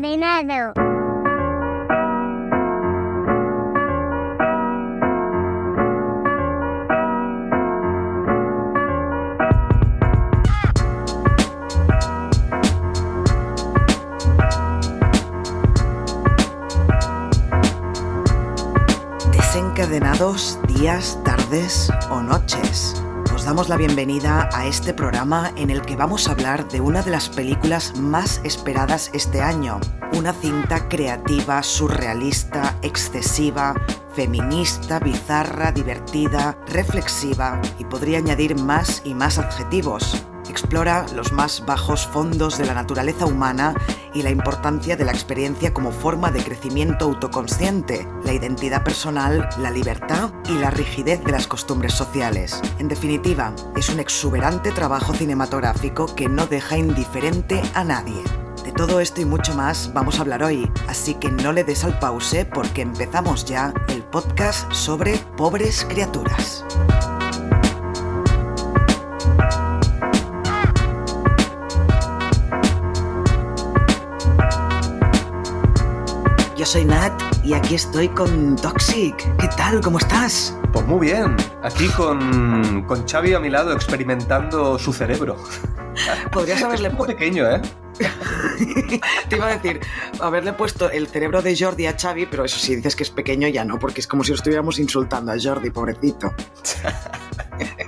Desencadenado. Desencadenados días, tardes o noches. Os damos la bienvenida a este programa en el que vamos a hablar de una de las películas más esperadas este año. Una cinta creativa, surrealista, excesiva, feminista, bizarra, divertida, reflexiva y podría añadir más y más adjetivos. Explora los más bajos fondos de la naturaleza humana y la importancia de la experiencia como forma de crecimiento autoconsciente, la identidad personal, la libertad y la rigidez de las costumbres sociales. En definitiva, es un exuberante trabajo cinematográfico que no deja indiferente a nadie. De todo esto y mucho más vamos a hablar hoy, así que no le des al pause porque empezamos ya el podcast sobre pobres criaturas. Soy Nat y aquí estoy con Toxic. ¿Qué tal? ¿Cómo estás? Pues muy bien, aquí con, con Xavi a mi lado experimentando su cerebro. Podrías haberle Un puesto... pequeño, ¿eh? Te iba a decir, haberle puesto el cerebro de Jordi a Xavi, pero eso si dices que es pequeño ya no, porque es como si lo estuviéramos insultando a Jordi, pobrecito.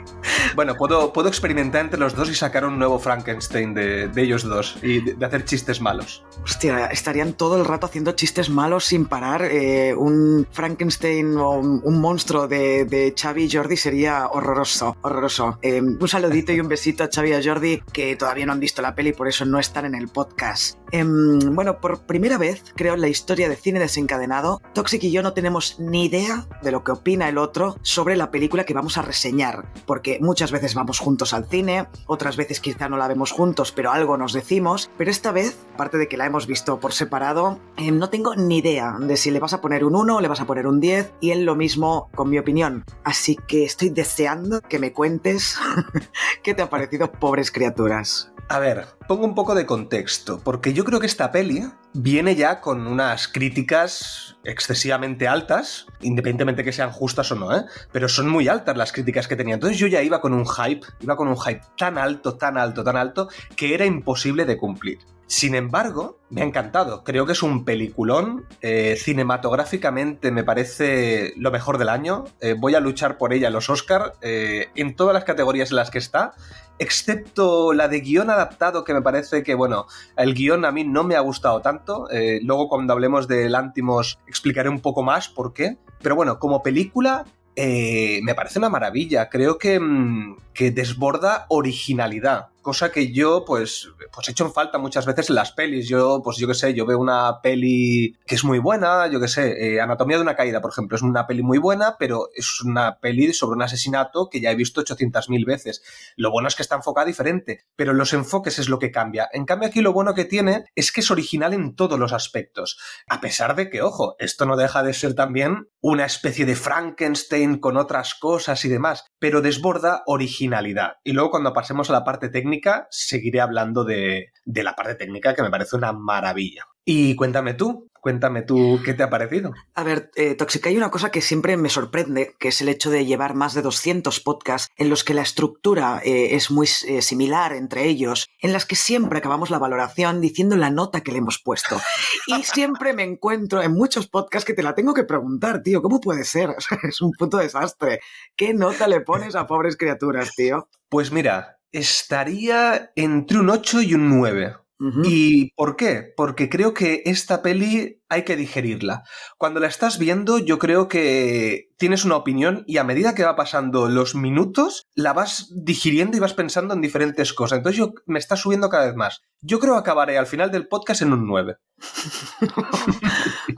Bueno, puedo, puedo experimentar entre los dos y sacar un nuevo Frankenstein de, de ellos dos y de, hacer chistes malos. Hostia, estarían todo el rato haciendo chistes malos sin parar. eh, un Frankenstein o un, monstruo de, de Xavi y Jordi sería horroroso, horroroso. Eh, un saludito y un besito a Xavi y a Jordi que todavía no han visto la peli, por eso no están en el podcast. Em, bueno, por primera vez, creo, en la historia de cine desencadenado, Toxic y yo no tenemos ni idea de lo que opina el otro sobre la película que vamos a reseñar, porque muchas veces vamos juntos al cine, otras veces quizá no la vemos juntos, pero algo nos decimos, pero esta vez, aparte de que la hemos visto por separado, em, no tengo ni idea de si le vas a poner un 1 o le vas a poner un 10, y él lo mismo con mi opinión. Así que estoy deseando que me cuentes qué te ha parecido, pobres criaturas. A ver, pongo un poco de contexto, porque yo creo que esta peli viene ya con unas críticas excesivamente altas, independientemente que sean justas o no, ¿eh? Pero son muy altas las críticas que tenía. Entonces yo ya iba con un hype, iba con un hype tan alto, tan alto, tan alto, que era imposible de cumplir. Sin embargo, me ha encantado. Creo que es un peliculón. Eh, cinematográficamente me parece lo mejor del año. Eh, voy a luchar por ella a los Oscar en todas las categorías en las que está excepto la de guion adaptado, que me parece que, bueno, el guion a mí no me ha gustado tanto. Eh, luego, cuando hablemos del Antimos, explicaré un poco más por qué. Pero bueno, como película, eh, me parece una maravilla. Creo que, mm, que desborda originalidad. Cosa que yo, pues, pues he hecho en falta muchas veces en las pelis. Yo, pues yo qué sé, yo veo una peli que es muy buena, yo qué sé, eh, Anatomía de una caída, por ejemplo, es una peli muy buena, pero es una peli sobre un asesinato que ya he visto 800.000 veces. Lo bueno es que está enfocada diferente, pero los enfoques es lo que cambia. En cambio aquí lo bueno que tiene es que es original en todos los aspectos. A pesar de que, ojo, esto no deja de ser también una especie de Frankenstein con otras cosas y demás, pero desborda originalidad. Y luego cuando pasemos a la parte técnica, seguiré hablando de, de la parte técnica que me parece una maravilla. Y cuéntame tú, cuéntame tú qué te ha parecido. A ver, eh, hay una cosa que siempre me sorprende, que es el hecho de llevar más de 200 podcasts en los que la estructura eh, es muy eh, similar entre ellos, en las que siempre acabamos la valoración diciendo la nota que le hemos puesto. Y siempre me encuentro en muchos podcasts que te la tengo que preguntar, tío, ¿cómo puede ser? Es un puto desastre. ¿Qué nota le pones a pobres criaturas, tío? Pues mira, estaría entre un 8 y un 9. Ujú. ¿Y por qué? Porque creo que esta peli hay que digerirla. Cuando la estás viendo, yo creo que tienes una opinión y a medida que va pasando los minutos, la vas digiriendo y vas pensando en diferentes cosas. Entonces yo me está subiendo cada vez más. Yo creo que acabaré al final del podcast en un 9.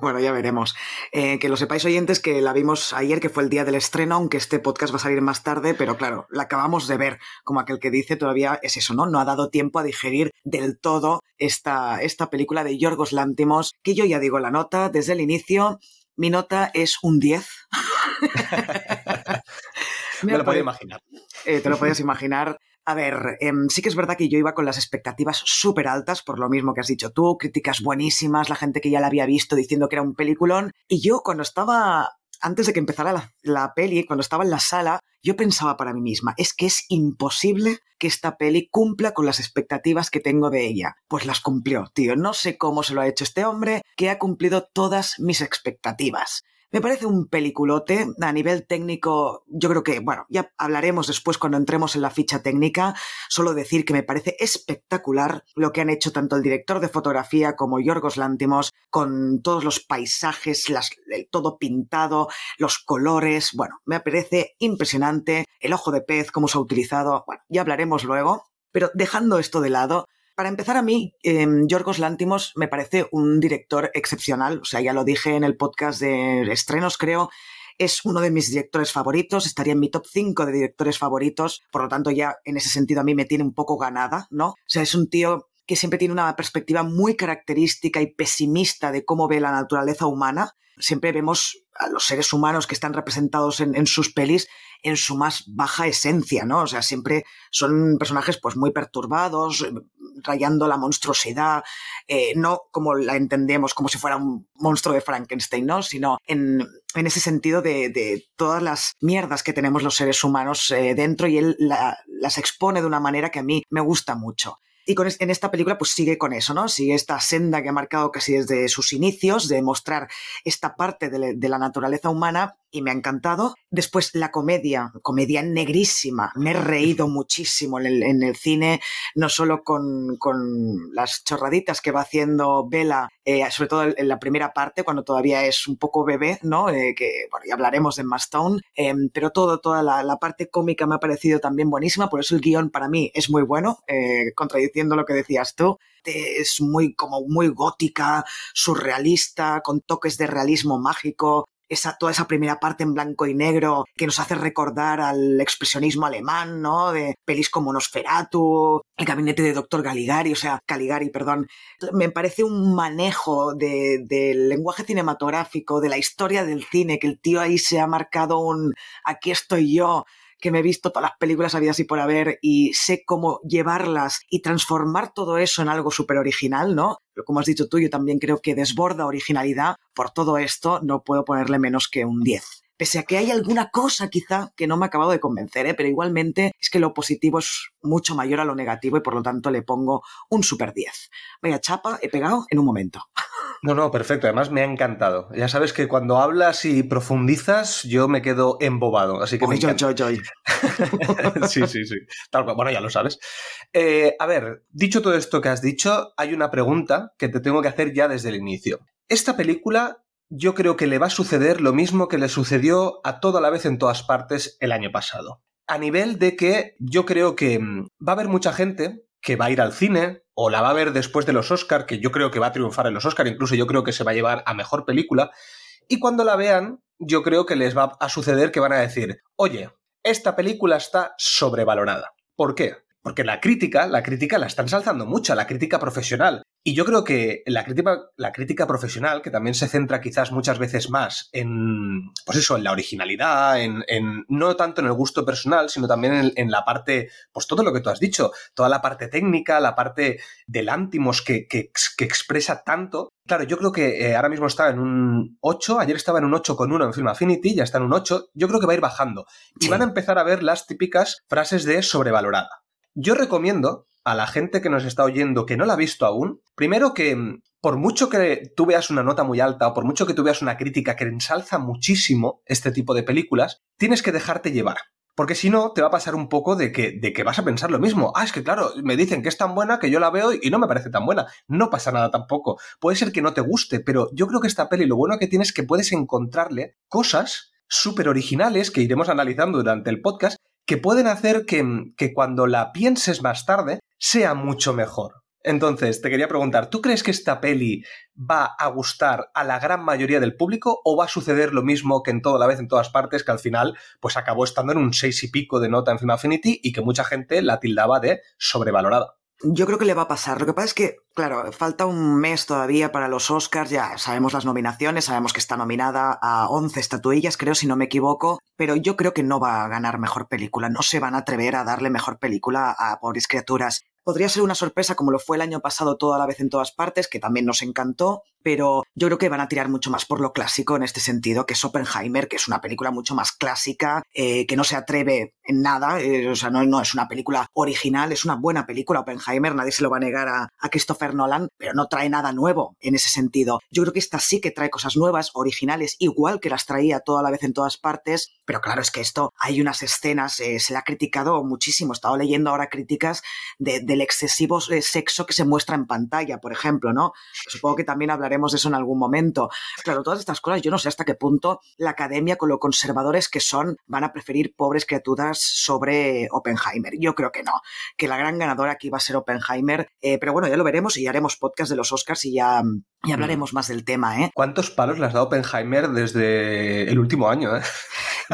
Bueno, ya veremos. Eh, que lo sepáis oyentes que la vimos ayer, que fue el día del estreno, aunque este podcast va a salir más tarde, pero claro, la acabamos de ver. Como aquel que dice, todavía es eso, ¿no? No ha dado tiempo a digerir del todo esta, esta película de Yorgos Lántimos, que yo ya digo la nota desde el inicio. Mi nota es un 10. Me lo puedo pare- imaginar. eh, te lo podías imaginar. A ver, em, sí que es verdad que yo iba con las expectativas súper altas, por lo mismo que has dicho tú, críticas buenísimas, la gente que ya la había visto diciendo que era un peliculón. Y yo cuando estaba, antes de que empezara la, la peli, cuando estaba en la sala, yo pensaba para mí misma, es que es imposible que esta peli cumpla con las expectativas que tengo de ella. Pues las cumplió, tío. No sé cómo se lo ha hecho este hombre, que ha cumplido todas mis expectativas. Me parece un peliculote. A nivel técnico, yo creo que, bueno, ya hablaremos después cuando entremos en la ficha técnica. Solo decir que me parece espectacular lo que han hecho tanto el director de fotografía como Yorgos Lántimos, con todos los paisajes, todo pintado, los colores. Bueno, me parece impresionante. El ojo de pez, cómo se ha utilizado. Bueno, ya hablaremos luego. Pero dejando esto de lado, para empezar, a mí, eh, Yorgos Lántimos me parece un director excepcional. O sea, ya lo dije en el podcast de estrenos, creo. Es uno de mis directores favoritos, estaría en mi top 5 de directores favoritos, por lo tanto ya en ese sentido a mí me tiene un poco ganada, ¿no? O sea, es un tío que siempre tiene una perspectiva muy característica y pesimista de cómo ve la naturaleza humana. Siempre vemos a los seres humanos que están representados en, en, sus pelis en su más baja esencia, ¿no? O sea, siempre son personajes pues muy perturbados, rayando la monstruosidad, eh, no como la entendemos, como si fuera un monstruo de Frankenstein, ¿no? Sino en, en ese sentido de, de, todas las mierdas que tenemos los seres humanos eh, dentro y él la, las expone de una manera que a mí me gusta mucho. Y con, en esta película pues sigue con eso, ¿no? Sigue esta senda que ha marcado casi desde sus inicios, de mostrar esta parte de la naturaleza humana y me ha encantado. Después la comedia, comedia negrísima. Me he reído muchísimo en el, en el cine, no solo con, con, las chorraditas que va haciendo Bella, eh, sobre todo en la primera parte, cuando todavía es un poco bebé, ¿no? Eh, que, bueno, ya hablaremos de Mastone, eh, pero todo, toda la, la, parte cómica me ha parecido también buenísima, por eso el guion para mí es muy bueno, eh, contradiciendo lo que decías tú es muy como muy gótica, surrealista, con toques de realismo mágico, esa, toda esa primera parte en blanco y negro que nos hace recordar al expresionismo alemán, ¿no? De pelis como Nosferatu, el gabinete de Doctor Galigari, o sea, Caligari, perdón. Me parece un manejo de, del lenguaje cinematográfico, de la historia del cine, que el tío ahí se ha marcado un aquí estoy yo, que me he visto todas las películas habidas y por haber y sé cómo llevarlas y transformar todo eso en algo súper original, ¿no? Pero como has dicho tú, yo también creo que desborda originalidad. Por todo esto, no puedo ponerle menos que un 10 pese a que hay alguna cosa quizá que no me ha acabado de convencer, ¿eh? pero igualmente es que lo positivo es mucho mayor a lo negativo y por lo tanto le pongo un super 10. Vaya chapa, he pegado en un momento. No, no, perfecto. Además me ha encantado. Ya sabes que cuando hablas y profundizas, yo me quedo embobado. Así que Oy, me encanta. Sí, sí, sí. Tal cual. Bueno, ya lo sabes. Eh, a ver, dicho todo esto que has dicho, hay una pregunta que te tengo que hacer ya desde el inicio. Esta película yo creo que le va a suceder lo mismo que le sucedió a toda la vez en todas partes el año pasado. A nivel de que yo creo que va a haber mucha gente que va a ir al cine o la va a ver después de los Oscar, que yo creo que va a triunfar en los Oscar, incluso yo creo que se va a llevar a mejor película, y cuando la vean, yo creo que les va a suceder que van a decir, oye, esta película está sobrevalorada. ¿Por qué? Porque la crítica, la crítica la está ensalzando mucho, la crítica profesional. Y yo creo que la crítica, la crítica profesional, que también se centra quizás muchas veces más en, pues eso, en la originalidad, en, en no tanto en el gusto personal, sino también en, en, la parte, pues todo lo que tú has dicho, toda la parte técnica, la parte del ántimos que, que, que expresa tanto. Claro, yo creo que eh, ahora mismo está en un 8, ayer estaba en un 8,1 en Film Affinity, ya está en un 8, yo creo que va a ir bajando. Y sí. van a empezar a ver las típicas frases de sobrevalorada. Yo recomiendo a la gente que nos está oyendo que no la ha visto aún, primero que por mucho que tú veas una nota muy alta o por mucho que tú veas una crítica que ensalza muchísimo este tipo de películas, tienes que dejarte llevar. Porque si no, te va a pasar un poco de que, de que vas a pensar lo mismo. Ah, es que claro, me dicen que es tan buena que yo la veo y no me parece tan buena. No pasa nada tampoco. Puede ser que no te guste, pero yo creo que esta peli lo bueno que tienes es que puedes encontrarle cosas súper originales que iremos analizando durante el podcast que pueden hacer que, que cuando la pienses más tarde sea mucho mejor. Entonces, te quería preguntar, ¿tú crees que esta peli va a gustar a la gran mayoría del público o va a suceder lo mismo que en toda la vez en todas partes, que al final pues acabó estando en un 6 y pico de nota en Film Affinity y que mucha gente la tildaba de sobrevalorada? Yo creo que le va a pasar. Lo que pasa es que, claro, falta un mes todavía para los Oscars. Ya sabemos las nominaciones, sabemos que está nominada a 11 estatuillas, creo, si no me equivoco. Pero yo creo que no va a ganar mejor película. No se van a atrever a darle mejor película a Pobres Criaturas. Podría ser una sorpresa como lo fue el año pasado toda la vez en todas partes, que también nos encantó, pero yo creo que van a tirar mucho más por lo clásico en este sentido, que es Oppenheimer, que es una película mucho más clásica, eh, que no se atreve en nada, eh, o sea, no, no, es una película original, es una buena película Oppenheimer, nadie se lo va a negar a, a, Christopher Nolan, pero no trae nada nuevo en ese sentido. Yo creo que esta sí que trae cosas nuevas, originales, igual que las traía toda la vez en todas partes, pero claro, es que esto, hay unas escenas, eh, se le ha criticado muchísimo, he estado leyendo ahora críticas de, del excesivo sexo que se muestra en pantalla, por ejemplo, ¿no? Supongo que también hablaré de eso en algún momento. Claro, todas estas cosas, yo no sé hasta qué punto la academia, con lo conservadores que son, van a preferir pobres criaturas sobre Oppenheimer. Yo creo que no, que la gran ganadora aquí va a ser Oppenheimer, eh, pero bueno, ya lo veremos y ya haremos podcast de los Oscars y ya, y hablaremos más del tema. ¿eh? ¿Cuántos palos le has dado Oppenheimer desde el último año? Eh?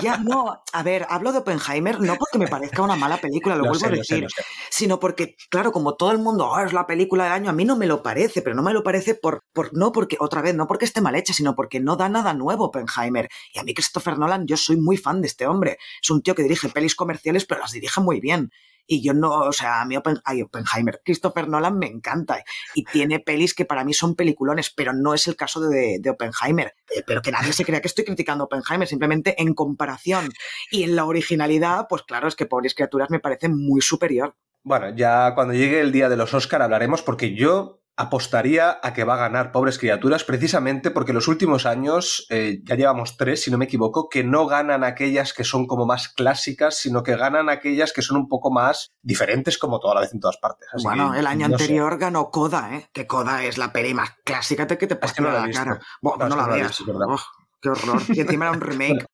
Ya, no, a ver, hablo de Oppenheimer no porque me parezca una mala película, lo, vuelvo a decir, sino porque, claro, como todo el mundo, oh, es la película del año, a mí no me lo parece, pero no me lo parece por, por no porque, otra vez, no porque esté mal hecha, sino porque no da nada nuevo Oppenheimer. Y a mí Christopher Nolan, yo soy muy fan de este hombre. Es un tío que dirige pelis comerciales, pero las dirige muy bien. Y yo no, o sea, a mí Oppenheimer, Christopher Nolan me encanta y tiene pelis que para mí son peliculones, pero no es el caso de, de Oppenheimer. Eh, pero que nadie se crea que estoy criticando a Oppenheimer, simplemente en comparación. Y en la originalidad, pues claro, es que Pobres Criaturas me parece muy superior. Bueno, ya cuando llegue el día de los Oscar hablaremos porque yo apostaría a que va a ganar Pobres Criaturas precisamente porque los últimos años, eh, ya llevamos tres, si no me equivoco, que no ganan aquellas que son como más clásicas, sino que ganan aquellas que son un poco más diferentes como toda la vez en todas partes. bueno, el año anterior ganó Coda, ¿eh? Que Coda es la peli más clásica que te pasa no la, cara. no, la veas. Qué horror. Y encima era un remake.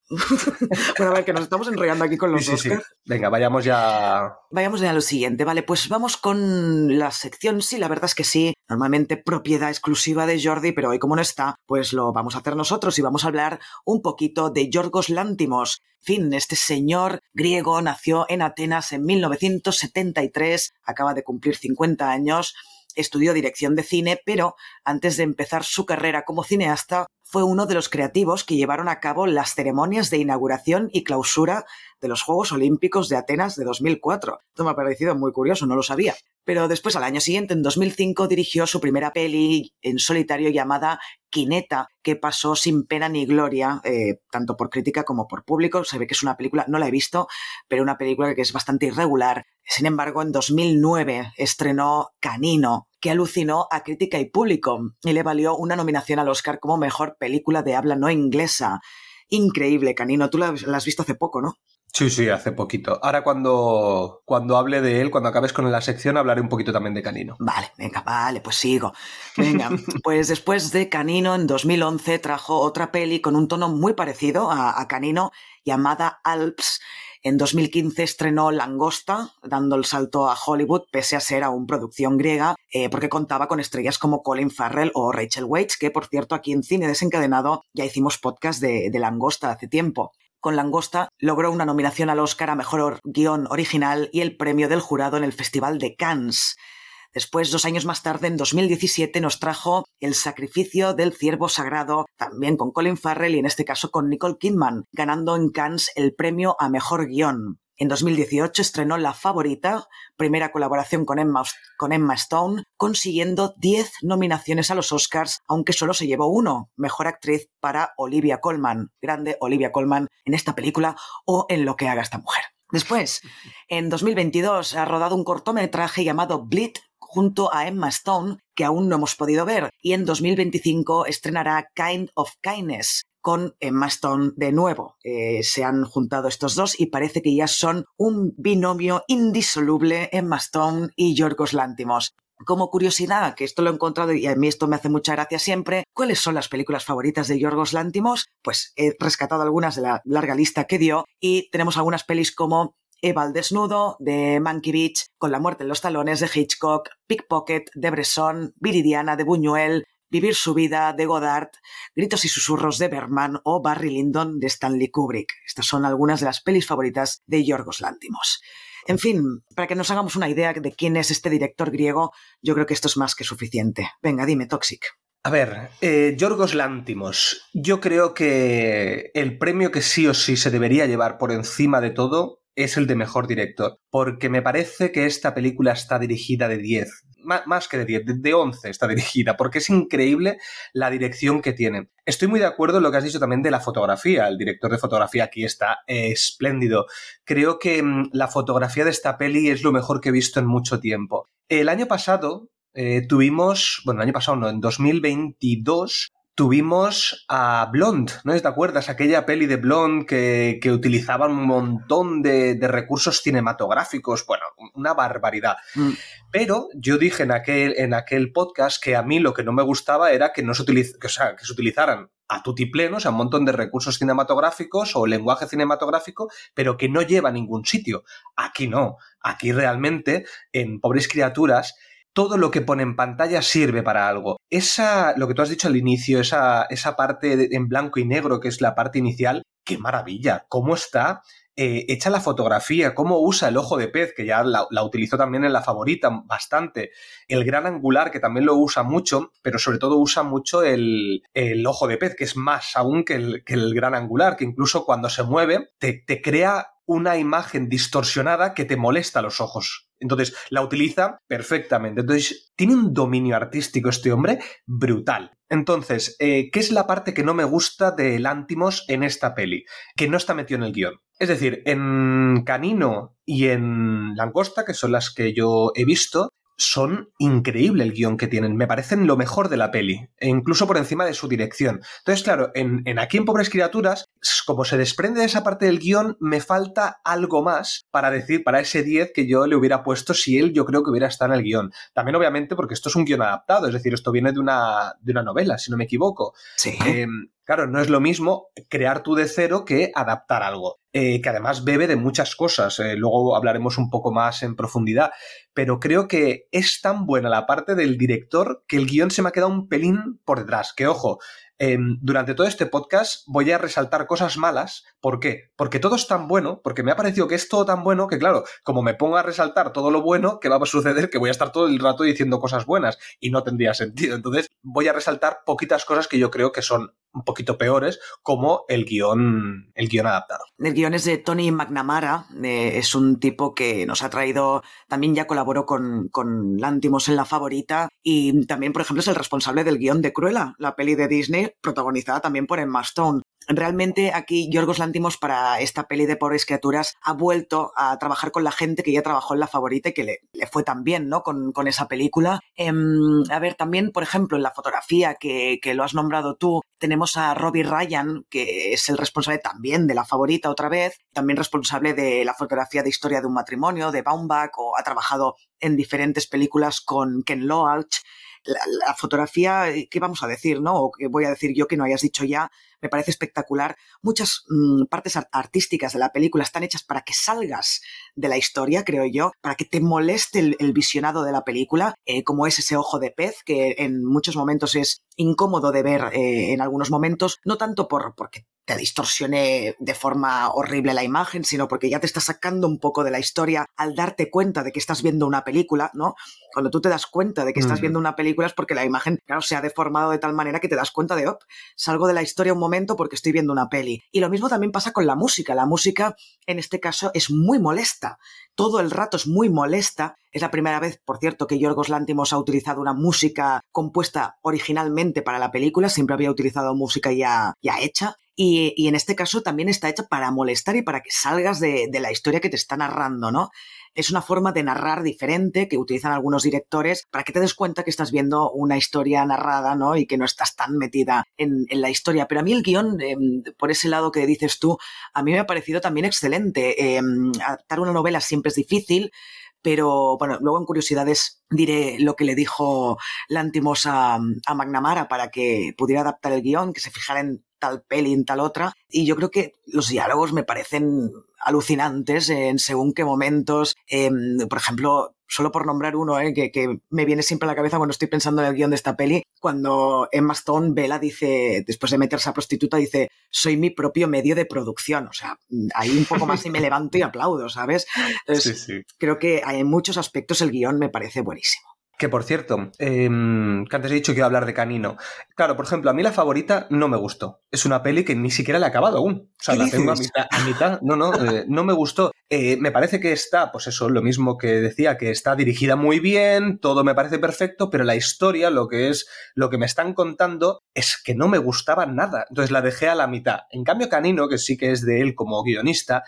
bueno, a ver, que nos estamos enrollando aquí con los sí, Venga, vayamos ya. Vayamos ya a lo siguiente. Vale, pues vamos con la sección. Sí, la verdad es que sí. Normalmente propiedad exclusiva de Jordi, pero hoy como no está, pues lo vamos a hacer nosotros y vamos a hablar un poquito de Yorgos Lántimos. fin, este señor griego nació en Atenas en 1973, acaba de cumplir 50 años estudió dirección de cine, pero antes de empezar su carrera como cineasta, fue uno de los creativos que llevaron a cabo las ceremonias de inauguración y clausura de los Juegos Olímpicos de Atenas de 2004. Esto me ha parecido muy curioso, no lo sabía. Pero después, al año siguiente, en 2005, dirigió su primera peli en solitario llamada Quineta, que pasó sin pena ni gloria, eh, tanto por crítica como por público. Se ve que es una película, no la he visto, pero una película que es bastante irregular. Sin embargo, en 2009 estrenó Canino, que alucinó a crítica y público y le valió una nominación al Oscar como mejor película de habla no inglesa. Increíble, Canino. Tú la, has visto hace poco, ¿no? Sí, sí, hace poquito. Ahora cuando, cuando hable de él, cuando acabes con la sección, hablaré un poquito también de Canino. Vale, venga, vale, pues sigo. Venga, pues después de Canino, en 2011 trajo otra peli con un tono muy parecido a, a Canino, llamada Alps, en 2015 estrenó Langosta, dando el salto a Hollywood, pese a ser aún producción griega, eh, porque contaba con estrellas como Colin Farrell o Rachel Weisz, que por cierto aquí en Cine Desencadenado ya hicimos podcast de, de Langosta hace tiempo con Langosta logró una nominación al Oscar a Mejor Guión Original y el premio del jurado en el Festival de Cannes. Después, dos años más tarde, en 2017, nos trajo El sacrificio del ciervo sagrado, también con Colin Farrell y en este caso con Nicole Kidman, ganando en Cannes el premio a Mejor Guión. En 2018 estrenó La Favorita, primera colaboración con Emma, Stone, consiguiendo 10 nominaciones a los Oscars, aunque solo se llevó uno, Mejor Actriz para Olivia Colman, grande Olivia Colman en esta película o en lo que haga esta mujer. Después, en 2022 ha rodado un cortometraje llamado Bleed junto a Emma Stone, que aún no hemos podido ver, y en 2025 estrenará Kind of Kindness, con Emma de nuevo. Eh, se han juntado estos dos y parece que ya son un binomio indisoluble Emma Stone y Yorgos Lántimos. Como curiosidad, que esto lo he encontrado y a mí esto me hace mucha gracia siempre, ¿cuáles son las películas favoritas de Yorgos Lántimos? Pues he rescatado algunas de la larga lista que dio y tenemos algunas pelis como Eva al desnudo, de Beach, Con la muerte en los talones, de Hitchcock, Pickpocket, de Bresson, Viridiana, de Buñuel, Vivir su vida, de Godard, Gritos y susurros, de Berman o Barry Lyndon, de Stanley Kubrick. Estas son algunas de las pelis favoritas de Yorgos Lántimos. En fin, para que nos hagamos una idea de quién es este director griego, yo creo que esto es más que suficiente. Venga, dime, Toxic. A ver, eh, Yorgos Lántimos, yo creo que el premio que sí o sí se debería llevar por encima de todo es el de mejor director, porque me parece que esta película está dirigida de 10, más que de 10, de 11 está dirigida, porque es increíble la dirección que tiene. Estoy muy de acuerdo en lo que has dicho también de la fotografía, el director de fotografía aquí está espléndido. Creo que mm, la fotografía de esta peli es lo mejor que he visto en mucho tiempo. El año pasado eh, tuvimos, bueno, el año pasado no, en 2022 tuvimos a Blonde, ¿no te acuerdas? Aquella peli de Blonde que, que utilizaba un montón de, recursos cinematográficos, bueno, una barbaridad. Mm. Pero yo dije en aquel, en aquel podcast que a mí lo que no me gustaba era que no se, que, sea, que se utilizaran a tutipleno, o sea, un montón de recursos cinematográficos o lenguaje cinematográfico, pero que no lleva a ningún sitio. Aquí no. Aquí realmente, en Pobres Criaturas, todo lo que pone en pantalla sirve para algo. Esa, lo que tú has dicho al inicio, esa, esa parte en blanco y negro, que es la parte inicial, qué maravilla, cómo está eh, hecha la fotografía, cómo usa el ojo de pez, que ya la, utilizó también en la favorita bastante, el gran angular, que también lo usa mucho, pero sobre todo usa mucho el, ojo de pez, que es más aún que el, que el, gran angular, que incluso cuando se mueve te, te crea una imagen distorsionada que te molesta los ojos. Entonces, la utiliza perfectamente. Entonces, tiene un dominio artístico este hombre brutal. Entonces, eh, ¿qué es la parte que no me gusta de Lántimos en esta peli? Que no está metido en el guion. Es decir, en Canino y en Langosta, que son las que yo he visto, son increíble el guion que tienen. Me parecen lo mejor de la peli, e incluso por encima de su dirección. Entonces, claro, en, Aquí en Pobres Criaturas, como se desprende de esa parte del guion, me falta algo más para decir, para ese 10 que yo le hubiera puesto si él yo creo que hubiera estado en el guion. También, obviamente, porque esto es un guion adaptado, es decir, esto viene de una, de una novela, si no me equivoco. Sí. Em, Claro, no es lo mismo crear tú de cero que adaptar algo, eh, que además bebe de muchas cosas, eh, luego hablaremos un poco más en profundidad, pero creo que es tan buena la parte del director que el guion se me ha quedado un pelín por detrás, que ojo, Em, durante todo este podcast voy a resaltar cosas malas. ¿Por qué? Porque todo es tan bueno, porque me ha parecido que es todo tan bueno que, claro, como me pongo a resaltar todo lo bueno, ¿qué va a suceder? Que voy a estar todo el rato diciendo cosas buenas y no tendría sentido. Entonces voy a resaltar poquitas cosas que yo creo que son un poquito peores, como el guion, el guion adaptado. El guion es de Tony McNamara, eh, es un tipo que nos ha traído, también ya colaboró con, con Lántimos en La Favorita y también, por ejemplo, es el responsable del guion de Cruella, la peli de Disney protagonizada también por Emma Stone. Realmente aquí Yorgos Lantimos para esta peli de pobres criaturas ha vuelto a trabajar con la gente que ya trabajó en La Favorita y que le, fue tan bien ¿no? con, esa película. Em, a ver, también, por ejemplo, en la fotografía que, que, lo has nombrado tú, tenemos a Robbie Ryan, que es el responsable también de La Favorita otra vez, también responsable de la fotografía de Historia de un matrimonio, de Baumbach, o ha trabajado en diferentes películas con Ken Loach la, fotografía, eh, ¿qué vamos a decir, no? O qué voy a decir yo que no hayas dicho ya, me parece espectacular. Muchas mm, partes artísticas de la película están hechas para que salgas de la historia, creo yo, para que te moleste el, visionado de la película, eh, como es ese ojo de pez, que en muchos momentos es incómodo de ver eh, en algunos momentos, no tanto por, porque te distorsione de forma horrible la imagen, sino porque ya te está sacando un poco de la historia al darte cuenta de que estás viendo una película, ¿no? Cuando tú te das cuenta de que estás viendo una película es porque la imagen, claro, se ha deformado de tal manera que te das cuenta de, op, salgo de la historia un momento porque estoy viendo una peli. Y lo mismo también pasa con la música. La música, en este caso, es muy molesta. Todo el rato es muy molesta. Es la primera vez, por cierto, que Yorgos Lántimos ha utilizado una música compuesta originalmente para la película. Siempre había utilizado música ya, ya hecha. Y, en este caso también está hecha para molestar y para que salgas de, la historia que te está narrando, ¿no? Es una forma de narrar diferente que utilizan algunos directores para que te des cuenta que estás viendo una historia narrada, ¿no? Y que no estás tan metida en, la historia. Pero a mí el guion, em, por ese lado que dices tú, a mí me ha parecido también excelente. Em, adaptar una novela siempre es difícil, pero bueno, luego en curiosidades diré lo que le dijo Lántimos a, a McNamara para que pudiera adaptar el guion, que se fijara en tal peli, en tal otra. Y yo creo que los diálogos me parecen alucinantes en según qué momentos. Em, por ejemplo, solo por nombrar uno, ¿eh? que, me viene siempre a la cabeza cuando estoy pensando en el guion de esta peli, cuando Emma Stone, Bella dice, después de meterse a prostituta, dice, soy mi propio medio de producción. O sea, ahí un poco más y me levanto y aplaudo, ¿sabes? sí, sí. creo que en muchos aspectos el guion me parece buenísimo. Que por cierto, em, que antes he dicho que iba a hablar de Canino. Claro, por ejemplo, a mí la favorita no me gustó. Es una peli que ni siquiera la he acabado aún. O sea, la tengo a mitad, No, no, eh, no me gustó. Eh, me parece que está, pues eso, lo mismo que decía, que está dirigida muy bien, todo me parece perfecto, pero la historia, lo que es, lo que me están contando, es que no me gustaba nada. Entonces la dejé a la mitad. En cambio, Canino, que sí que es de él como guionista,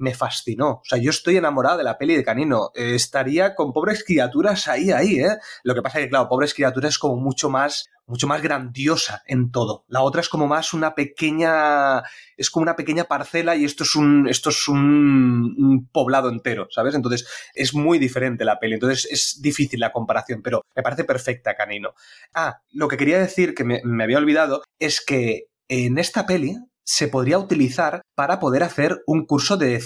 me fascinó. O sea, yo estoy enamorado de la peli de Canino. Eh, estaría con pobres criaturas ahí, ahí, ¿eh? Lo que pasa es que, claro, pobres criaturas es como mucho más, mucho más grandiosa en todo. La otra es como más una pequeña, es como una pequeña parcela y esto es un, esto es un, poblado entero, ¿sabes? Entonces es muy diferente la peli. Entonces es difícil la comparación, pero me parece perfecta Canino. Ah, lo que quería decir que me había olvidado es que en esta peli se podría utilizar para poder hacer un curso de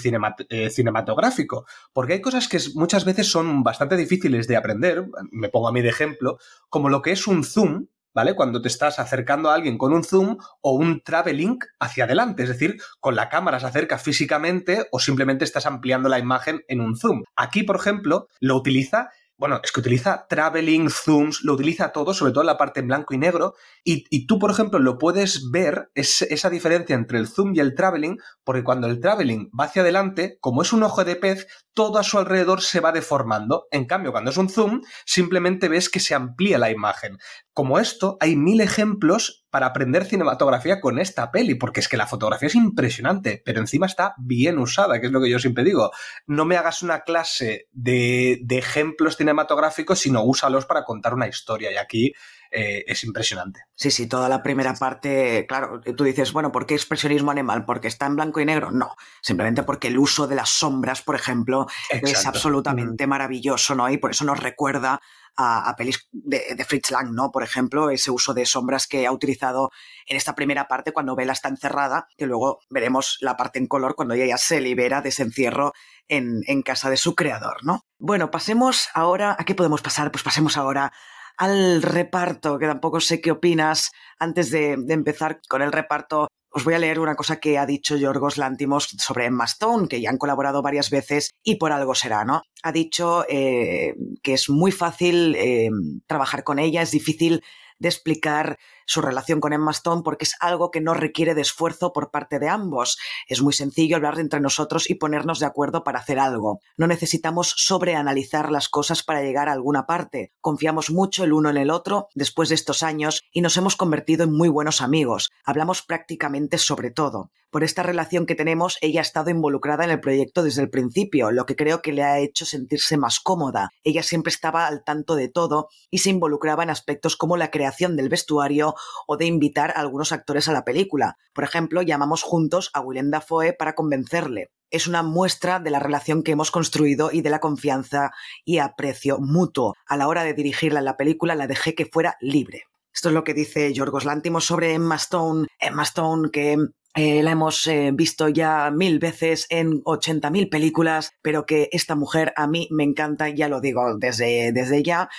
eh, cinematográfico. Porque hay cosas que muchas veces son bastante difíciles de aprender, me pongo a mí de ejemplo, como lo que es un zoom, ¿vale? Cuando te estás acercando a alguien con un zoom o un traveling hacia adelante, es decir, con la cámara se acerca físicamente o simplemente estás ampliando la imagen en un zoom. Aquí, por ejemplo, lo utiliza bueno, es que utiliza traveling, zooms, lo utiliza todo, sobre todo la parte en blanco y negro, y, tú, por ejemplo, lo puedes ver, esa diferencia entre el zoom y el traveling, porque cuando el traveling va hacia adelante, como es un ojo de pez, todo a su alrededor se va deformando. En cambio, cuando es un zoom, simplemente ves que se amplía la imagen. Como esto, hay mil ejemplos para aprender cinematografía con esta peli, porque es que la fotografía es impresionante, pero encima está bien usada, que es lo que yo siempre digo. No me hagas una clase de, de ejemplos cinematográficos, sino úsalos para contar una historia. Y aquí eh, es impresionante. Sí, sí, toda la primera parte, claro, tú dices, bueno, ¿por qué expresionismo animal? ¿Porque está en blanco y negro? No, simplemente porque el uso de las sombras, por ejemplo, es absolutamente maravilloso, ¿no? Y por eso nos recuerda a, pelis de, Fritz Lang, ¿no? Por ejemplo, ese uso de sombras que ha utilizado en esta primera parte cuando Bella está encerrada, que luego veremos la parte en color cuando ella ya se libera de ese encierro en, en casa de su creador, ¿no? Bueno, pasemos ahora, ¿a qué podemos pasar? Pues pasemos ahora al reparto, que tampoco sé qué opinas. Antes de, empezar con el reparto, os voy a leer una cosa que ha dicho Yorgos Lántimos sobre Emma Stone, que ya han colaborado varias veces y por algo será, ¿no? Ha dicho eh, que es muy fácil eh, trabajar con ella, es difícil de explicar su relación con Emma Stone porque es algo que no requiere de esfuerzo por parte de ambos. Es muy sencillo hablar entre nosotros y ponernos de acuerdo para hacer algo. No necesitamos sobreanalizar las cosas para llegar a alguna parte. Confiamos mucho el uno en el otro después de estos años y nos hemos convertido en muy buenos amigos. Hablamos prácticamente sobre todo. Por esta relación que tenemos, ella ha estado involucrada en el proyecto desde el principio, lo que creo que le ha hecho sentirse más cómoda. Ella siempre estaba al tanto de todo y se involucraba en aspectos como la creación del vestuario o de invitar a algunos actores a la película. Por ejemplo, llamamos juntos a Willem Dafoe para convencerle. Es una muestra de la relación que hemos construido y de la confianza y aprecio mutuo. A la hora de dirigirla en la película la dejé que fuera libre. Esto es lo que dice Yorgos Lántimos sobre Emma Stone. Emma Stone que eh, la hemos eh, visto ya mil veces en 80.000 películas, pero que esta mujer a mí me encanta, ya lo digo desde, desde ya.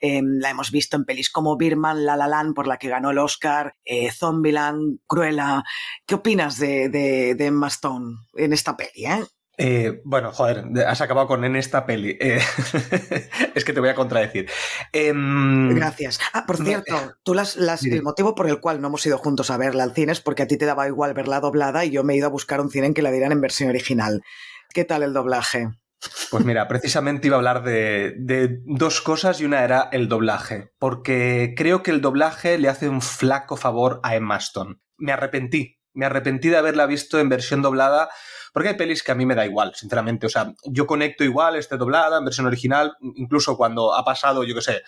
Em, la hemos visto en pelis como Birman, La La Land, por la que ganó el Oscar, eh, Zombieland, Cruella. ¿Qué opinas de, de, de Emma Stone en esta peli? Eh? Bueno, joder, has acabado con en esta peli. Eh, es que te voy a contradecir. Em, Gracias. Ah, por cierto, tú las, el motivo por el cual no hemos ido juntos a verla al cine es porque a ti te daba igual verla doblada y yo me he ido a buscar un cine en que la dieran en versión original. ¿Qué tal el doblaje? Pues mira, precisamente iba a hablar de, de, dos cosas y una era el doblaje, porque creo que el doblaje le hace un flaco favor a Emma Stone. Me arrepentí, me arrepentí de haberla visto en versión doblada porque hay pelis que a mí me da igual, sinceramente. O sea, yo conecto igual, esté doblada, en versión original, incluso cuando ha pasado, yo qué sé,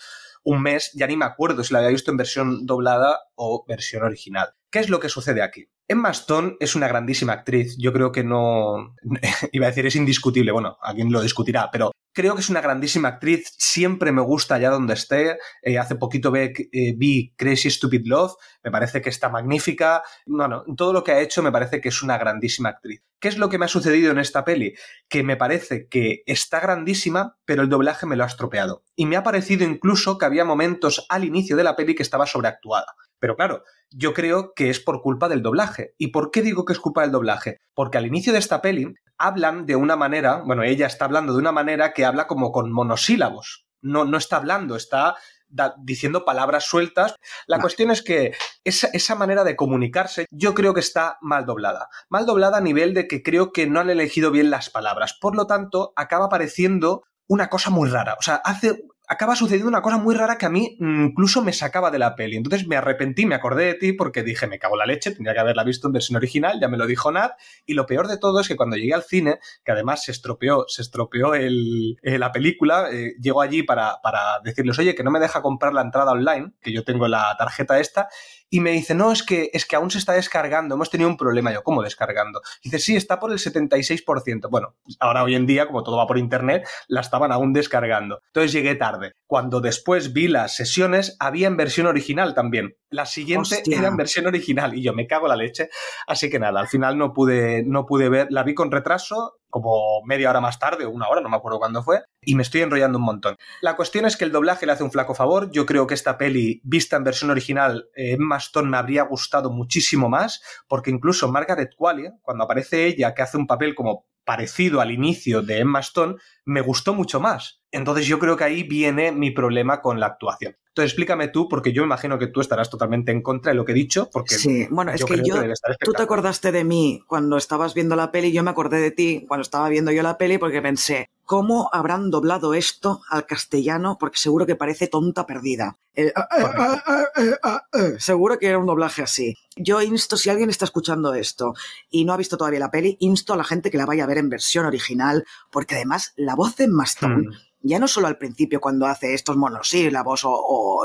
un mes, ya ni me acuerdo si la había visto en versión doblada o versión original. ¿Qué es lo que sucede aquí? Emma Stone es una grandísima actriz. Yo creo que no. Iba a decir, es indiscutible. Bueno, alguien lo discutirá, pero creo que es una grandísima actriz, siempre me gusta allá donde esté. Eh, hace poquito eh, vi, Crazy Stupid Love, me parece que está magnífica. Bueno, todo lo que ha hecho me parece que es una grandísima actriz. ¿Qué es lo que me ha sucedido en esta peli? Que me parece que está grandísima, pero el doblaje me lo ha estropeado. Y me ha parecido incluso que había momentos al inicio de la peli que estaba sobreactuada. Pero claro, yo creo que es por culpa del doblaje. ¿Y por qué digo que es culpa del doblaje? Porque al inicio de esta peli hablan de una manera, bueno, ella está hablando de una manera que habla como con monosílabos. No, no está hablando, está diciendo palabras sueltas. La cuestión es que esa, esa, manera de comunicarse yo creo que está mal doblada. Mal doblada a nivel de que creo que no han elegido bien las palabras. Por lo tanto, acaba pareciendo una cosa muy rara. O sea, hace, acaba sucediendo una cosa muy rara que a mí incluso me sacaba de la peli. Entonces me arrepentí, me acordé de ti porque dije, me cago la leche, tendría que haberla visto en versión original, ya me lo dijo Nat. Y lo peor de todo es que cuando llegué al cine, que además se estropeó, se estropeó el, eh, la película, eh, llego allí para, para decirles, oye, que no me deja comprar la entrada online, que yo tengo la tarjeta esta, y me dice, no, es que, es que aún se está descargando, hemos tenido un problema. Yo, ¿cómo descargando? dice, sí, está por el 76%. Bueno, ahora hoy en día, como todo va por internet, la estaban aún descargando. Entonces llegué tarde. Cuando después vi las sesiones, había en versión original también. La siguiente era en versión original y yo me cago la leche. Así que nada, al final no pude, no pude ver, la vi con retraso como media hora más tarde o una hora, no me acuerdo cuándo fue, y me estoy enrollando un montón. La cuestión es que el doblaje le hace un flaco favor. Yo creo que esta peli, vista en versión original, en eh, Maston me habría gustado muchísimo más, porque incluso Margaret Qualley, cuando aparece ella, que hace un papel como parecido al inicio de Emma Stone, me gustó mucho más. Entonces yo creo que ahí viene mi problema con la actuación. Entonces explícame tú, porque yo imagino que tú estarás totalmente en contra de lo que he dicho, porque sí, bueno, es que yo, tú te acordaste de mí cuando estabas viendo la peli, yo me acordé de ti cuando estaba viendo yo la peli porque pensé, ¿cómo habrán doblado esto al castellano? Porque seguro que parece tonta perdida. Ah, ah, ah, seguro que era un doblaje así. Yo insto, si alguien está escuchando esto y no ha visto todavía la peli, insto a la gente que la vaya a ver en versión original, porque además la voz de Maston... Hmm ya no solo al principio cuando hace estos monosílabos o, o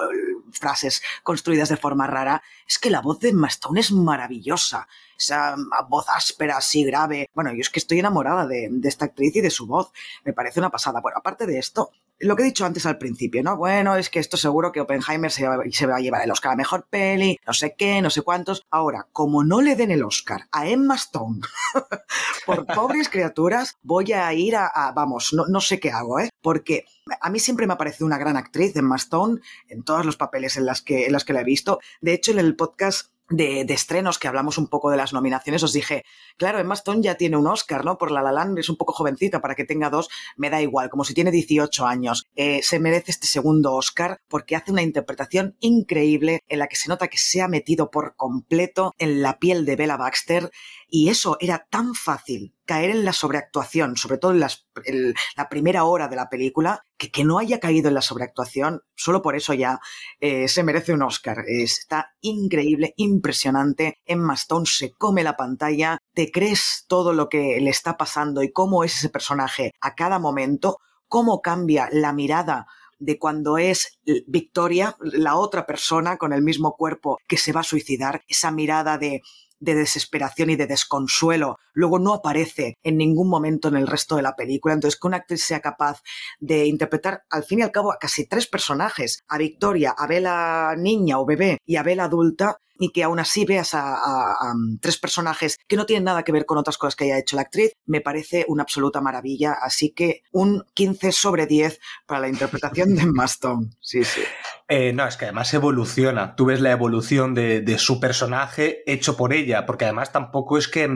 frases construidas de forma rara, es que la voz de Mastone es maravillosa. Esa voz áspera, así grave. Bueno, yo es que estoy enamorada de, de, esta actriz y de su voz. Me parece una pasada. Bueno, aparte de esto, lo que he dicho antes al principio, ¿no? Bueno, es que esto seguro que Oppenheimer se va, se va a llevar el Oscar a mejor peli, no sé qué, no sé cuántos. Ahora, como no le den el Oscar a Emma Stone por pobres criaturas, voy a ir a, a vamos, no, no, sé qué hago, ¿eh? Porque a mí siempre me ha parecido una gran actriz, Emma Stone, en todos los papeles en, las que, en los que la he visto. De hecho, en el podcast de, de, estrenos, que hablamos un poco de las nominaciones, os dije, claro, Emma Stone ya tiene un Oscar, ¿no? Por La La Land es un poco jovencita, para que tenga dos, me da igual, como si tiene 18 años. Eh, se merece este segundo Oscar porque hace una interpretación increíble en la que se nota que se ha metido por completo en la piel de Bella Baxter y eso era tan fácil, caer en la sobreactuación, sobre todo en, en la primera hora de la película, que no haya caído en la sobreactuación, solo por eso ya eh, se merece un Oscar. Está increíble, impresionante. Emma Stone se come la pantalla, te crees todo lo que le está pasando y cómo es ese personaje a cada momento, cómo cambia la mirada de cuando es Victoria, la otra persona con el mismo cuerpo que se va a suicidar, esa mirada de de desesperación y de desconsuelo, luego no aparece en ningún momento en el resto de la película. Entonces, que una actriz sea capaz de interpretar, al fin y al cabo, a casi tres personajes, a Victoria, a Bella niña o bebé y a Bella adulta, y que aún así veas a, a, a, tres personajes que no tienen nada que ver con otras cosas que haya hecho la actriz, me parece una absoluta maravilla. Así que un 15 sobre 10 para la interpretación de Maston. Sí, sí. Eh, no, es que además evoluciona. Tú ves la evolución de, de, su personaje hecho por ella, porque además tampoco es que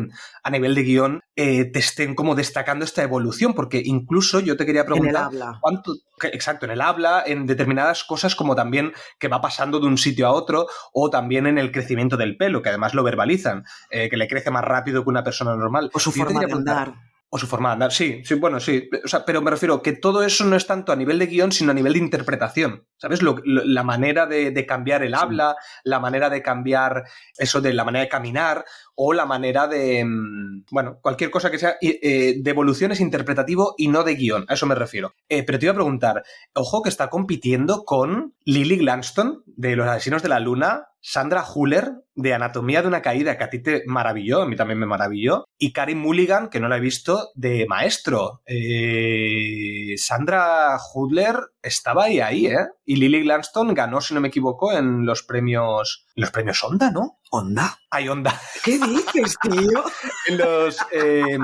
a nivel de guion eh, te estén como destacando esta evolución, porque incluso yo te quería preguntar. ¿cuánto, exacto, en el habla, en determinadas cosas, como también que va pasando de un sitio a otro, o también en el crecimiento del pelo, que además lo verbalizan, eh, que le crece más rápido que una persona normal. O su forma de andar. O su forma de andar, sí, sí, bueno, sí. O sea, pero me refiero que todo eso no es tanto a nivel de guion, sino a nivel de interpretación. ¿Sabes? Lo, lo, la manera de, de, cambiar el habla, la manera de cambiar eso de la manera de caminar, o la manera de. Mm, Bueno, cualquier cosa que sea eh, de evolución es interpretativo y no de guion. A eso me refiero. Eh, pero te iba a preguntar, ojo que está compitiendo con Lily Glanston de Los Asesinos de la Luna, Sandra Huller, de Anatomía de una Caída, que a ti te maravilló, a mí también me maravilló, y Karim Mulligan, que no la he visto, de Maestro. Eh, Sandra Huller estaba ahí, ahí, ¿eh? Y Lily Gladstone ganó, si no me equivoco, en los premios. los premios Onda, ¿no? ¿Onda? Hay Onda. ¿Qué dices, tío? en los. Eh,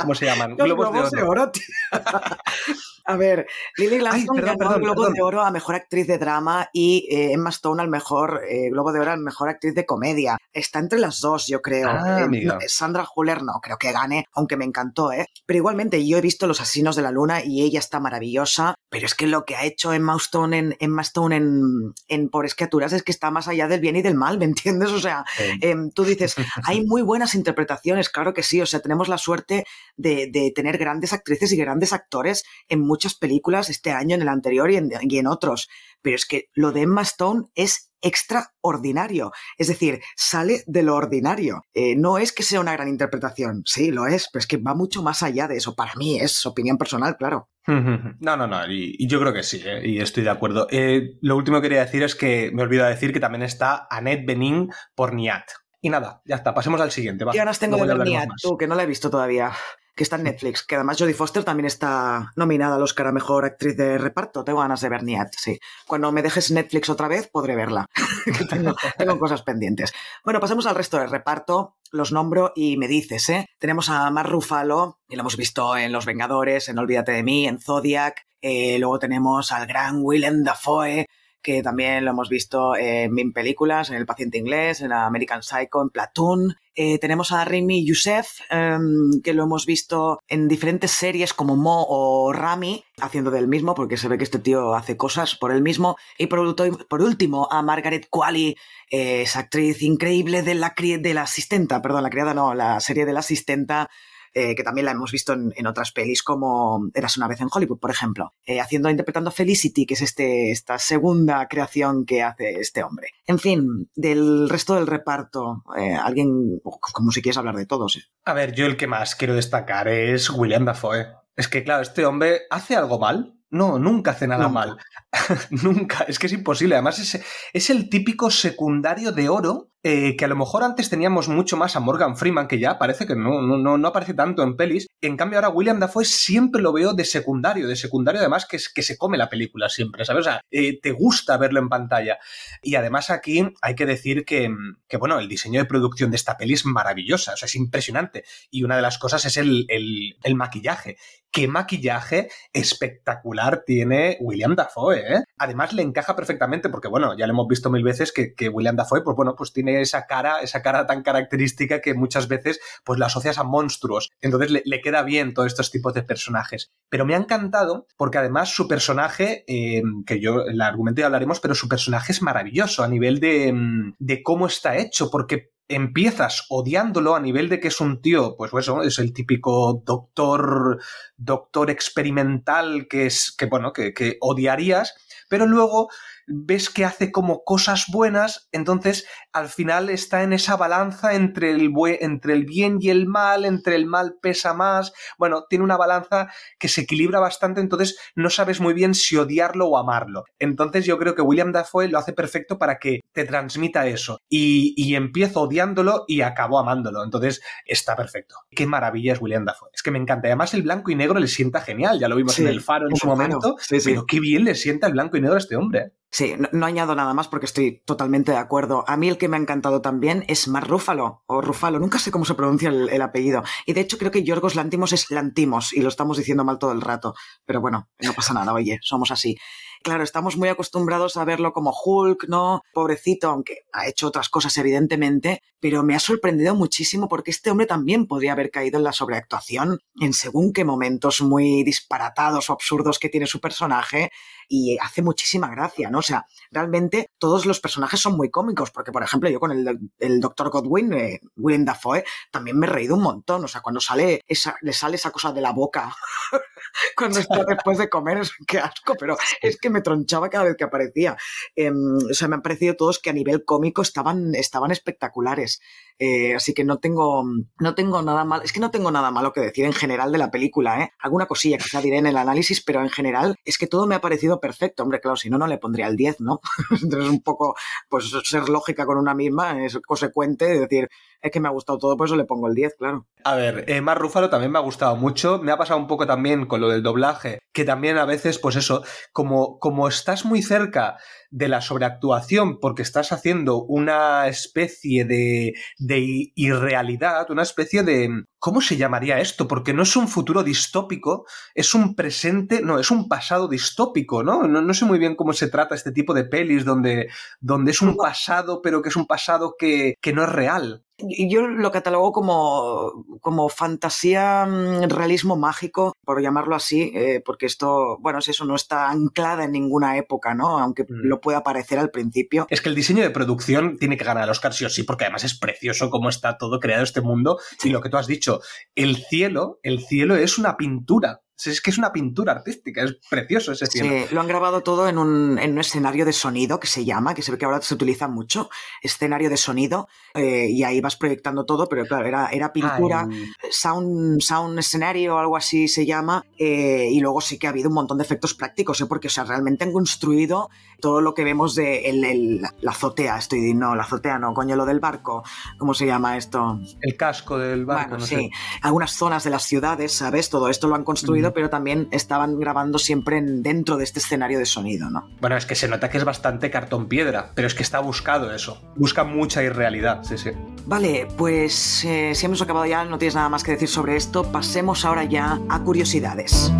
¿Cómo se llaman? Los globos, de oro, tío. A ver, Lily Gladstone ganó el Globo de Oro a Mejor Actriz de Drama y eh, Emma Stone al Mejor eh, Globo de Oro a Mejor Actriz de Comedia. Está entre las dos, yo creo. Ah, Sandra Huller no, creo que gane, aunque me encantó, ¿eh? Pero igualmente, yo he visto Los Asesinos de la Luna y ella está maravillosa, pero es que lo que ha hecho Emma Stone en, Emma Stone en, en Pobres Criaturas es que está más allá del bien y del mal, ¿me entiendes? O sea, em, tú dices, hay muy buenas interpretaciones, claro que sí, o sea, tenemos la suerte de, de tener grandes actrices y grandes actores en muchas películas este año, en el anterior y en, y en otros. Pero es que lo de Emma Stone es extraordinario. Es decir, sale de lo ordinario. Eh, no es que sea una gran interpretación, sí, lo es, pero es que va mucho más allá de eso. Para mí es opinión personal, claro. No, no, no, y, yo creo que sí, ¿eh? y estoy de acuerdo. Eh, lo último que quería decir es que me olvido decir que también está Annette Benin por Niat. Y nada, ya está, pasemos al siguiente. Va. ¿Qué ganas tengo de ver Niat? Tú, que no la he visto todavía que está en Netflix, que además Jodie Foster también está nominada al Oscar a Mejor Actriz de Reparto. Tengo ganas de ver Niat, sí. Cuando me dejes Netflix otra vez, podré verla. tengo, tengo, cosas pendientes. Bueno, pasemos al resto del reparto. Los nombro y me dices, ¿eh? Tenemos a Mar Ruffalo, y lo hemos visto en Los Vengadores, en Olvídate de mí, en Zodiac. Eh, luego tenemos al gran Willem Dafoe, que también lo hemos visto en mil películas, en El paciente inglés, en American Psycho, en Platoon. Eh, tenemos a Remy Youssef, em, que lo hemos visto en diferentes series como Mo o Rami, haciendo del mismo, porque se ve que este tío hace cosas por él mismo. Y por, por último, a Margaret Qualley, eh, esa actriz increíble de la, de la asistenta, perdón, la criada no, la serie de la asistenta eh, que también la hemos visto en, otras pelis como Eras una vez en Hollywood, por ejemplo, eh, haciendo, interpretando Felicity, que es este, esta segunda creación que hace este hombre. En fin, del resto del reparto, eh, alguien, como si quieres hablar de todos. A ver, yo el que más quiero destacar es William Dafoe. Es que, claro, este hombre hace algo mal, no, nunca hace nada mal. nunca. Es que es imposible. Además, es, es el típico secundario de oro eh, que a lo mejor antes teníamos mucho más a Morgan Freeman, que ya parece que no, no, no aparece tanto en pelis. En cambio, ahora William Dafoe siempre lo veo de secundario, de secundario además que, es, que se come la película siempre, ¿sabes? O sea, eh, te gusta verlo en pantalla. Y además aquí hay que decir que, que, bueno, el diseño de producción de esta peli es maravillosa, o sea, es impresionante. Y una de las cosas es el, el, el maquillaje. ¿Qué maquillaje espectacular tiene William Dafoe, ¿eh? Además le encaja perfectamente porque, bueno, ya lo hemos visto mil veces que, que William Dafoe, pues bueno, pues tiene esa cara, esa cara tan característica que muchas veces pues la asocias a monstruos. Entonces le, queda bien todos estos tipos de personajes. Pero me ha encantado porque además su personaje, eh, que yo el argumento ya hablaremos, pero su personaje es maravilloso a nivel de, mm, de cómo está hecho, porque empiezas odiándolo a nivel de que es un tío, pues eso, es el típico doctor, doctor experimental que es, que bueno, que, que odiarías, pero luego ves que hace como cosas buenas, entonces al final está en esa balanza entre el, entre el bien y el mal, entre el mal pesa más, bueno, tiene una balanza que se equilibra bastante, entonces no sabes muy bien si odiarlo o amarlo. Entonces yo creo que William Dafoe lo hace perfecto para que te transmita eso. Y, y empiezo odiándolo y acabo amándolo, entonces está perfecto. Qué maravilla es William Dafoe, es que me encanta, además el blanco y negro le sienta genial, ya lo vimos en el faro en su momento, pero qué bien le sienta el blanco y negro a este hombre. Sí, no, añado nada más porque estoy totalmente de acuerdo. A mí el que me ha encantado también es Mar Rúfalo, o Rufalo, nunca sé cómo se pronuncia el, apellido. Y de hecho creo que Yorgos Lantimos es Lantimos, y lo estamos diciendo mal todo el rato. Pero bueno, no pasa nada, oye, somos así. Claro, estamos muy acostumbrados a verlo como Hulk, ¿no? Pobrecito, aunque ha hecho otras cosas evidentemente, pero me ha sorprendido muchísimo porque este hombre también podría haber caído en la sobreactuación en según qué momentos muy disparatados o absurdos que tiene su personaje y hace muchísima gracia, ¿no? O sea, realmente todos los personajes son muy cómicos, porque por ejemplo yo con el, el Dr. Godwin, eh, William Dafoe, también me he reído un montón, o sea, cuando sale esa, le sale esa cosa de la boca cuando está después de comer, es que asco, pero es que me tronchaba cada vez que aparecía. Em, o sea, me han parecido todos que a nivel cómico estaban, estaban espectaculares. Eh, así que no tengo, no tengo nada mal, es que no tengo nada malo que decir en general de la película, ¿eh? Alguna cosilla quizá diré en el análisis, pero en general es que todo me ha parecido perfecto. Hombre, claro, si no, no le pondría el 10, ¿no? Entonces un poco, pues ser lógica con una misma, es consecuente, decir, es que me ha gustado todo, por eso le pongo el 10, claro. A ver, eh, Mar Rúfalo también me ha gustado mucho. Me ha pasado un poco también con lo del doblaje, que también a veces, pues eso, como, como estás muy cerca de la sobreactuación porque estás haciendo una especie de, de irrealidad, una especie de... ¿Cómo se llamaría esto? Porque no es un futuro distópico, es un presente, no, es un pasado distópico, ¿no? No, no sé muy bien cómo se trata este tipo de pelis donde, donde es un pasado, pero que es un pasado que, que no es real. Yo lo catalogo como, como fantasía, mm, realismo mágico, por llamarlo así, eh, porque esto, bueno, es eso, no está anclada en ninguna época, ¿no? Aunque mm. lo pueda parecer al principio. Es que el diseño de producción tiene que ganar el Oscar sí o sí, porque además es precioso cómo está todo creado este mundo. Y lo que tú has dicho, el cielo, el cielo es una pintura. Es que es una pintura artística, es precioso ese cielo. Sí, lo han grabado todo en un, en un, escenario de sonido que se llama, que se ve que ahora se utiliza mucho, escenario de sonido, eh, y ahí vas proyectando todo, pero claro, era, era pintura, sound, sound escenario o algo así se llama, eh, y luego sí que ha habido un montón de efectos prácticos, ¿eh? porque o sea, realmente han construido todo lo que vemos de el, la azotea, estoy no, la azotea no, coño, lo del barco, ¿cómo se llama esto? El casco del barco, no sí. Sé. Algunas zonas de las ciudades, ¿sabes? Todo esto lo han construido pero también estaban grabando siempre dentro de este escenario de sonido, ¿no? Bueno, es que se nota que es bastante cartón piedra, pero es que está buscado eso. Busca mucha irrealidad, sí, sí. Vale, pues eh, si hemos acabado ya, no tienes nada más que decir sobre esto, pasemos ahora ya a curiosidades.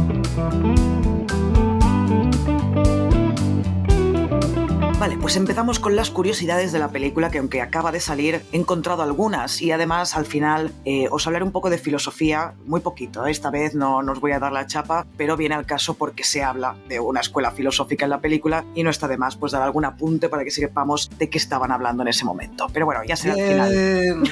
Vale, pues empezamos con las curiosidades de la película, que aunque acaba de salir, he encontrado algunas y además al final eh, os hablaré un poco de filosofía, muy poquito, ¿eh? esta vez no, no, os voy a dar la chapa, pero viene al caso porque se habla de una escuela filosófica en la película y no está de más pues dar algún apunte para que sepamos de qué estaban hablando en ese momento. Pero bueno, ya será al final.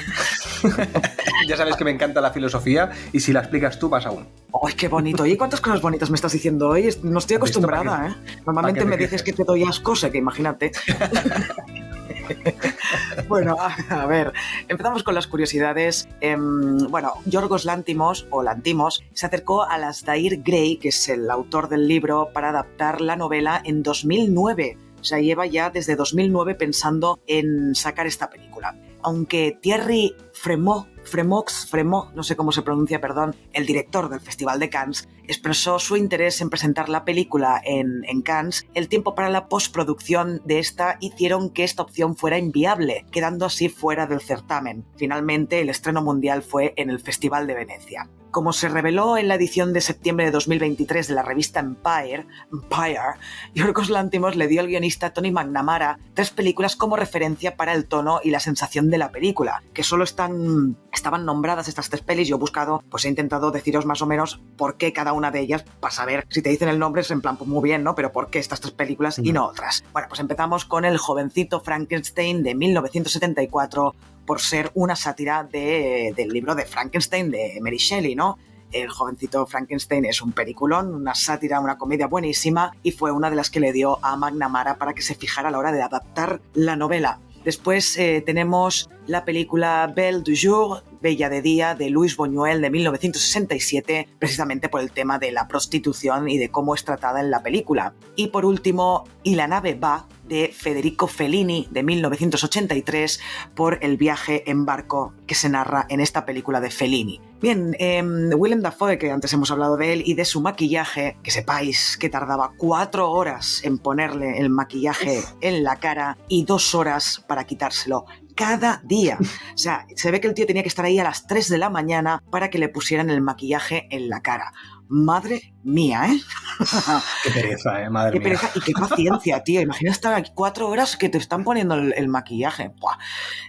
ya sabes que me encanta la filosofía y si la explicas tú vas aún. ¡Ay, qué bonito! ¿Y cuántas cosas bonitas me estás diciendo hoy? No estoy acostumbrada, ¿eh? Normalmente me dices que te doy asco, que imagínate. bueno, a, ver, empezamos con las curiosidades. Em, bueno, Yorgos Lantimos, o Lantimos, se acercó a Dair Gray, que es el autor del libro, para adaptar la novela en 2009. O sea, lleva ya desde 2009 pensando en sacar esta película. Aunque Thierry Fremont Fremox, Fremo, no sé cómo se pronuncia, perdón, el director del Festival de Cannes, expresó su interés en presentar la película en, en Cannes, el tiempo para la postproducción de esta hicieron que esta opción fuera inviable, quedando así fuera del certamen. Finalmente, el estreno mundial fue en el Festival de Venecia. Como se reveló en la edición de septiembre de 2023 de la revista Empire, Empire Yorgos Lantimos le dio al guionista Tony McNamara tres películas como referencia para el tono y la sensación de la película, que solo están, estaban nombradas estas tres pelis. Yo he buscado, pues he intentado deciros más o menos por qué cada una de ellas, para saber si te dicen el nombre es en plan, pues muy bien, ¿no? Pero por qué estas tres películas y no otras. Bueno, pues empezamos con El jovencito Frankenstein de 1974 por ser una sátira de, del libro de Frankenstein de Mary Shelley, ¿no? El jovencito Frankenstein es un periculón, una sátira, una comedia buenísima y fue una de las que le dio a McNamara para que se fijara a la hora de adaptar la novela. Después eh, tenemos la película Belle du Jour, Bella de Día, de Louis Buñuel de 1967, precisamente por el tema de la prostitución y de cómo es tratada en la película. Y por último, Y la nave va, de Federico Fellini de 1983 por el viaje en barco que se narra en esta película de Fellini. Bien, eh, Willem Dafoe, que antes hemos hablado de él, y de su maquillaje, que sepáis que tardaba cuatro horas en ponerle el maquillaje en la cara y dos horas para quitárselo cada día. O sea, se ve que el tío tenía que estar ahí a las 3 de la mañana para que le pusieran el maquillaje en la cara. Madre mía, ¿eh? Qué pereza, ¿eh? Madre qué mía. Pereza y qué paciencia, tío. Imagina estar aquí cuatro horas que te están poniendo el, el maquillaje. Buah.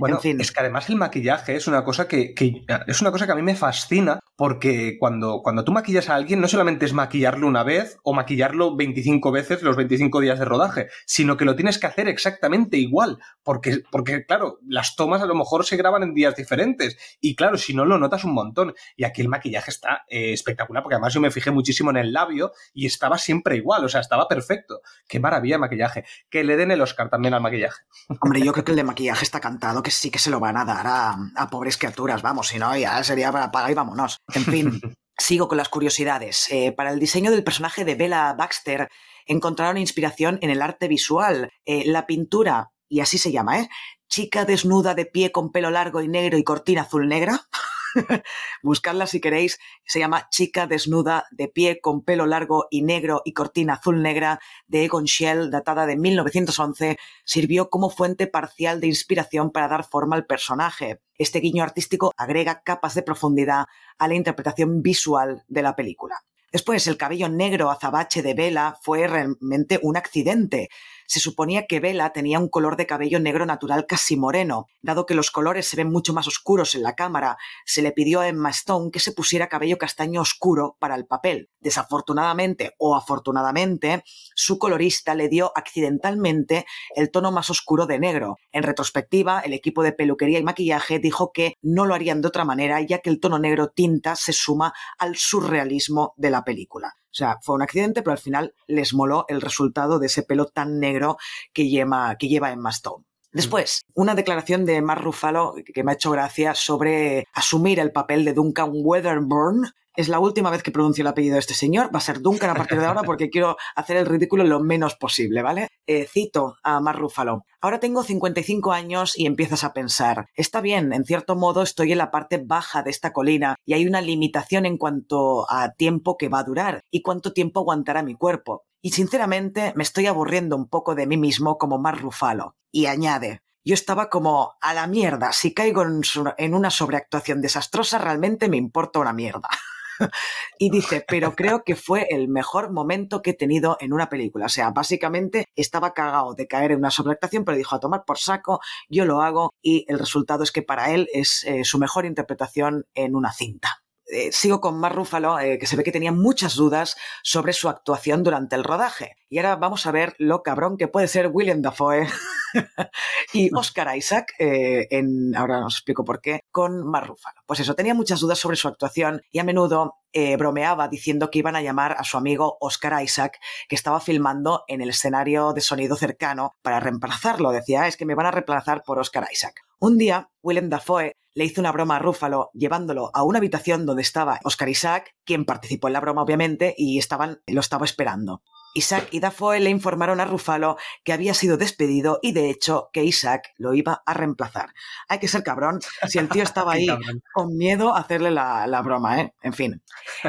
Bueno, en fin. es que además el maquillaje es una cosa que, que, es una cosa que a mí me fascina porque cuando, cuando tú maquillas a alguien no solamente es maquillarlo una vez o maquillarlo 25 veces los 25 días de rodaje, sino que lo tienes que hacer exactamente igual. Porque, porque claro, la las tomas a lo mejor se graban en días diferentes. Y claro, si no lo notas un montón. Y aquí el maquillaje está eh, espectacular, porque además yo me fijé muchísimo en el labio y estaba siempre igual, o sea, estaba perfecto. Qué maravilla de maquillaje. Que le den el Oscar también al maquillaje. Hombre, yo creo que el de maquillaje está cantado, que sí que se lo van a dar a, pobres criaturas, vamos, si no, ya sería para pagar y vámonos. En fin. Sigo con las curiosidades. Eh, para el diseño del personaje de Bella Baxter encontraron inspiración en el arte visual. Eh, la pintura, y así se llama, ¿eh? Chica desnuda de pie con pelo largo y negro y cortina azul negra. Buscadla si queréis. Se llama Chica desnuda de pie con pelo largo y negro y cortina azul negra de Egon Schiele, datada de 1911. Sirvió como fuente parcial de inspiración para dar forma al personaje. Este guiño artístico agrega capas de profundidad a la interpretación visual de la película. Después, el cabello negro azabache de Vela fue realmente un accidente. Se suponía que Bella tenía un color de cabello negro natural casi moreno. Dado que los colores se ven mucho más oscuros en la cámara, se le pidió a Emma Stone que se pusiera cabello castaño oscuro para el papel. Desafortunadamente o afortunadamente, su colorista le dio accidentalmente el tono más oscuro de negro. En retrospectiva, el equipo de peluquería y maquillaje dijo que no lo harían de otra manera, ya que el tono negro tinta se suma al surrealismo de la película. O sea, fue un accidente, pero al final les moló el resultado de ese pelo tan negro que lleva, que lleva Emma Stone. Después, una declaración de Mark Ruffalo que me ha hecho gracia sobre asumir el papel de Duncan Weatherburn es la última vez que pronuncio el apellido de este señor. Va a ser Duncan a partir de ahora porque quiero hacer el ridículo lo menos posible, ¿vale? Eh, cito a Mar Ruffalo. Ahora tengo 55 años y empiezas a pensar, está bien, en cierto modo estoy en la parte baja de esta colina y hay una limitación en cuanto a tiempo que va a durar y cuánto tiempo aguantará mi cuerpo. Y sinceramente me estoy aburriendo un poco de mí mismo como Mar Ruffalo. Y añade, yo estaba como a la mierda, si caigo en una sobreactuación desastrosa realmente me importa una mierda. y dice, pero creo que fue el mejor momento que he tenido en una película. O sea, básicamente estaba cagado de caer en una sobreactuación, pero dijo a tomar por saco, yo lo hago y el resultado es que para él es eh, su mejor interpretación en una cinta. Eh, sigo con Mark Ruffalo, eh, que se ve que tenía muchas dudas sobre su actuación durante el rodaje. Y ahora vamos a ver lo cabrón que puede ser William Dafoe y Oscar Isaac, eh, en, ahora os explico por qué, con Mark Ruffalo. Pues eso, tenía muchas dudas sobre su actuación y a menudo bromeaba diciendo que iban a llamar a su amigo Oscar Isaac, que estaba filmando en el escenario de sonido cercano para reemplazarlo. Decía, ah, es que me van a reemplazar por Oscar Isaac. Un día, Willem Dafoe le hizo una broma a Rúfalo llevándolo a una habitación donde estaba Oscar Isaac, quien participó en la broma obviamente, y estaban, lo estaba esperando. Isaac y Dafoe le informaron a Rufalo que había sido despedido y de hecho que Isaac lo iba a reemplazar. Hay que ser cabrón si el tío estaba ahí con miedo a hacerle la, broma, ¿eh? En fin.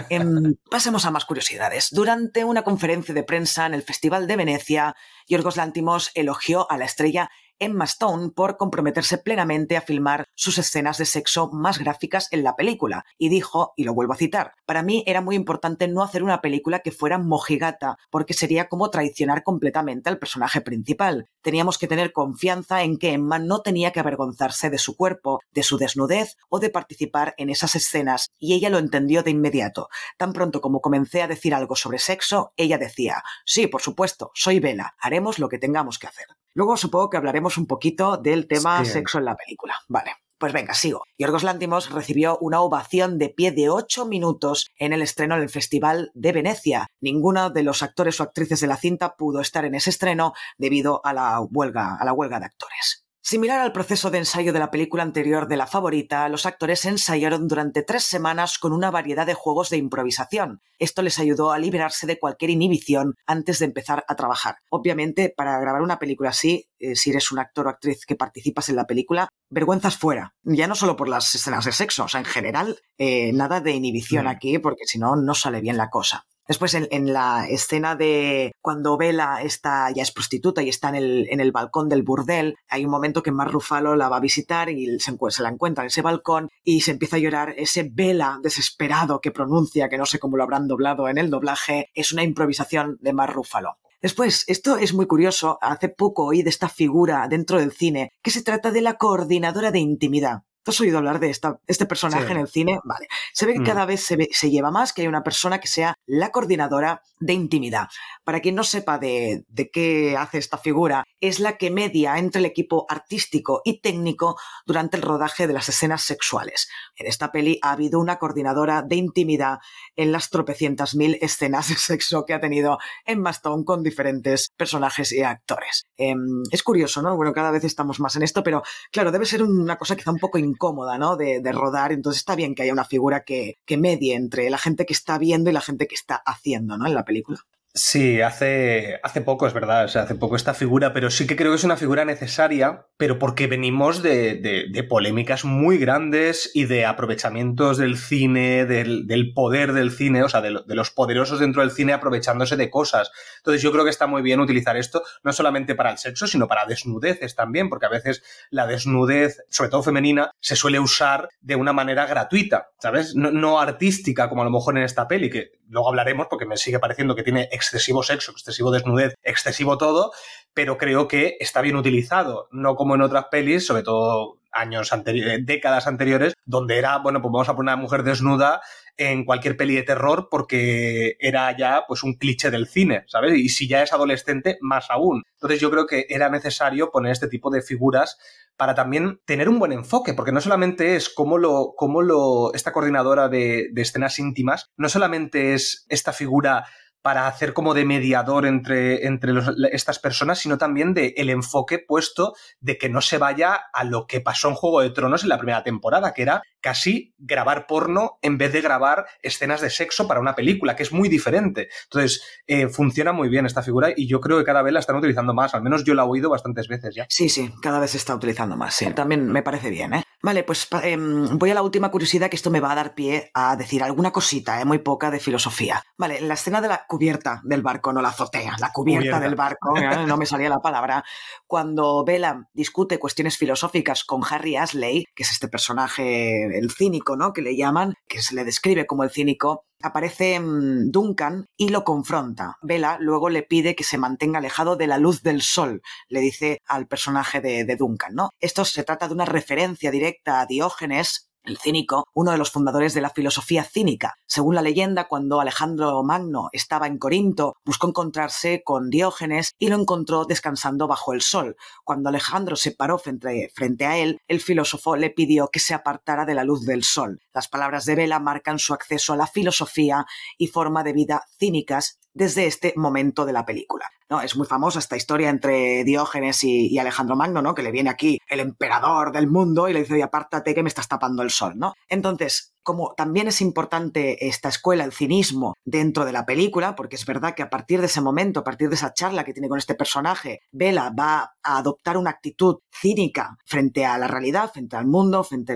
Em, pasemos a más curiosidades. Durante una conferencia de prensa en el Festival de Venecia, Yorgos Lántimos elogió a la estrella Emma Stone por comprometerse plenamente a filmar sus escenas de sexo más gráficas en la película, y dijo, y lo vuelvo a citar, para mí era muy importante no hacer una película que fuera mojigata, porque sería como traicionar completamente al personaje principal. Teníamos que tener confianza en que Emma no tenía que avergonzarse de su cuerpo, de su desnudez o de participar en esas escenas, y ella lo entendió de inmediato. Tan pronto como comencé a decir algo sobre sexo, ella decía, sí, por supuesto, soy Vela, haremos lo que tengamos que hacer. Luego supongo que hablaremos un poquito del tema sexo en la película. Vale. Pues venga, sigo. Yorgos Lántimos recibió una ovación de pie de ocho minutos en el estreno del Festival de Venecia. Ninguno de los actores o actrices de la cinta pudo estar en ese estreno debido a la huelga, a la huelga de actores. Similar al proceso de ensayo de la película anterior de La Favorita, los actores ensayaron durante tres semanas con una variedad de juegos de improvisación. Esto les ayudó a liberarse de cualquier inhibición antes de empezar a trabajar. Obviamente, para grabar una película así, eh, si eres un actor o actriz que participas en la película, vergüenzas fuera. Ya no solo por las escenas de sexo, o sea, en general, eh, nada de inhibición mm. aquí, porque si no, no sale bien la cosa. Después, en, la escena de cuando Vela está, ya es prostituta y está en el, en el balcón del burdel, hay un momento que Mar Rufalo la va a visitar y se, se, la encuentra en ese balcón y se empieza a llorar. Ese Vela desesperado que pronuncia, que no sé cómo lo habrán doblado en el doblaje, es una improvisación de Mar Rufalo. Después, esto es muy curioso, hace poco oí de esta figura dentro del cine, que se trata de la coordinadora de intimidad. ¿Tú has oído hablar de esta, este personaje en el cine? Vale. Se ve que mm. cada vez se, se, lleva más que hay una persona que sea la coordinadora de intimidad. Para quien no sepa de, de qué hace esta figura, es la que media entre el equipo artístico y técnico durante el rodaje de las escenas sexuales. En esta peli ha habido una coordinadora de intimidad en las tropecientas mil escenas de sexo que ha tenido en Mastone con diferentes personajes y actores. Em, es curioso, ¿no? Bueno, cada vez estamos más en esto, pero claro, debe ser una cosa quizá un poco incómoda, ¿no? De, rodar, entonces está bien que haya una figura que, que medie entre la gente que está viendo y la gente que está haciendo, ¿no? En la película. Sí, hace, hace poco, es verdad, hace poco esta figura, pero sí que creo que es una figura necesaria, pero porque venimos de, de, polémicas muy grandes y de aprovechamientos del cine, del, del poder del cine, o sea, de, de, los poderosos dentro del cine aprovechándose de cosas. Entonces yo creo que está muy bien utilizar esto, no solamente para el sexo, sino para desnudeces también, porque a veces la desnudez, sobre todo femenina, se suele usar de una manera gratuita, ¿sabes? No, no artística, como a lo mejor en esta peli, que luego hablaremos porque me sigue pareciendo que tiene excesivo sexo, excesivo desnudez, excesivo todo, pero creo que está bien utilizado, no como en otras pelis, sobre todo años anteriores, décadas anteriores, donde era, bueno, pues vamos a poner a una mujer desnuda en cualquier peli de terror porque era ya pues un cliché del cine, ¿sabes? Y si ya es adolescente, más aún. Entonces yo creo que era necesario poner este tipo de figuras para también tener un buen enfoque, porque no solamente es cómo lo, cómo lo, esta coordinadora de, de escenas íntimas, no solamente es esta figura para hacer como de mediador entre, entre estas personas, sino también de el enfoque puesto de que no se vaya a lo que pasó en Juego de Tronos en la primera temporada, que era casi grabar porno en vez de grabar escenas de sexo para una película, que es muy diferente. Entonces, eh, funciona muy bien esta figura y yo creo que cada vez la están utilizando más, al menos yo la he oído bastantes veces ya. Sí, sí, cada vez se está utilizando más, sí, también me parece bien, ¿eh? Vale, pues em, voy a la última curiosidad que esto me va a dar pie a decir alguna cosita, ¿eh? muy poca de filosofía. Vale, en la escena de la cubierta del barco, no la azotea, la cubierta, del barco, ¿eh? no me salía la palabra, cuando Bella discute cuestiones filosóficas con Harry Ashley, que es este personaje el cínico, ¿no? Que le llaman, que se le describe como el cínico, aparece mm, Duncan y lo confronta. Vela luego le pide que se mantenga alejado de la luz del sol, le dice al personaje de, de Duncan, ¿no? Esto se trata de una referencia directa a Diógenes, el cínico, uno de los fundadores de la filosofía cínica. Según la leyenda, cuando Alejandro Magno estaba en Corinto, buscó encontrarse con Diógenes y lo encontró descansando bajo el sol. Cuando Alejandro se paró frente, frente a él, el filósofo le pidió que se apartara de la luz del sol. Las palabras de Vela marcan su acceso a la filosofía y forma de vida cínicas desde este momento de la película. No, es muy famosa esta historia entre Diógenes y, Alejandro Magno, ¿no? Que le viene aquí el emperador del mundo y le dice, apártate que me estás tapando el sol, ¿no? Entonces, como también es importante esta escuela, el cinismo, dentro de la película, porque es verdad que a partir de ese momento, a partir de esa charla que tiene con este personaje, Vela va a adoptar una actitud cínica frente a la realidad, frente al mundo, frente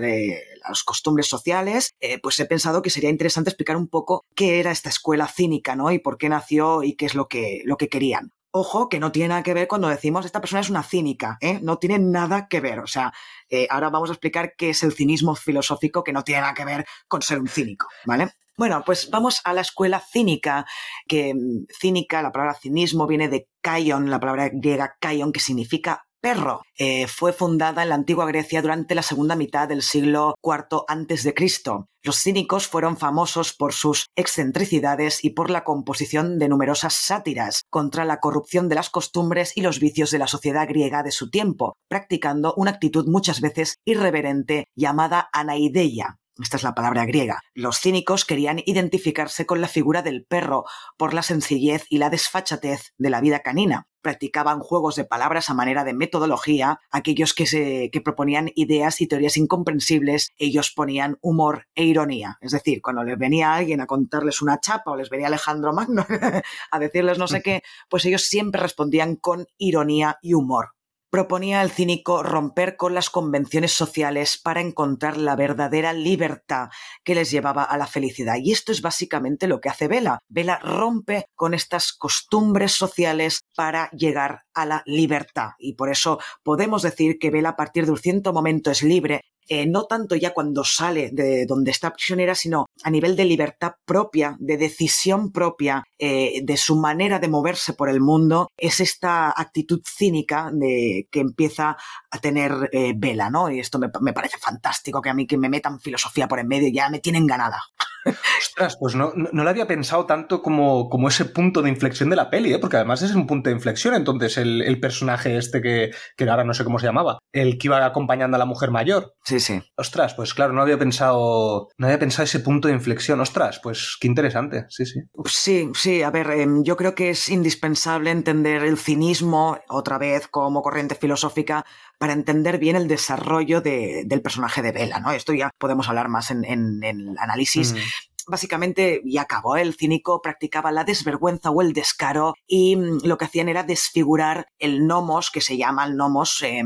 a las costumbres sociales, eh, pues he pensado que sería interesante explicar un poco qué era esta escuela cínica, ¿no? Y por qué nació y qué es lo que, lo que querían. Ojo, que no tiene nada que ver cuando decimos esta persona es una cínica, ¿eh? No tiene nada que ver. O sea, eh, ahora vamos a explicar qué es el cinismo filosófico que no tiene nada que ver con ser un cínico, ¿vale? Bueno, pues vamos a la escuela cínica, que mm, cínica, la palabra cinismo viene de kaion, la palabra griega kaion, que significa perro. Eh, fue fundada en la antigua Grecia durante la segunda mitad del siglo IV Cristo. Los cínicos fueron famosos por sus excentricidades y por la composición de numerosas sátiras contra la corrupción de las costumbres y los vicios de la sociedad griega de su tiempo, practicando una actitud muchas veces irreverente llamada anaideia, esta es la palabra griega. Los cínicos querían identificarse con la figura del perro por la sencillez y la desfachatez de la vida canina. Practicaban juegos de palabras a manera de metodología. Aquellos que, se, que proponían ideas y teorías incomprensibles, ellos ponían humor e ironía. Es decir, cuando les venía alguien a contarles una chapa o les venía Alejandro Magno a decirles no sé qué, pues ellos siempre respondían con ironía y humor proponía al cínico romper con las convenciones sociales para encontrar la verdadera libertad que les llevaba a la felicidad. Y esto es básicamente lo que hace Vela. Vela rompe con estas costumbres sociales para llegar a la libertad. Y por eso podemos decir que Vela a partir de un cierto momento es libre eh, no tanto ya cuando sale de donde está prisionera, sino a nivel de libertad propia, de decisión propia, eh, de su manera de moverse por el mundo, es esta actitud cínica de, que empieza a tener eh, Vela, ¿no? Y esto me, me, parece fantástico, que a mí que me metan filosofía por en medio ya me tienen ganada. Ostras, pues no, no, lo había pensado tanto como, como ese punto de inflexión de la peli, ¿eh? porque además es un punto de inflexión. Entonces, el, el personaje este que, que, ahora no sé cómo se llamaba, el que iba acompañando a la mujer mayor. Sí, sí. Ostras, pues claro, no había pensado, no había pensado ese punto de inflexión. Ostras, pues qué interesante. Sí, sí. Sí, sí, a ver, eh, yo creo que es indispensable entender el cinismo, otra vez, como corriente filosófica, para entender bien el desarrollo de, del personaje de Bella, ¿no? Esto ya podemos hablar más en, en, en el análisis. Mm básicamente, y acabó, el cínico practicaba la desvergüenza o el descaro y mm, lo que hacían era desfigurar el nomos, que se llama el nomos, eh,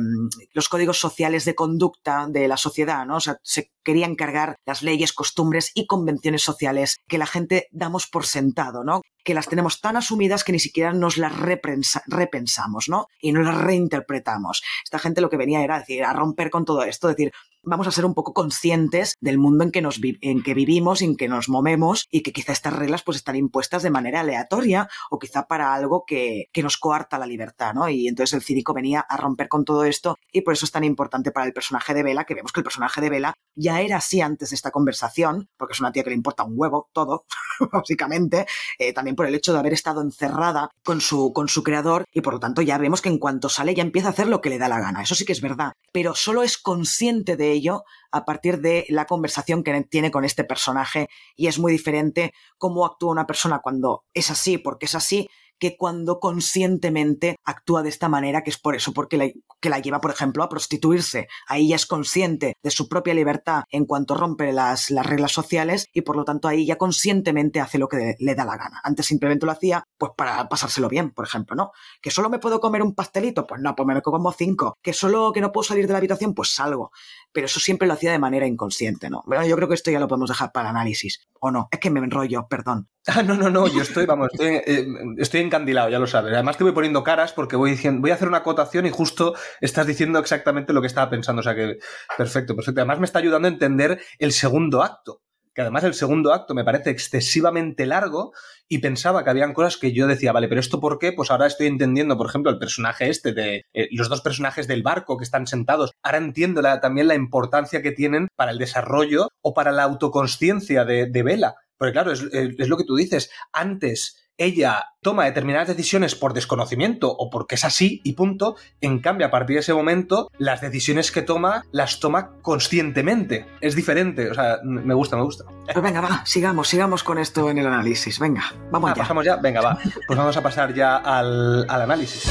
los códigos sociales de conducta de la sociedad, ¿no? O sea, se querían cargar las leyes, costumbres y convenciones sociales que la gente damos por sentado, ¿no? Que las tenemos tan asumidas que ni siquiera nos las repensamos, ¿no? Y no las reinterpretamos. Esta gente lo que venía era decir, a romper con todo esto, decir, vamos a ser un poco conscientes del mundo en que, nos en que vivimos, en que nos movemos y que quizá estas reglas pues están impuestas de manera aleatoria o quizá para algo que, que nos coarta la libertad, ¿no? Y entonces el cínico venía a romper con todo esto y por eso es tan importante para el personaje de Vela, que vemos que el personaje de Vela ya era así antes de esta conversación, porque es una tía que le importa un huevo todo, básicamente, eh, también por el hecho de haber estado encerrada con su, con su creador y por lo tanto ya vemos que en cuanto sale ya empieza a hacer lo que le da la gana, eso sí que es verdad, pero solo es consciente de ello a partir de la conversación que tiene con este personaje y es muy diferente cómo actúa una persona cuando es así, porque es así, que cuando conscientemente actúa de esta manera, que es por eso, porque la, que la lleva, por ejemplo, a prostituirse. Ahí ya es consciente de su propia libertad en cuanto rompe las, las reglas sociales y por lo tanto ahí ya conscientemente hace lo que le da la gana. Antes simplemente lo hacía pues para pasárselo bien, por ejemplo, ¿no? Que solo me puedo comer un pastelito, pues no, pues me como cinco. Que solo que no puedo salir de la habitación, pues salgo. Pero eso siempre lo hacía de manera inconsciente, ¿no? Bueno, yo creo que esto ya lo podemos dejar para análisis. ¿O no? Es que me enrollo, perdón. Ah, no, no, no, yo estoy, vamos, estoy, eh, estoy encandilado, ya lo sabes. Además te voy poniendo caras porque voy diciendo, voy a hacer una acotación y justo estás diciendo exactamente lo que estaba pensando. O sea que, perfecto, perfecto. Además me está ayudando a entender el segundo acto. Que además el segundo acto me parece excesivamente largo y pensaba que habían cosas que yo decía, vale, pero ¿esto por qué? Pues ahora estoy entendiendo, por ejemplo, el personaje este de eh, los dos personajes del barco que están sentados. Ahora entiendo también la importancia que tienen para el desarrollo o para la autoconsciencia de, de Vela. Porque claro, es, es lo que tú dices. Antes ella toma determinadas decisiones por desconocimiento o porque es así y punto, en cambio a partir de ese momento las decisiones que toma las toma conscientemente. Es diferente, o sea, me gusta, me gusta. Pues venga, va, sigamos, sigamos con esto en el análisis. Venga, vamos ah, ya. Pasamos ya, venga, va. Pues vamos a pasar ya al, al análisis.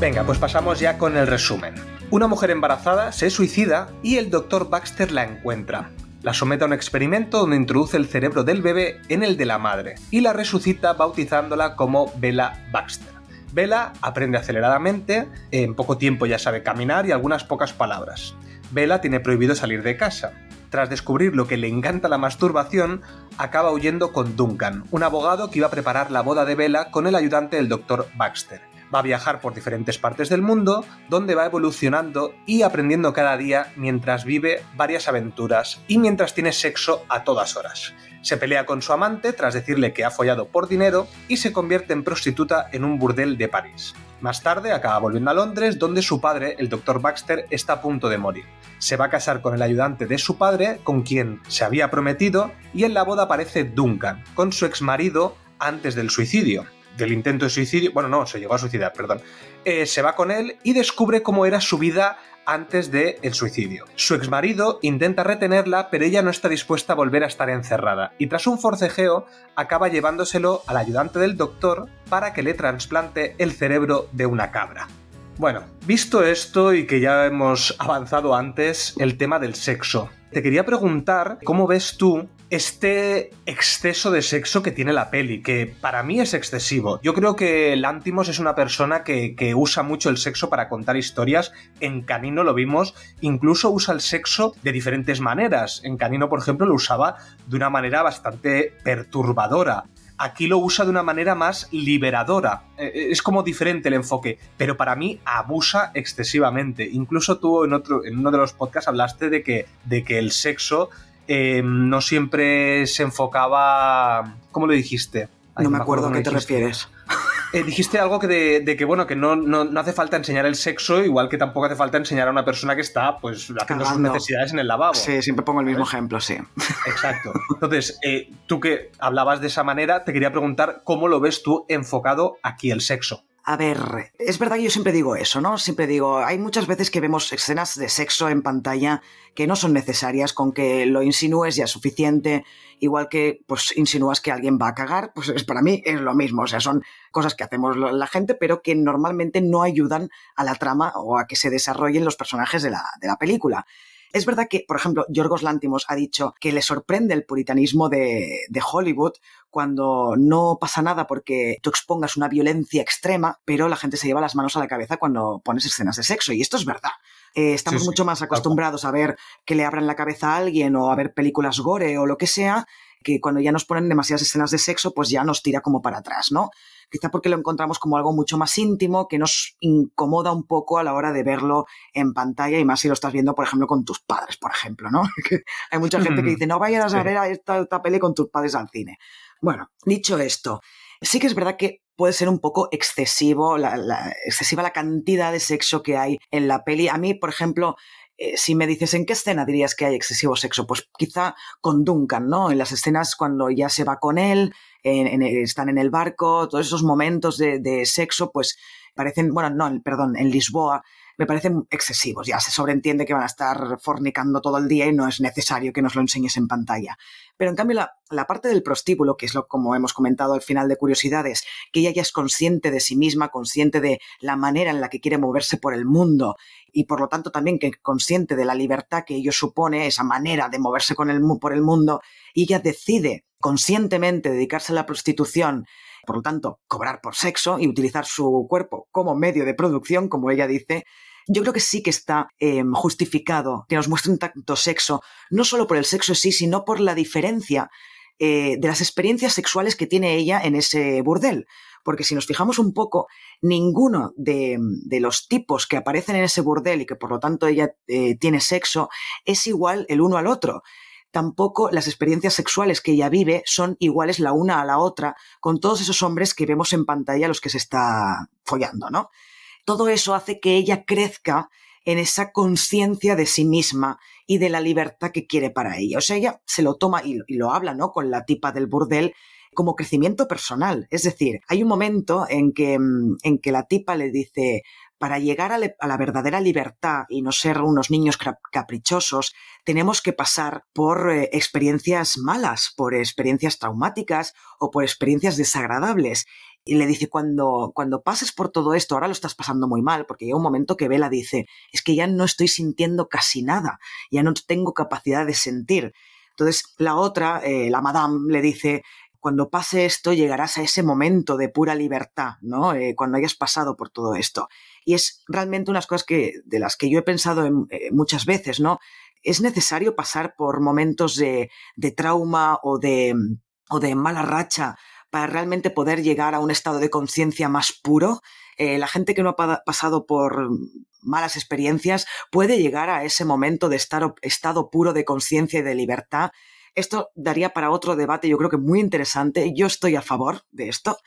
Venga, pues pasamos ya con el resumen. Una mujer embarazada se suicida y el doctor Baxter la encuentra. La somete a un experimento donde introduce el cerebro del bebé en el de la madre y la resucita bautizándola como Bella Baxter. Bella aprende aceleradamente, en poco tiempo ya sabe caminar y algunas pocas palabras. Bella tiene prohibido salir de casa. Tras descubrir lo que le encanta la masturbación, acaba huyendo con Duncan, un abogado que iba a preparar la boda de Bella con el ayudante del Dr. Baxter va a viajar por diferentes partes del mundo, donde va evolucionando y aprendiendo cada día mientras vive varias aventuras y mientras tiene sexo a todas horas. Se pelea con su amante tras decirle que ha follado por dinero y se convierte en prostituta en un burdel de París. Más tarde acaba volviendo a Londres, donde su padre, el Dr. Baxter, está a punto de morir. Se va a casar con el ayudante de su padre, con quien se había prometido, y en la boda aparece Duncan, con su ex marido antes del suicidio del intento de suicidio, bueno, no, se llegó a suicidar, perdón, eh, se va con él y descubre cómo era su vida antes del el suicidio. Su exmarido intenta retenerla, pero ella no está dispuesta a volver a estar encerrada, y tras un forcejeo acaba llevándoselo al ayudante del doctor para que le trasplante el cerebro de una cabra. Bueno, visto esto y que ya hemos avanzado antes, el tema del sexo. Te quería preguntar cómo ves tú este exceso de sexo que tiene la peli, que para mí es excesivo. Yo creo que Lantimos es una persona que, usa mucho el sexo para contar historias. En Canino lo vimos, incluso usa el sexo de diferentes maneras. En Canino, por ejemplo, lo usaba de una manera bastante perturbadora. aquí lo usa de una manera más liberadora. Eh, eh, es como diferente el enfoque, pero para mí abusa excesivamente. Incluso tú en, otro, en uno de los podcasts hablaste de que, de que el sexo eh, no siempre se enfocaba... ¿Cómo lo dijiste? no, me acuerdo a qué te refieres. Eh, dijiste algo que de, que, bueno, que no, no, hace falta enseñar el sexo, igual que tampoco hace falta enseñar a una persona que está, pues, haciendo sus necesidades en el lavabo. Sí, siempre pongo el mismo ejemplo, sí. Exacto. Entonces, eh, tú que hablabas de esa manera, te quería preguntar cómo lo ves tú enfocado aquí el sexo. A ver, es verdad que yo siempre digo eso, ¿no? Siempre digo, hay muchas veces que vemos escenas de sexo en pantalla que no son necesarias, con que lo insinúes ya es suficiente, igual que pues insinúas que alguien va a cagar, pues es, para mí es lo mismo, o sea, son cosas que hacemos la gente, pero que normalmente no ayudan a la trama o a que se desarrollen los personajes de la, de la película. Es verdad que, por ejemplo, Yorgos Lántimos ha dicho que le sorprende el puritanismo de, Hollywood cuando no pasa nada porque tú expongas una violencia extrema, pero la gente se lleva las manos a la cabeza cuando pones escenas de sexo. Y esto es verdad. Eh, estamos mucho más acostumbrados a ver que le abran la cabeza a alguien o a ver películas gore o lo que sea, que cuando ya nos ponen demasiadas escenas de sexo, pues ya nos tira como para atrás, ¿no? Quizá porque lo encontramos como algo mucho más íntimo, que nos incomoda un poco a la hora de verlo en pantalla y más si lo estás viendo, por ejemplo, con tus padres, por ejemplo, ¿no? hay mucha gente que dice, no vayas a ver esta, esta peli con tus padres al cine. Bueno, dicho esto, sí que es verdad que puede ser un poco excesivo, la, excesiva la cantidad de sexo que hay en la peli. A mí, por ejemplo, eh, si me dices en qué escena dirías que hay excesivo sexo, pues quizá con Duncan, ¿no? En las escenas cuando ya se va con él, están en el barco, todos esos momentos de, sexo, pues parecen, bueno, no, perdón, en Lisboa, me parecen excesivos. Ya se sobreentiende que van a estar fornicando todo el día y no es necesario que nos lo enseñes en pantalla. Pero en cambio, la, parte del prostíbulo, que es lo como hemos comentado al final de Curiosidades, que ella ya es consciente de sí misma, consciente de la manera en la que quiere moverse por el mundo y por lo tanto también que consciente de la libertad que ello supone, esa manera de moverse por el mundo, y ella decide conscientemente dedicarse a la prostitución, por lo tanto, cobrar por sexo y utilizar su cuerpo como medio de producción, como ella dice, yo creo que sí que está em, justificado que nos muestren tanto sexo, no solo por el sexo en sí, sino por la diferencia eh, de las experiencias sexuales que tiene ella en ese burdel. Porque si nos fijamos un poco, ninguno de, los tipos que aparecen en ese burdel y que por lo tanto ella eh, tiene sexo es igual el uno al otro tampoco las experiencias sexuales que ella vive son iguales la una a la otra con todos esos hombres que vemos en pantalla los que se está follando, ¿no? Todo eso hace que ella crezca en esa conciencia de sí misma y de la libertad que quiere para ella. O sea, ella se lo toma y, lo habla, ¿no? Con la tipa del burdel como crecimiento personal. Es decir, hay un momento en que, mm, en que la tipa le dice, para llegar a, la verdadera libertad y no ser unos niños caprichosos, tenemos que pasar por eh, experiencias malas, por experiencias traumáticas o por experiencias desagradables. Y le dice, cuando, cuando pases por todo esto, ahora lo estás pasando muy mal, porque llega un momento que Vela dice, es que ya no estoy sintiendo casi nada, ya no tengo capacidad de sentir. Entonces la otra, eh, la madame, le dice, cuando pase esto llegarás a ese momento de pura libertad, ¿no? Eh, cuando hayas pasado por todo esto. Y es realmente unas cosas que, de las que yo he pensado eh, muchas veces, ¿no? Es necesario pasar por momentos de, trauma o de, o de mala racha para realmente poder llegar a un estado de conciencia más puro. Eh, la gente que no ha pasado por malas experiencias puede llegar a ese momento de estar, estado puro de conciencia y de libertad esto daría para otro debate, yo creo que muy interesante. Yo estoy a favor de esto.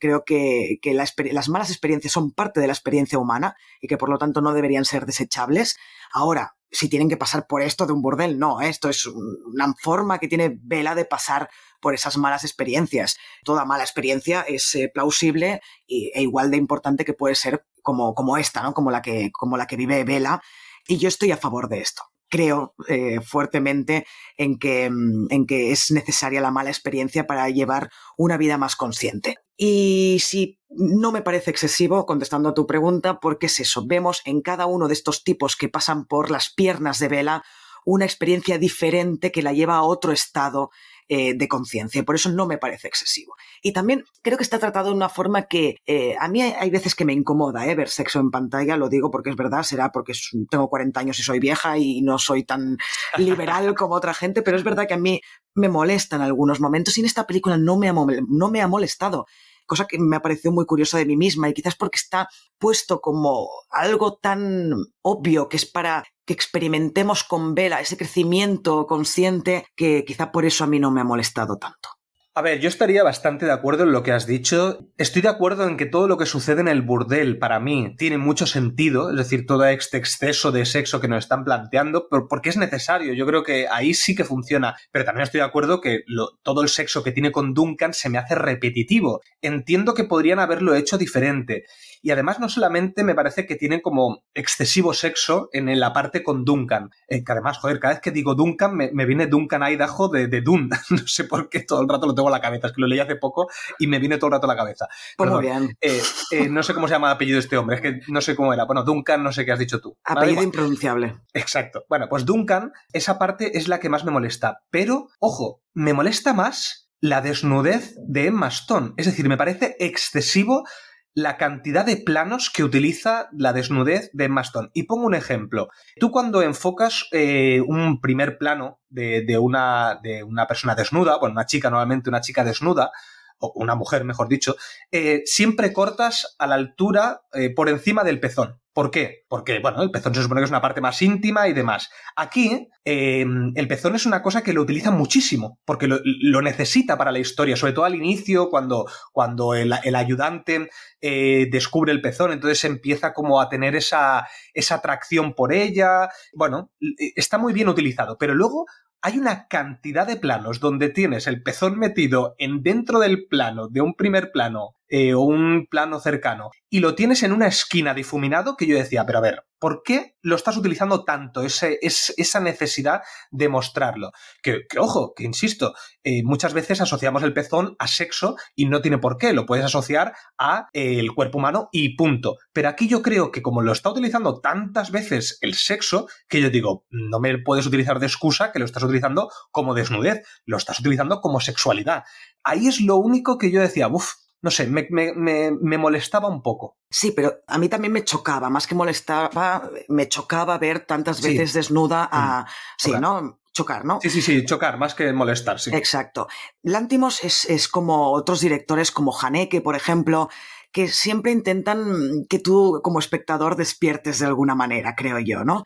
Creo que, las malas experiencias son parte de la experiencia humana y que por lo tanto no deberían ser desechables. Ahora, si tienen que pasar por esto de un burdel, no, esto es una forma que tiene Vela de pasar por esas malas experiencias. Toda mala experiencia es eh, plausible e igual de importante que puede ser como, como esta, ¿no? Como la que, como la que vive Vela. Y yo estoy a favor de esto creo eh, fuertemente en que, mm, en que es necesaria la mala experiencia para llevar una vida más consciente. Y si no me parece excesivo, contestando a tu pregunta, porque es eso, vemos en cada uno de estos tipos que pasan por las piernas de Vela una experiencia diferente que la lleva a otro estado eh, de conciencia. Por eso no me parece excesivo. Y también creo que está tratado de una forma que eh, a mí hay, veces que me incomoda ver sexo en pantalla, lo digo porque es verdad, será porque tengo 40 años y soy vieja y no soy tan liberal como otra gente, pero es verdad que a mí me molesta en algunos momentos y en esta película no me no me ha molestado cosa que me ha parecido muy curiosa de mí misma y quizás porque está puesto como algo tan obvio que es para que experimentemos con Vela ese crecimiento consciente que quizá por eso a mí no me ha molestado tanto. A ver, yo estaría bastante de acuerdo en lo que has dicho. Estoy de acuerdo en que todo lo que sucede en el burdel para mí tiene mucho sentido, es decir, todo este exceso de sexo que nos están planteando, porque es necesario. Yo creo que ahí sí que funciona. Pero también estoy de acuerdo que todo el sexo que tiene con Duncan se me hace repetitivo. Entiendo que podrían haberlo hecho diferente. Y además no solamente me parece que tienen como excesivo sexo en la parte con Duncan, eh, que además, joder, cada vez que digo Duncan me, viene Duncan Idaho de, de Dune. no sé por qué todo el rato lo tengo en la cabeza, es que lo leí hace poco y me viene todo el rato a la cabeza. Pues muy bien. Eh, eh, no sé cómo se llama el apellido de este hombre, es que no sé cómo era. Bueno, Duncan, no sé qué has dicho tú. Apellido impronunciable. Exacto. Bueno, pues Duncan, esa parte es la que más me molesta. Pero, ojo, me molesta más la desnudez de Emma Stone. Es decir, me parece excesivo la cantidad de planos que utiliza la desnudez de Emma Stone. Y pongo un ejemplo. Tú cuando enfocas eh, un primer plano de, una, de una persona desnuda, bueno, una chica, normalmente una chica desnuda, o una mujer, mejor dicho, eh, siempre cortas a la altura eh, por encima del pezón. ¿Por qué? Porque, bueno, el pezón se supone que es una parte más íntima y demás. Aquí, em, el pezón es una cosa que lo utiliza muchísimo, porque lo, necesita para la historia, sobre todo al inicio, cuando, cuando el, ayudante eh, descubre el pezón, entonces empieza como a tener esa, esa atracción por ella. Bueno, está muy bien utilizado, pero luego hay una cantidad de planos donde tienes el pezón metido en dentro del plano de un primer plano eh, o un plano cercano y lo tienes en una esquina difuminado que yo decía, pero a ver, ¿por qué lo estás utilizando tanto? Ese, es, esa necesidad de mostrarlo. Que, ojo, que insisto, eh, muchas veces asociamos el pezón a sexo y no tiene por qué, lo puedes asociar a eh, el cuerpo humano y punto. Pero aquí yo creo que como lo está utilizando tantas veces el sexo, que yo digo, no me puedes utilizar de excusa que lo estás utilizando como desnudez, lo estás utilizando como sexualidad. Ahí es lo único que yo decía, uff, no sé, me, me, molestaba un poco. Sí, pero a mí también me chocaba, más que molestaba, me chocaba ver tantas veces desnuda a... Mm, sí, ¿no? Chocar, ¿no? Sí, sí, sí, chocar, más que molestar, sí. Exacto. Lántimos es, es como otros directores como Haneke, por ejemplo, que siempre intentan que tú como espectador despiertes de alguna manera, creo yo, ¿no?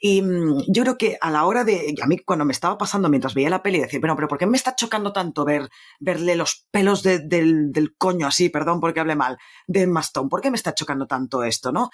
Y mm, yo creo que a la hora de, a mí cuando me estaba pasando mientras veía la peli, decir, bueno, pero ¿por qué me está chocando tanto ver, verle los pelos del, del, coño así, perdón porque hable mal, de Mastón? ¿Por qué me está chocando tanto esto, no?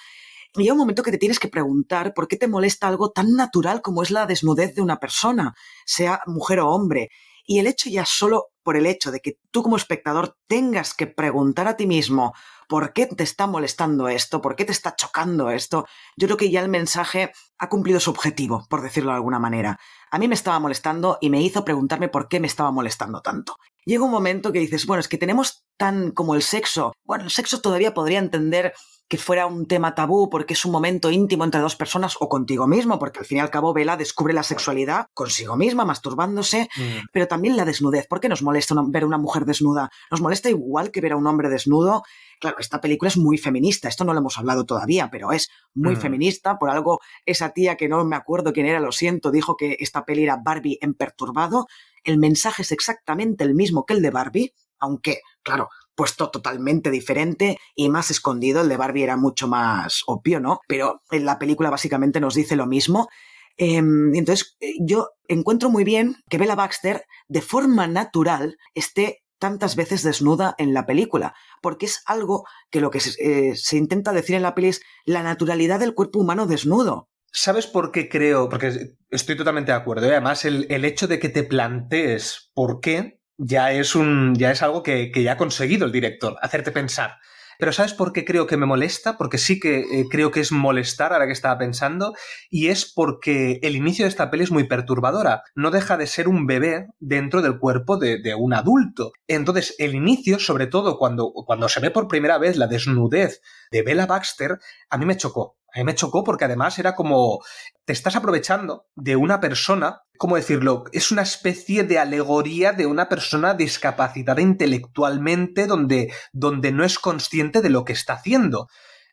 Y llega un momento que te tienes que preguntar por qué te molesta algo tan natural como es la desnudez de una persona, sea mujer o hombre. Y el hecho ya solo por el hecho de que tú como espectador tengas que preguntar a ti mismo por qué te está molestando esto, por qué te está chocando esto, yo creo que ya el mensaje ha cumplido su objetivo, por decirlo de alguna manera. A mí me estaba molestando y me hizo preguntarme por qué me estaba molestando tanto. Llega un momento que dices, bueno, es que tenemos tan como el sexo, bueno, el sexo todavía podría entender que fuera un tema tabú porque es un momento íntimo entre dos personas o contigo mismo, porque al fin y al cabo Vela descubre la sexualidad consigo misma, masturbándose, mm. pero también la desnudez. ¿Por qué nos molesta ver a una mujer desnuda? Nos molesta igual que ver a un hombre desnudo. Claro, esta película es muy feminista, esto no lo hemos hablado todavía, pero es muy mm. feminista. Por algo, esa tía que no me acuerdo quién era, lo siento, dijo que esta peli era Barbie en perturbado. El mensaje es exactamente el mismo que el de Barbie, aunque, claro, puesto totalmente diferente y más escondido. El de Barbie era mucho más obvio, ¿no? Pero en la película básicamente nos dice lo mismo. Em, entonces, eh, yo encuentro muy bien que Bella Baxter, de forma natural, esté tantas veces desnuda en la película, porque es algo que lo que se, eh, intenta decir en la peli es la naturalidad del cuerpo humano desnudo. ¿Sabes por qué creo? Porque estoy totalmente de acuerdo. ¿eh? además, el, el, hecho de que te plantees por qué ya es, un, ya es algo que, ya ha conseguido el director, hacerte pensar. Pero ¿sabes por qué creo que me molesta? Porque sí que eh, creo que es molestar ahora que estaba pensando, y es porque el inicio de esta peli es muy perturbadora. No deja de ser un bebé dentro del cuerpo de, de un adulto. Entonces, el inicio, sobre todo cuando, cuando se ve por primera vez la desnudez de Bella Baxter, a mí me chocó A mí me chocó porque además era como te estás aprovechando de una persona, ¿cómo decirlo? Es una especie de alegoría de una persona discapacitada intelectualmente donde, donde no es consciente de lo que está haciendo.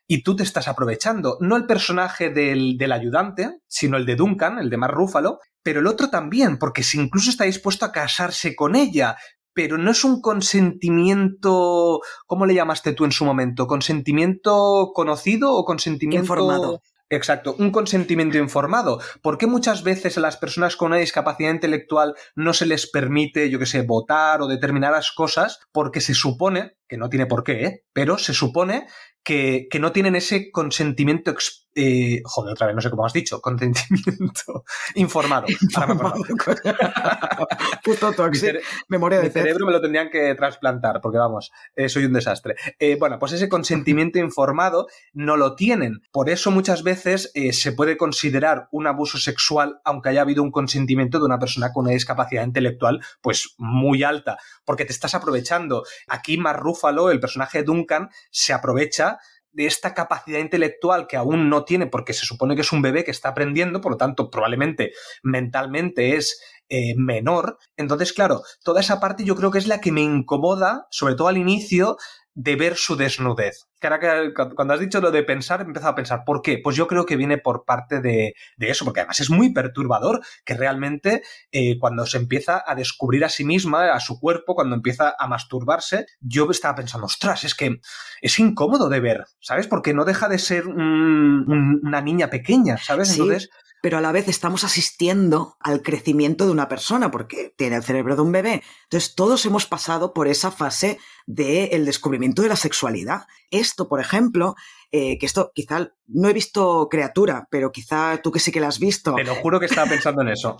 Y tú te estás aprovechando, no el personaje del, del ayudante, sino el de Duncan, el de Mark Ruffalo, pero el otro también, porque si incluso está dispuesto a casarse con ella, pero no es un consentimiento, ¿cómo le llamaste tú en su momento? ¿Consentimiento conocido o consentimiento informado? Exacto, un consentimiento informado. ¿Por qué muchas veces a las personas con una discapacidad intelectual no se les permite, yo que sé, votar o determinadas cosas? Porque se supone, que no tiene por qué, ¿eh? pero se supone que, que no tienen ese consentimiento eh, joder, otra vez, no sé cómo has dicho, consentimiento informado. Puto tóxico. Memoria de Mi cerebro me lo tendrían que trasplantar, porque vamos, eh, soy un desastre. Eh, bueno, pues ese consentimiento informado no lo tienen. Por eso muchas veces eh, se puede considerar un abuso sexual, aunque haya habido un consentimiento de una persona con una discapacidad intelectual, pues muy alta, porque te estás aprovechando. Aquí Marrúfalo, el personaje de Duncan, se aprovecha de esta capacidad intelectual que aún no tiene porque se supone que es un bebé que está aprendiendo, por lo tanto probablemente mentalmente es eh, menor. Entonces, claro, toda esa parte yo creo que es la que me incomoda, sobre todo al inicio, de ver su desnudez. Que ahora que cuando has dicho lo de pensar, he empezado a pensar, ¿por qué? Pues yo creo que viene por parte de, de eso, porque además es muy perturbador que realmente eh, cuando se empieza a descubrir a sí misma, a su cuerpo, cuando empieza a masturbarse, yo estaba pensando, ostras, es que es incómodo de ver, ¿sabes? Porque no deja de ser un, un, una niña pequeña, ¿sabes? Sí. Entonces pero a la vez estamos asistiendo al crecimiento de una persona, porque tiene el cerebro de un bebé. Entonces, todos hemos pasado por esa fase del el descubrimiento de la sexualidad. Esto, por ejemplo, eh, que esto quizá no he visto criatura, pero quizá tú que sí que la has visto. Te lo juro que estaba pensando en eso.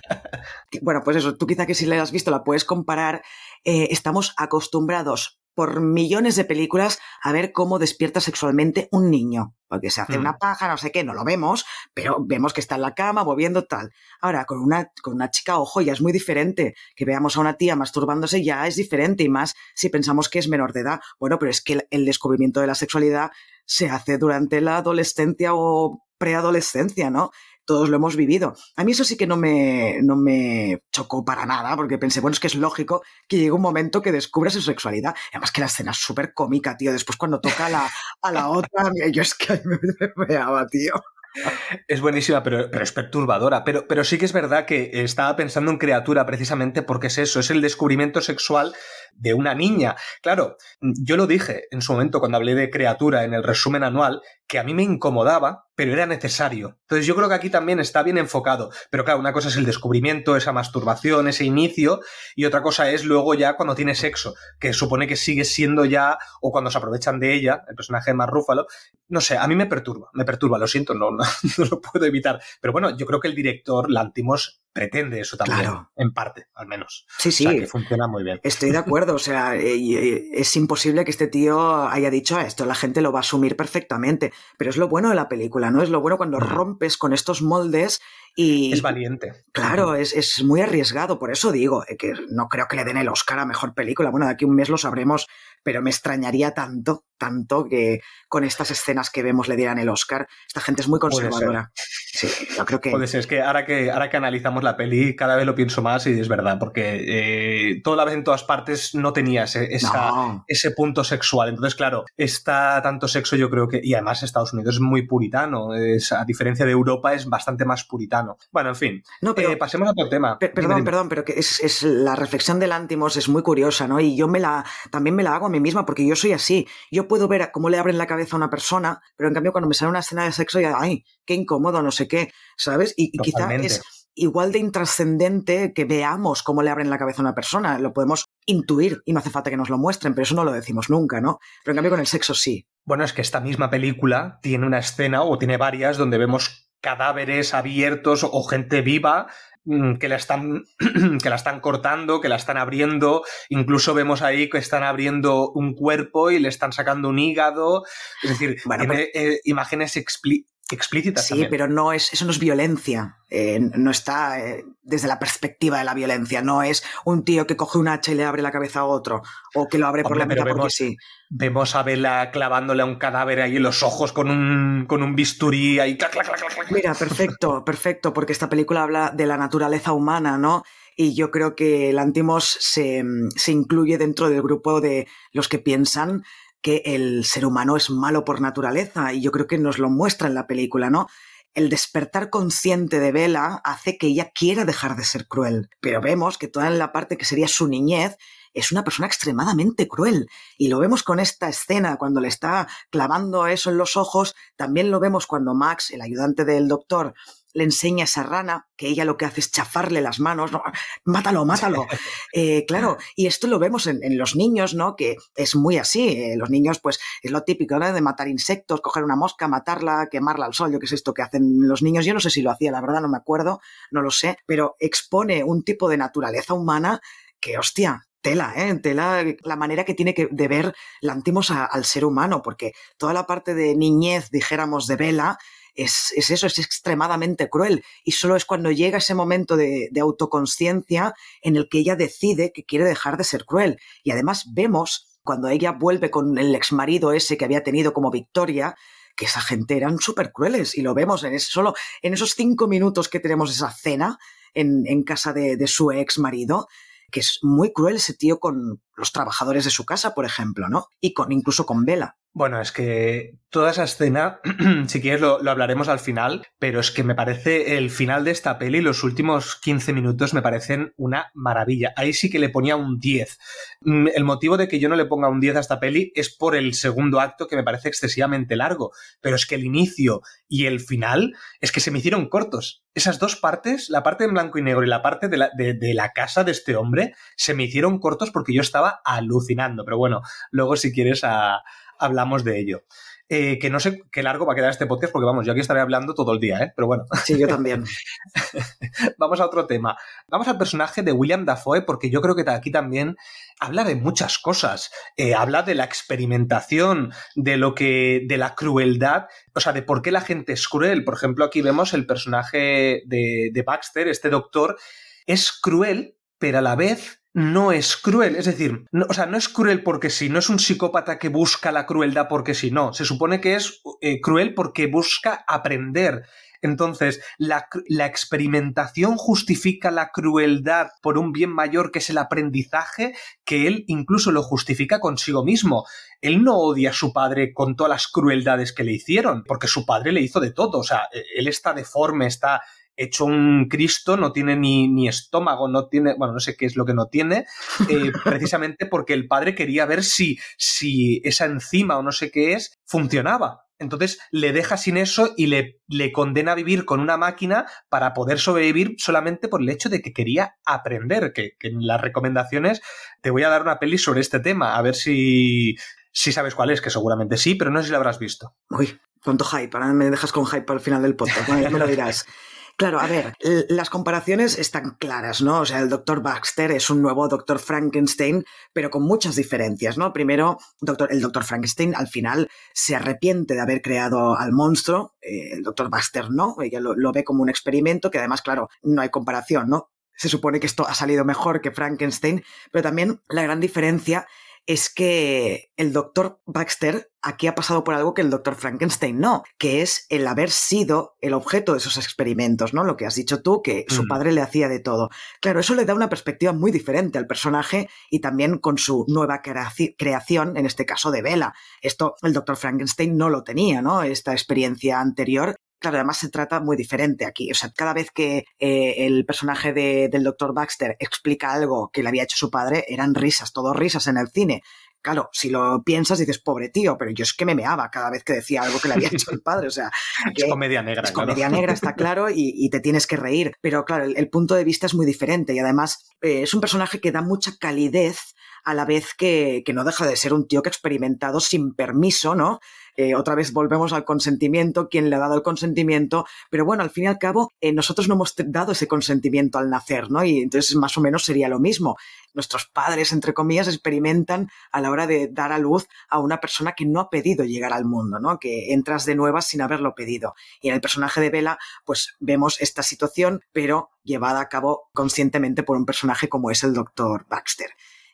bueno, pues eso, tú quizá que sí la has visto, la puedes comparar. Eh, estamos acostumbrados por millones de películas a ver cómo despierta sexualmente un niño. Porque se hace mm. una paja, no sé qué, no lo vemos, pero vemos que está en la cama moviendo tal. Ahora, con una, con una chica, ojo, ya es muy diferente. Que veamos a una tía masturbándose ya es diferente y más si pensamos que es menor de edad. Bueno, pero es que el, el descubrimiento de la sexualidad se hace durante la adolescencia o preadolescencia, ¿no? Todos lo hemos vivido. A mí eso sí que no me, no me chocó para nada, porque pensé, bueno, es que es lógico que llegue un momento que descubra su sexualidad. Además que la escena es súper cómica, tío. Después cuando toca a la, a la otra, yo es que me, me tío. Es buenísima, pero, pero, es perturbadora. Pero, pero sí que es verdad que estaba pensando en criatura precisamente porque es eso, es el descubrimiento sexual de una niña. Claro, yo lo dije en su momento cuando hablé de criatura en el resumen anual, que a mí me incomodaba, pero era necesario. Entonces yo creo que aquí también está bien enfocado. Pero claro, una cosa es el descubrimiento, esa masturbación, ese inicio, y otra cosa es luego ya cuando tiene sexo, que supone que sigue siendo ya, o cuando se aprovechan de ella, el personaje Mar Rúfalo. No sé, a mí me perturba, me perturba, lo siento, no, no, no lo puedo evitar. Pero bueno, yo creo que el director Lantimos pretende eso también, claro. en parte, al menos. Sí, sí. O sea, que funciona muy bien. Estoy de acuerdo, o sea, es imposible que este tío haya dicho esto, la gente lo va a asumir perfectamente, pero es lo bueno de la película, ¿no? Es lo bueno cuando rompes con estos moldes y... Es valiente. Claro, es, es, muy arriesgado, por eso digo eh, que no creo que le den el Oscar a Mejor Película, bueno, de aquí un mes lo sabremos, pero me extrañaría tanto, tanto que con estas escenas que vemos le dieran el Oscar. Esta gente es muy conservadora. Sí, yo creo que... Puede ser, es que ahora que, ahora que analizamos la peli, cada vez lo pienso más y es verdad, porque eh, toda la vez en todas partes no tenía ese, esa, no. ese punto sexual. Entonces, claro, está tanto sexo yo creo que... Y además Estados Unidos es muy puritano, es, a diferencia de Europa es bastante más puritano. Bueno, en fin, no, pero, eh, pasemos a otro tema. Per perdón, dime, dime. perdón, pero que es, es, la reflexión del Antimos es muy curiosa, ¿no? Y yo me la, también me la hago a mí misma porque yo soy así. Yo puedo ver cómo le abren la cabeza a una persona, pero en cambio cuando me sale una escena de sexo, ya, ay, qué incómodo, no sé qué, ¿sabes? Y, y quizá es igual de intrascendente que veamos cómo le abren la cabeza a una persona. Lo podemos intuir y no hace falta que nos lo muestren, pero eso no lo decimos nunca, ¿no? Pero en cambio con el sexo sí. Bueno, es que esta misma película tiene una escena o tiene varias donde vemos cadáveres abiertos o gente viva mm, que la están que la están cortando, que la están abriendo, incluso vemos ahí que están abriendo un cuerpo y le están sacando un hígado, es decir, bueno, tiene pero... eh, imágenes expli explícitas. Sí, pero no es, eso no es violencia. Eh, no está eh, desde la perspectiva de la violencia. No es un tío que coge un hacha y le abre la cabeza a otro. O que lo abre por la mitad porque sí. Vemos a Vela clavándole a un cadáver ahí en los ojos con un, con un bisturí ahí. Mira, perfecto, perfecto, porque esta película habla de la naturaleza humana, ¿no? Y yo creo que Lantimos se, se incluye dentro del grupo de los que piensan que el ser humano es malo por naturaleza y yo creo que nos lo muestra en la película, ¿no? El despertar consciente de Bella hace que ella quiera dejar de ser cruel, pero vemos que toda la parte que sería su niñez es una persona extremadamente cruel. Y lo vemos con esta escena, cuando le está clavando eso en los ojos, también lo vemos cuando Max, el ayudante del doctor, le enseña a esa rana, que ella lo que hace es chafarle las manos, no, mátalo, mátalo. Eh, claro, y esto lo vemos en, los niños, ¿no? Que es muy así. Eh, los niños, pues, es lo típico, ¿no? De matar insectos, coger una mosca, matarla, quemarla al sol, yo qué es esto que hacen los niños. Yo no sé si lo hacía, la verdad, no me acuerdo, no lo sé, pero expone un tipo de naturaleza humana que, hostia, tela, ¿eh? Tela, la manera que tiene que, de ver Lantimos al ser humano, porque toda la parte de niñez, dijéramos, de Vela, es, eso, es extremadamente cruel. Y solo es cuando llega ese momento de, de autoconsciencia en el que ella decide que quiere dejar de ser cruel. Y además vemos, cuando ella vuelve con el exmarido ese que había tenido como Victoria, que esa gente eran súper crueles. Y lo vemos en solo en esos cinco minutos que tenemos esa cena en, en casa de, de su ex marido que es muy cruel ese tío con los trabajadores de su casa, por ejemplo, ¿no? Y con incluso con Vela. Bueno, es que toda esa escena, si quieres lo, hablaremos al final, pero es que me parece el final de esta peli, los últimos 15 minutos me parecen una maravilla. Ahí sí que le ponía un 10. Mm, el motivo de que yo no le ponga un 10 a esta peli es por el segundo acto que me parece excesivamente largo, pero es que el inicio y el final es que se me hicieron cortos. Esas dos partes, la parte en blanco y negro y la parte de la, de la casa de este hombre, se me hicieron cortos porque yo estaba alucinando. Pero bueno, luego si quieres a hablamos de ello. Eh, que no sé qué largo va a quedar este podcast, porque vamos, yo aquí estaré hablando todo el día, ¿eh? Pero bueno. Sí, yo también. vamos a otro tema. Vamos al personaje de William Dafoe, porque yo creo que aquí también habla de muchas cosas. Eh, habla de la experimentación, de lo que. de la crueldad, o sea, de por qué la gente es cruel. Por ejemplo, aquí vemos el personaje de, de Baxter, este doctor, es cruel, pero a la vez no es cruel. Es decir, no, o sea, no es cruel porque sí, no es un psicópata que busca la crueldad porque sí, no. Se supone que es eh, cruel porque busca aprender. Entonces, la, la, experimentación justifica la crueldad por un bien mayor que es el aprendizaje, que él incluso lo justifica consigo mismo. Él no odia a su padre con todas las crueldades que le hicieron, porque su padre le hizo de todo. O sea, e, él está deforme, está hecho un Cristo, no tiene ni, ni, estómago, no tiene, bueno, no sé qué es lo que no tiene, eh, precisamente porque el padre quería ver si, si esa enzima o no sé qué es funcionaba. Entonces le deja sin eso y le, le condena a vivir con una máquina para poder sobrevivir solamente por el hecho de que quería aprender, que, que en las recomendaciones te voy a dar una peli sobre este tema, a ver si, si sabes cuál es, que seguramente sí, pero no sé si la habrás visto. Uy, cuánto hype, ahora me dejas con hype al final del podcast, me lo dirás. Claro, a ver, las comparaciones están claras, ¿no? O sea, el doctor Baxter es un nuevo doctor Frankenstein, pero con muchas diferencias, ¿no? Primero, doctor, el doctor Frankenstein al final se arrepiente de haber creado al monstruo, eh, el doctor Baxter no, ella lo, lo ve como un experimento que además, claro, no hay comparación, ¿no? Se supone que esto ha salido mejor que Frankenstein, pero también la gran diferencia es que el doctor Baxter aquí ha pasado por algo que el doctor Frankenstein no, que es el haber sido el objeto de esos experimentos, ¿no? Lo que has dicho tú, que su padre le hacía de todo. Claro, eso le da una perspectiva muy diferente al personaje y también con su nueva creación, en este caso de Bella. Esto el doctor Frankenstein no lo tenía, ¿no? Esta experiencia anterior Claro, además se trata muy diferente aquí. O sea, cada vez que eh, el personaje del Dr. Baxter explica algo que le había hecho su padre, eran risas, todo risas en el cine. Claro, si lo piensas dices, pobre tío, pero yo es que me meaba cada vez que decía algo que le había hecho el padre. O sea, es comedia negra. Es comedia negra, está claro, y, te tienes que reír. Pero claro, el, punto de vista es muy diferente y además eh, es un personaje que da mucha calidez a la vez que, que no deja de ser un tío que ha experimentado sin permiso, ¿no? Eh, otra vez volvemos al consentimiento, quién le ha dado el consentimiento, pero bueno, al fin y al cabo, eh, nosotros no hemos dado ese consentimiento al nacer, ¿no? Y entonces más o menos sería lo mismo. Nuestros padres, entre comillas, experimentan a la hora de dar a luz a una persona que no ha pedido llegar al mundo, ¿no? Que entras de nuevas sin haberlo pedido. Y en el personaje de Bella, pues vemos esta situación, pero llevada a cabo conscientemente por un personaje como es el doctor Baxter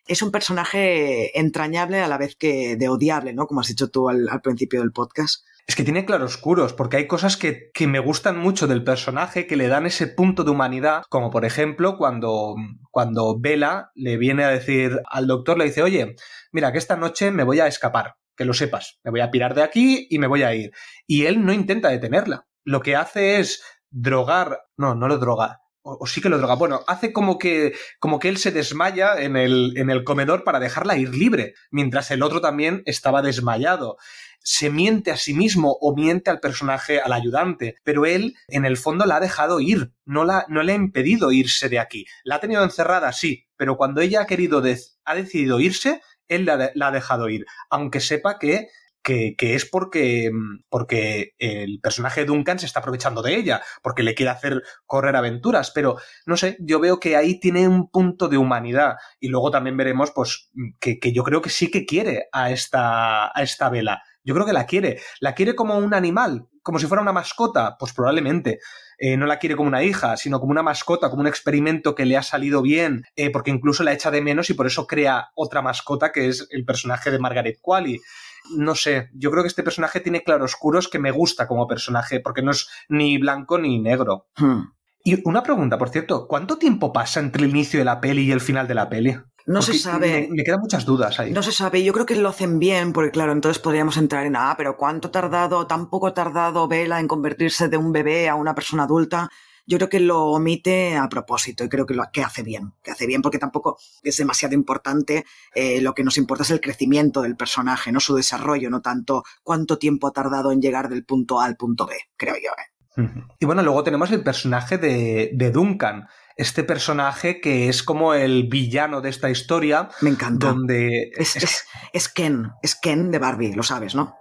es un personaje entrañable a la vez que de odiable, ¿no? Como has dicho tú al, principio del podcast. Es que tiene claroscuros, porque hay cosas que, que, me gustan mucho del personaje que le dan ese punto de humanidad, como por ejemplo cuando, cuando Bella le viene a decir al doctor, le dice, oye, mira, que esta noche me voy a escapar, que lo sepas, me voy a pirar de aquí y me voy a ir. Y él no intenta detenerla. Lo que hace es drogar, no, no lo droga, o, sí que lo droga. Bueno, hace como que, como que él se desmaya en el, en el comedor para dejarla ir libre, mientras el otro también estaba desmayado. Se miente a sí mismo o miente al personaje, al ayudante, pero él en el fondo la ha dejado ir, no, la, no le ha impedido irse de aquí. La ha tenido encerrada, sí, pero cuando ella ha querido, ha decidido irse, él la, la ha dejado ir, aunque sepa que que, es porque, porque el personaje de Duncan se está aprovechando de ella, porque le quiere hacer correr aventuras, pero no sé, yo veo que ahí tiene un punto de humanidad y luego también veremos pues que, yo creo que sí que quiere a esta, a esta vela. Yo creo que la quiere. ¿La quiere como un animal? ¿Como si fuera una mascota? Pues probablemente. Eh, no la quiere como una hija, sino como una mascota, como un experimento que le ha salido bien, eh, porque incluso la echa de menos y por eso crea otra mascota que es el personaje de Margaret Qualley no sé, yo creo que este personaje tiene claroscuros que me gusta como personaje, porque no es ni blanco ni negro. Hmm. Y una pregunta, por cierto, ¿cuánto tiempo pasa entre el inicio de la peli y el final de la peli? No se sabe. Me, quedan muchas dudas ahí. No se sabe. Yo creo que lo hacen bien, porque claro, entonces podríamos entrar en, ah, pero ¿cuánto tardado, tan poco tardado Vela en convertirse de un bebé a una persona adulta? Yo creo que lo omite a propósito y creo que lo que hace bien, que hace bien porque tampoco es demasiado importante, eh, lo que nos importa es el crecimiento del personaje, no su desarrollo, no tanto cuánto tiempo ha tardado en llegar del punto A al punto B, creo yo. ¿eh? Y bueno, luego tenemos el personaje de, de Duncan, este personaje que es como el villano de esta historia. Me encanta. Donde es, es, Ken, es Ken de Barbie, lo sabes, ¿no?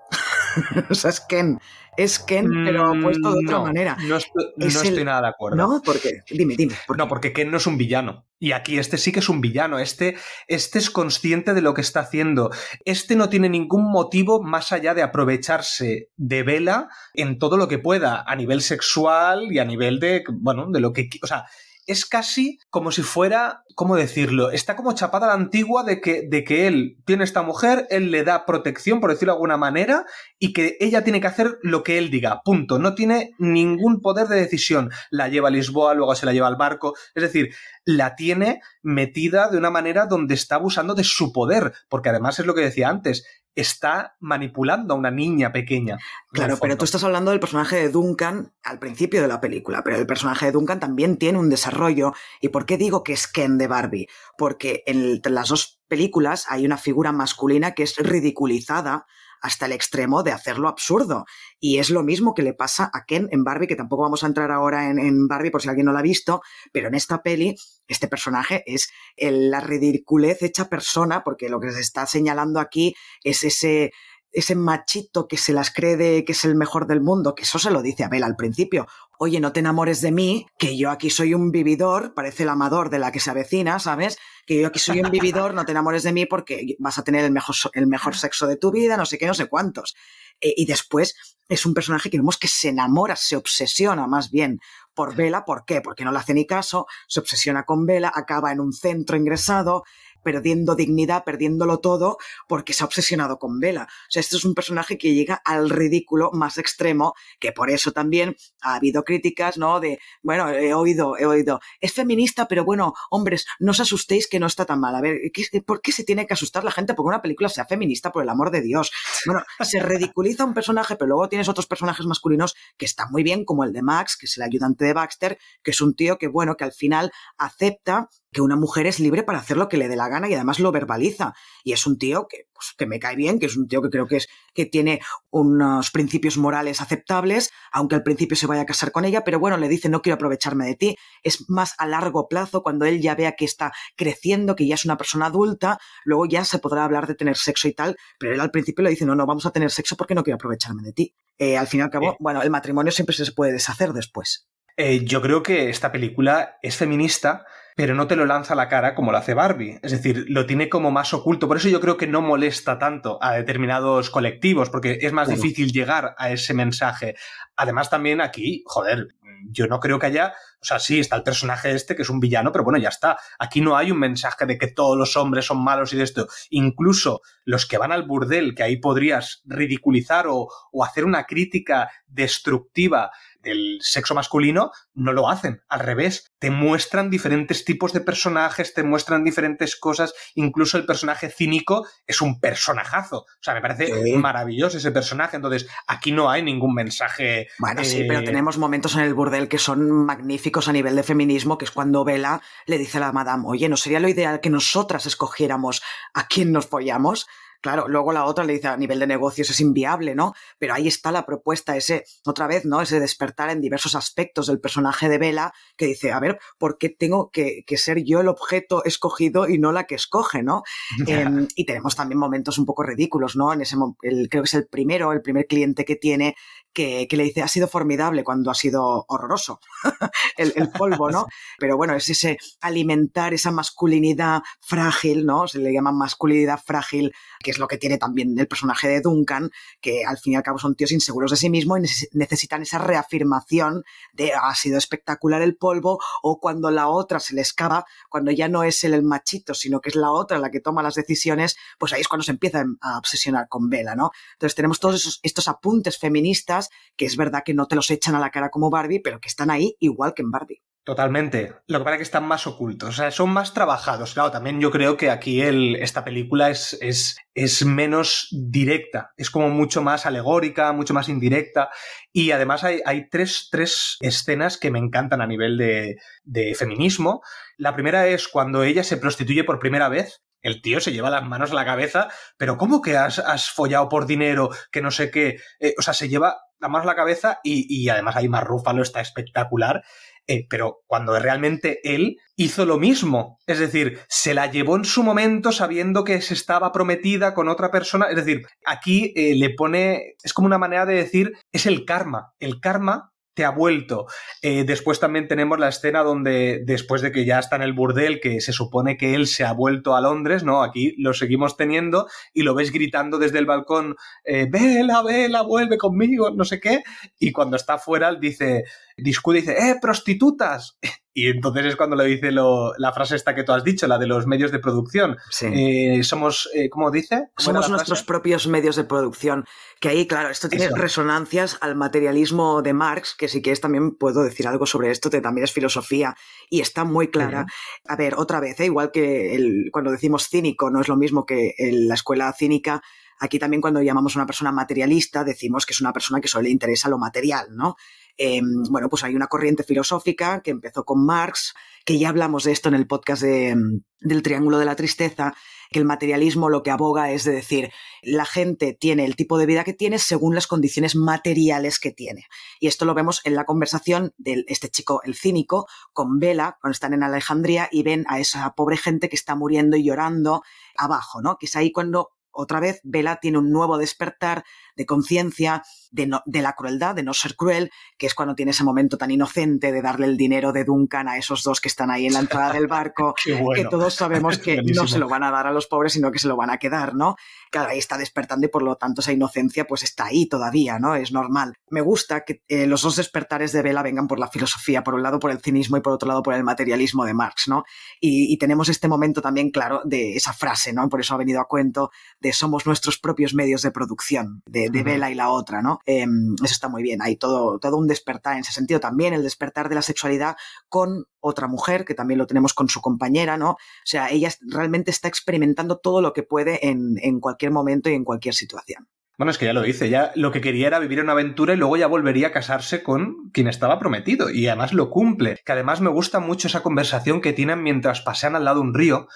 o sea, es Ken. Es Ken, pero mm, puesto de otra manera. No, estoy, nada de acuerdo. ¿No? ¿Por qué? Dime, dime. no, porque Ken no es un villano. Y aquí este sí que es un villano. Este, este es consciente de lo que está haciendo. Este no tiene ningún motivo más allá de aprovecharse de Vela en todo lo que pueda, a nivel sexual y a nivel de, bueno, de lo que... O sea, es casi como si fuera, ¿cómo decirlo? Está como chapada la antigua de que, de que él tiene esta mujer, él le da protección, por decirlo de alguna manera, y que ella tiene que hacer lo que él diga. Punto. No tiene ningún poder de decisión. La lleva a Lisboa, luego se la lleva al barco. Es decir, la tiene metida de una manera donde está abusando de su poder. Porque además es lo que decía antes está manipulando a una niña pequeña. Claro, pero tú estás hablando del personaje de Duncan al principio de la película, pero el personaje de Duncan también tiene un desarrollo. ¿Y por qué digo que es Ken de Barbie? Porque en las dos películas hay una figura masculina que es ridiculizada hasta el extremo de hacerlo absurdo. Y es lo mismo que le pasa a Ken en Barbie, que tampoco vamos a entrar ahora en, Barbie por si alguien no la ha visto, pero en esta peli este personaje es la ridiculez hecha persona, porque lo que se está señalando aquí es ese ese machito que se las cree que es el mejor del mundo, que eso se lo dice a Bella al principio. Oye, no te enamores de mí, que yo aquí soy un vividor, parece el amador de la que se avecina, ¿sabes? que yo aquí soy un vividor, no te enamores de mí porque vas a tener el mejor, el mejor sexo de tu vida, no sé qué, no sé cuántos. Eh, y después es un personaje que vemos que se enamora, se obsesiona más bien por Vela. ¿Por qué? Porque no le hace ni caso, se obsesiona con Vela, acaba en un centro ingresado, perdiendo dignidad, perdiéndolo todo, porque se ha obsesionado con Vela. O sea, este es un personaje que llega al ridículo más extremo, que por eso también ha habido críticas, ¿no? De, bueno, he oído, he oído, es feminista, pero bueno, hombres, no os asustéis que no está tan mal. A ver, ¿por qué se tiene que asustar la gente porque una película sea feminista, por el amor de Dios? Bueno, se ridiculiza un personaje, pero luego tienes otros personajes masculinos que están muy bien, como el de Max, que es el ayudante de Baxter, que es un tío que, bueno, que al final acepta que una mujer es libre para hacer lo que le dé la gana y además lo verbaliza. Y es un tío que, pues, que me cae bien, que es un tío que creo que, es, que tiene unos principios morales aceptables, aunque al principio se vaya a casar con ella, pero bueno, le dice no quiero aprovecharme de ti. Es más a largo plazo, cuando él ya vea que está creciendo, que ya es una persona adulta, luego ya se podrá hablar de tener sexo y tal, pero él al principio le dice no, no, vamos a tener sexo porque no quiero aprovecharme de ti. Eh, al fin y al cabo, bueno, el matrimonio siempre se puede deshacer después. Eh, yo creo que esta película es feminista, pero no te lo lanza a la cara como lo hace Barbie. Es decir, lo tiene como más oculto. Por eso yo creo que no molesta tanto a determinados colectivos, porque es más difícil llegar a ese mensaje. Además, también aquí, joder, yo no creo que haya. O sea, sí, está el personaje este que es un villano, pero bueno, ya está. Aquí no hay un mensaje de que todos los hombres son malos y de esto. Incluso los que van al burdel, que ahí podrías ridiculizar o, o hacer una crítica destructiva del sexo masculino no lo hacen. Al revés, te muestran diferentes tipos de personajes, te muestran diferentes cosas. Incluso el personaje cínico es un personajazo. O sea, me parece maravilloso ese personaje. Entonces, aquí no hay ningún mensaje. Bueno, sí, pero eh, tenemos momentos en el burdel que son magníficos a nivel de feminismo, que es cuando Vela le dice a la madame, oye, ¿no sería lo ideal que nosotras escogiéramos a quién nos follamos? Claro, luego la otra le dice a nivel de negocios es inviable, ¿no? Pero ahí está la propuesta, ese, otra vez, ¿no? Ese despertar en diversos aspectos del personaje de Vela que dice, a ver, ¿por qué tengo que, ser yo el objeto escogido y no la que escoge, ¿no? Em, y tenemos también momentos un poco ridículos, ¿no? En ese, el, creo que es el primero, el primer cliente que tiene, que, le dice, ha sido formidable cuando ha sido horroroso el, polvo, ¿no? Pero bueno, es ese alimentar esa masculinidad frágil, ¿no? Se le llama masculinidad frágil, que es lo que tiene también el personaje de Duncan, que al fin y al cabo son tíos inseguros de sí mismos y necesitan esa reafirmación de ha sido espectacular el polvo o cuando la otra se le escapa, cuando ya no es él el machito, sino que es la otra la que toma las decisiones, pues ahí es cuando se empieza a obsesionar con Vela, ¿no? Entonces tenemos todos esos, estos apuntes feministas que es verdad que no te los echan a la cara como Barbie, pero que están ahí igual que en Barbie. Totalmente. Lo que pasa es que están más ocultos, o sea, son más trabajados. Claro, también yo creo que aquí el, esta película es, es, es menos directa, es como mucho más alegórica, mucho más indirecta. Y además hay, hay tres, tres escenas que me encantan a nivel de, de feminismo. La primera es cuando ella se prostituye por primera vez el tío se lleva las manos a la cabeza, pero ¿cómo que has, has follado por dinero? Que no sé qué. Eh, o sea, se lleva las manos a la cabeza y, y además ahí Marrúfalo está espectacular. Eh, pero cuando realmente él hizo lo mismo. Es decir, se la llevó en su momento sabiendo que se estaba prometida con otra persona. Es decir, aquí eh, le pone. Es como una manera de decir, es el karma. El karma te ha vuelto. Eh, después también tenemos la escena donde, después de que ya está en el burdel, que se supone que él se ha vuelto a Londres, ¿no? Aquí lo seguimos teniendo y lo ves gritando desde el balcón, eh, vela, vela, vuelve conmigo, no sé qué. Y cuando está fuera, dice, discute dice, ¡eh, prostitutas! Y entonces es cuando le dice la frase esta que tú has dicho, la de los medios de producción. Eh, somos, eh, ¿cómo dice? somos nuestros propios medios de producción. Que ahí, claro, esto tiene resonancias al materialismo de Marx, que si quieres también puedo decir algo sobre esto, que también es filosofía y está muy clara. A ver, otra vez, ¿eh? igual que el, cuando decimos cínico, no es lo mismo que la escuela cínica. Aquí también cuando llamamos a una persona materialista decimos que es una persona que solo le interesa lo material, ¿no? Em, bueno, pues hay una corriente filosófica que empezó con Marx, que ya hablamos de esto en el podcast em, del Triángulo de la Tristeza, que el materialismo lo que aboga es de decir, la gente tiene el tipo de vida que tiene según las condiciones materiales que tiene. Y esto lo vemos en la conversación de este chico, el cínico, con Vela, cuando están en Alejandría y ven a esa pobre gente que está muriendo y llorando abajo, ¿no? Que es ahí cuando otra vez Vela tiene un nuevo despertar de conciencia, de, de, la crueldad, de no ser cruel, que es cuando tiene ese momento tan inocente de darle el dinero de Duncan a esos dos que están ahí en la entrada del barco, que todos sabemos que no se lo van a dar a los pobres, sino que se lo van a quedar, ¿no? Claro, ahí está despertando y por lo tanto esa inocencia pues está ahí todavía, ¿no? Es normal. Me gusta que eh, los dos despertares de Vela vengan por la filosofía, por un lado por el cinismo y por otro lado por el materialismo de Marx, ¿no? Y, y tenemos este momento también claro de esa frase, ¿no? Por eso ha venido a cuento de somos nuestros propios medios de producción, de de, Vela y la otra, ¿no? Em, eso está muy bien. Hay todo, todo un despertar en ese sentido. También el despertar de la sexualidad con otra mujer, que también lo tenemos con su compañera, ¿no? O sea, ella realmente está experimentando todo lo que puede en, en cualquier momento y en cualquier situación. Bueno, es que ya lo dice, ya lo que quería era vivir una aventura y luego ya volvería a casarse con quien estaba prometido y además lo cumple. Que además me gusta mucho esa conversación que tienen mientras pasean al lado de un río,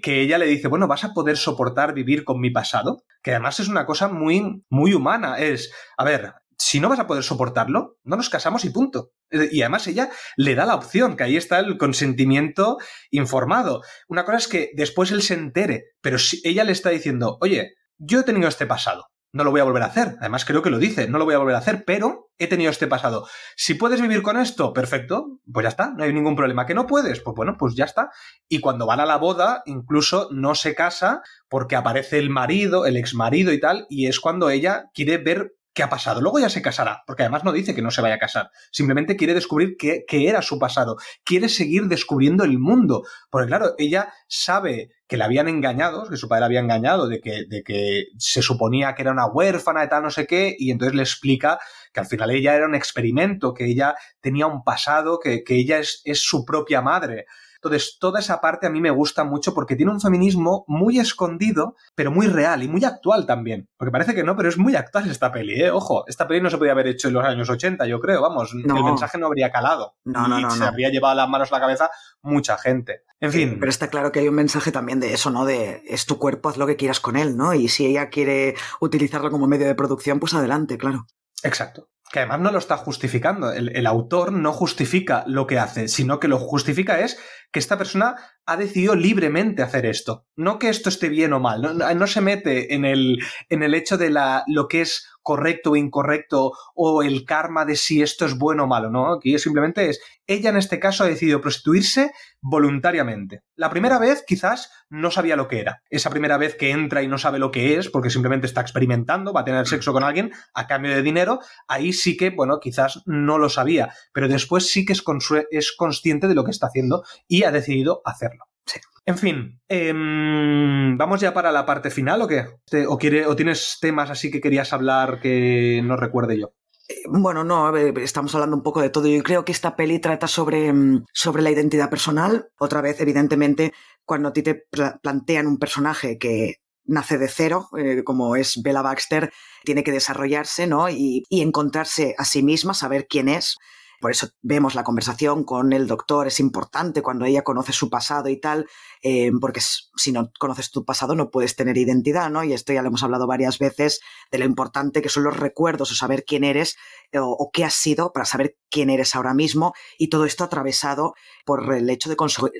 que ella le dice, bueno, ¿vas a poder soportar vivir con mi pasado? Que además es una cosa muy, muy humana. Es, a ver, si no vas a poder soportarlo, no nos casamos y punto. Y además ella le da la opción, que ahí está el consentimiento informado. Una cosa es que después él se entere, pero ella le está diciendo, oye, yo he tenido este pasado, no lo voy a volver a hacer. Además, creo que lo dice, no lo voy a volver a hacer, pero he tenido este pasado. Si puedes vivir con esto, perfecto, pues ya está, no hay ningún problema. ¿Que no puedes? Pues bueno, pues ya está. Y cuando van a la boda, incluso no se casa porque aparece el marido, el ex marido y tal, y es cuando ella quiere ver qué ha pasado. Luego ya se casará, porque además no dice que no se vaya a casar. Simplemente quiere descubrir qué, era su pasado. Quiere seguir descubriendo el mundo. Porque claro, ella sabe que la habían engañado, que su padre la había engañado, de que, de que se suponía que era una huérfana y tal, no sé qué, y entonces le explica que al final ella era un experimento, que ella tenía un pasado, que, que ella es, es su propia madre. Entonces, toda esa parte a mí me gusta mucho porque tiene un feminismo muy escondido, pero muy real y muy actual también. Porque parece que no, pero es muy actual esta peli, ¿eh? Ojo, esta peli no se podía haber hecho en los años 80, yo creo, vamos, el mensaje no habría calado. No, no, no. Se habría llevado las manos a la cabeza mucha gente. En fin. Pero está claro que hay un mensaje también de eso, ¿no? De es tu cuerpo, haz lo que quieras con él, ¿no? Y si ella quiere utilizarlo como medio de producción, pues adelante, claro. Exacto que además no lo está justificando. El, el, autor no justifica lo que hace, sino que lo justifica es que esta persona ha decidido libremente hacer esto. No que esto esté bien o mal, no, se mete en el, en el hecho de la, lo que es correcto o incorrecto o el karma de si esto es bueno o malo, ¿no? Aquí simplemente es, ella en este caso ha decidido prostituirse voluntariamente. La primera vez quizás no sabía lo que era. Esa primera vez que entra y no sabe lo que es porque simplemente está experimentando, va a tener sexo con alguien a cambio de dinero, ahí sí que, bueno, quizás no lo sabía, pero después sí que es, es consciente de lo que está haciendo y ha decidido hacerlo. En fin, em, ¿vamos ya para la parte final o qué? ¿O, ¿O tienes temas así que querías hablar que no recuerde yo? Eh, bueno, no, estamos hablando un poco de todo. Yo creo que esta peli trata sobre, mm, sobre la identidad personal. Otra vez, evidentemente, cuando a ti te plantean un personaje que nace de cero, eh, como es Bella Baxter, tiene que desarrollarse, ¿no? Y encontrarse a sí misma, saber quién es. Por eso vemos la conversación con el doctor, es importante cuando ella conoce su pasado y tal, eh, porque si no conoces tu pasado no puedes tener identidad, ¿no? Y esto ya lo hemos hablado varias veces, de lo importante que son los recuerdos o saber quién eres o, qué has sido para saber quién eres ahora mismo y todo esto atravesado por el hecho de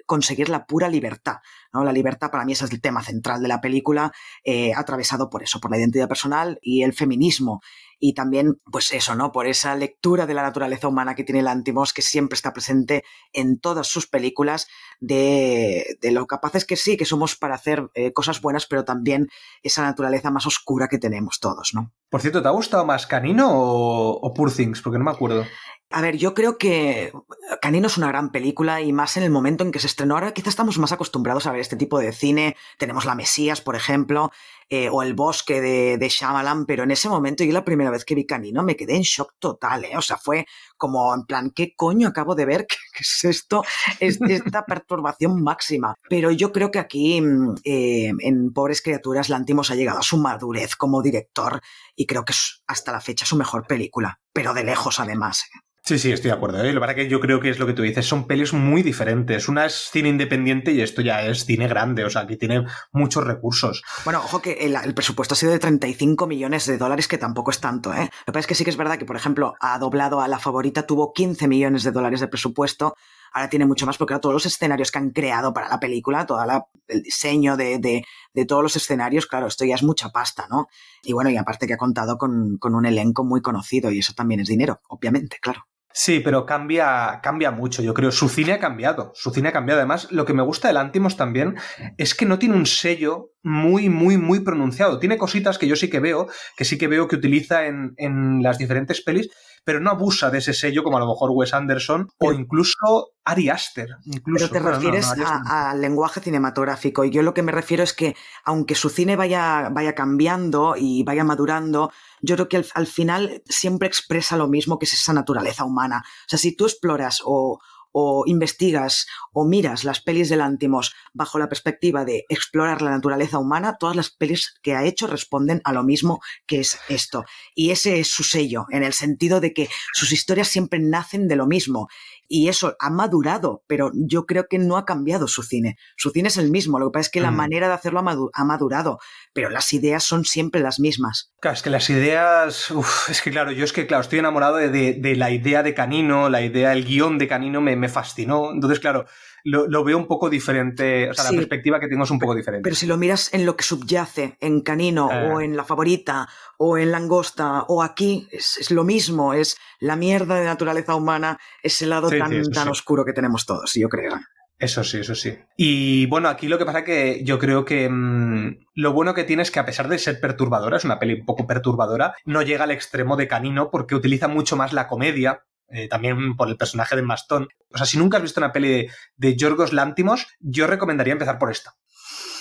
conseguir la pura libertad, ¿no? La libertad para mí ese es el tema central de la película, eh, atravesado por eso, por la identidad personal y el feminismo y también, pues eso, ¿no? Por esa lectura de la naturaleza humana que tiene Lantimos, que siempre está presente en todas sus películas, de, lo capaces que sí, que somos para hacer eh, cosas buenas, pero también esa naturaleza más oscura que tenemos todos, ¿no? Por cierto, ¿te ha gustado más Canino o Poor Things? Porque no me acuerdo. A ver, yo creo que Canino es una gran película y más en el momento en que se estrenó. Ahora quizás estamos más acostumbrados a ver este tipo de cine. Tenemos La Mesías, por ejemplo, eh, o El Bosque de, de Shyamalan, pero en ese momento yo la primera vez que vi Canino me quedé en shock total, ¿eh? O sea, fue como en plan, ¿qué coño acabo de ver? ¿Qué, es esto? Es, esta perturbación máxima. Pero yo creo que aquí, mm, eh, en Pobres Criaturas, Lantimos ha llegado a su madurez como director y creo que es hasta la fecha su mejor película, pero de lejos además. Sí, sí, estoy de acuerdo. ¿eh? Lo que que yo creo que es lo que tú dices, son pelis muy diferentes. Una es cine independiente y esto ya es cine grande, o sea, que tiene muchos recursos. Bueno, ojo que el, presupuesto ha sido de 35 millones de dólares, que tampoco es tanto, ¿eh? Lo que pasa es que sí que es verdad que, por ejemplo, ha doblado a La Favorita, tuvo 15 millones de dólares de presupuesto, ahora tiene mucho más porque todos los escenarios que han creado para la película, todo el diseño de, de, de, todos los escenarios, claro, esto ya es mucha pasta, ¿no? Y bueno, y aparte que ha contado con, con un elenco muy conocido y eso también es dinero, obviamente, claro. Sí, pero cambia, cambia mucho, yo creo. Su cine ha cambiado. Su cine ha cambiado. Además, lo que me gusta del Antimos también es que no tiene un sello muy, muy, muy pronunciado. Tiene cositas que yo sí que veo, que sí que veo que utiliza en, en las diferentes pelis, pero no abusa de ese sello como a lo mejor Wes Anderson o incluso Ari Aster. Incluso. Pero te refieres al lenguaje cinematográfico. Y yo lo que me refiero es que, aunque su cine vaya, vaya cambiando y vaya madurando, yo creo que al, final siempre expresa lo mismo que es esa naturaleza humana. O sea, si tú exploras o, o investigas o miras las pelis de Lantimos bajo la perspectiva de explorar la naturaleza humana, todas las pelis que ha hecho responden a lo mismo que es esto. Y ese es su sello, en el sentido de que sus historias siempre nacen de lo mismo. Y eso ha madurado, pero yo creo que no ha cambiado su cine. Su cine es el mismo, lo que pasa es que la mm. manera de hacerlo ha madurado, pero las ideas son siempre las mismas. Claro, es que las ideas, es que claro, yo es que claro, estoy enamorado de, la idea de Canino, la idea, el guion de Canino me, me fascinó. Entonces, claro, lo, veo un poco diferente, o sea, la perspectiva que tengo es un poco diferente. Pero si lo miras en lo que subyace, en Canino o eh. en La Favorita o en Langosta o aquí, es, lo mismo, es la mierda de naturaleza humana, ese lado tan, tan oscuro que tenemos todos, yo creo. Eso sí, eso sí. Y bueno, aquí lo que pasa que yo creo que mm, lo bueno que tiene es que a pesar de ser perturbadora, es una peli un poco perturbadora, no llega al extremo de Canino porque utiliza mucho más la comedia eh, también por el personaje de Mastón. O sea, si nunca has visto una peli de, Yorgos Lántimos, yo recomendaría empezar por esta.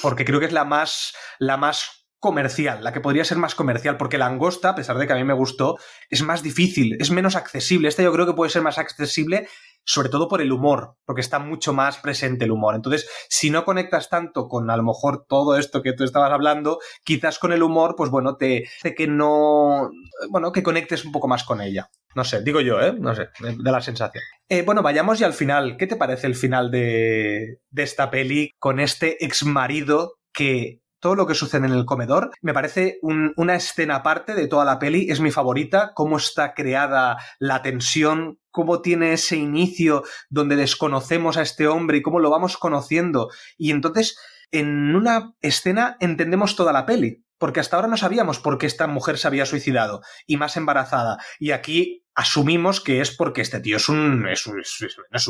Porque creo que es la más, la más comercial, la que podría ser más comercial, porque la angosta, a pesar de que a mí me gustó, es más difícil, es menos accesible. Esta yo creo que puede ser más accesible sobre todo por el humor, porque está mucho más presente el humor. Entonces, si no conectas tanto con a lo mejor todo esto que tú estabas hablando, quizás con el humor, pues bueno, te hace que no, bueno, que conectes un poco más con ella. No sé, digo yo, ¿eh? No sé, da la sensación. Eh, bueno, vayamos ya al final. ¿Qué te parece el final de, de esta peli con este ex marido que todo lo que sucede en el comedor. Me parece una escena aparte de toda la peli, es mi favorita, cómo está creada la tensión, cómo tiene ese inicio donde desconocemos a este hombre y cómo lo vamos conociendo. Y entonces, en una escena entendemos toda la peli porque hasta ahora no sabíamos por qué esta mujer se había suicidado y más embarazada. Y aquí asumimos que es porque este tío es un, es un, es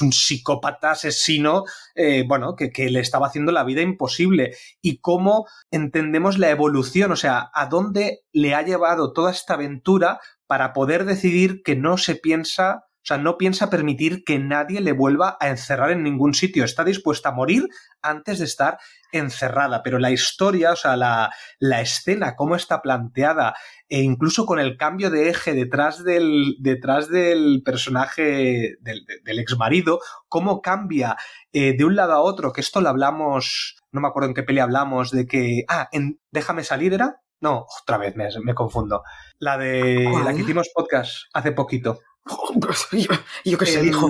un, psicópata asesino, eh, bueno, que, que, le estaba haciendo la vida imposible. Y cómo entendemos la evolución, o sea, a dónde le ha llevado toda esta aventura para poder decidir que no se piensa sea, no piensa permitir que nadie le vuelva a encerrar en ningún sitio. Está dispuesta a morir antes de estar encerrada. Pero la historia, o sea, la, la escena, cómo está planteada, e incluso con el cambio de eje detrás del, detrás del personaje del, del ex marido, cómo cambia eh, de un lado a otro, que esto lo hablamos, no me acuerdo en qué peli hablamos, de que, ah, en Déjame salir era. No, otra vez me, me confundo. La de la que hicimos podcast hace poquito. yo, qué sé, dijo.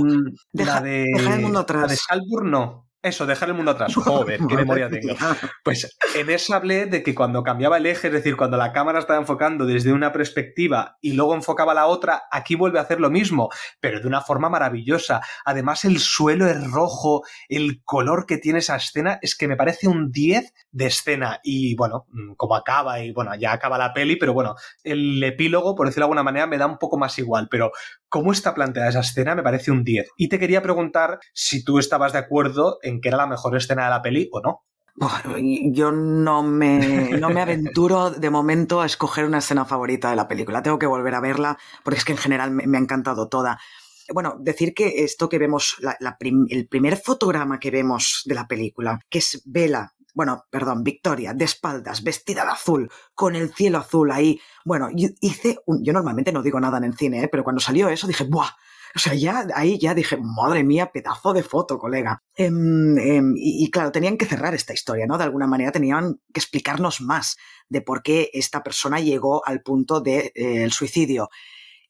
Deja, de, el mundo atrás. La de Salburn no. Eso, dejar el mundo atrás. Joder, qué memoria tengo. Pues en esa hablé de que cuando cambiaba el eje, es decir, cuando la cámara estaba enfocando desde una perspectiva y luego enfocaba la otra, aquí vuelve a hacer lo mismo, pero de una forma maravillosa. Además, el suelo es rojo, el color que tiene esa escena es que me parece un 10 de escena. Y bueno, mm, como acaba, y bueno, ya acaba la peli, pero bueno, el epílogo, por decirlo de alguna manera, me da un poco más igual, pero cómo está planteada esa escena me parece un 10. Y te quería preguntar si tú estabas de acuerdo en que era la mejor escena de la peli o no. Yo no me, no me aventuro de momento a escoger una escena favorita de la película. Tengo que volver a verla porque es que en general me, ha encantado toda. Bueno, decir que esto que vemos, el primer fotograma que vemos de la película, que es Vela, bueno, perdón, Victoria, de espaldas, vestida de azul, con el cielo azul ahí. Bueno, hice, yo normalmente no digo nada en el cine, ¿eh? pero cuando salió eso dije, ¡buah! O sea, ya ahí ya dije, madre mía, pedazo de foto, colega. Em, em, y, claro, tenían que cerrar esta historia, ¿no? De alguna manera tenían que explicarnos más de por qué esta persona llegó al punto del de, eh, suicidio.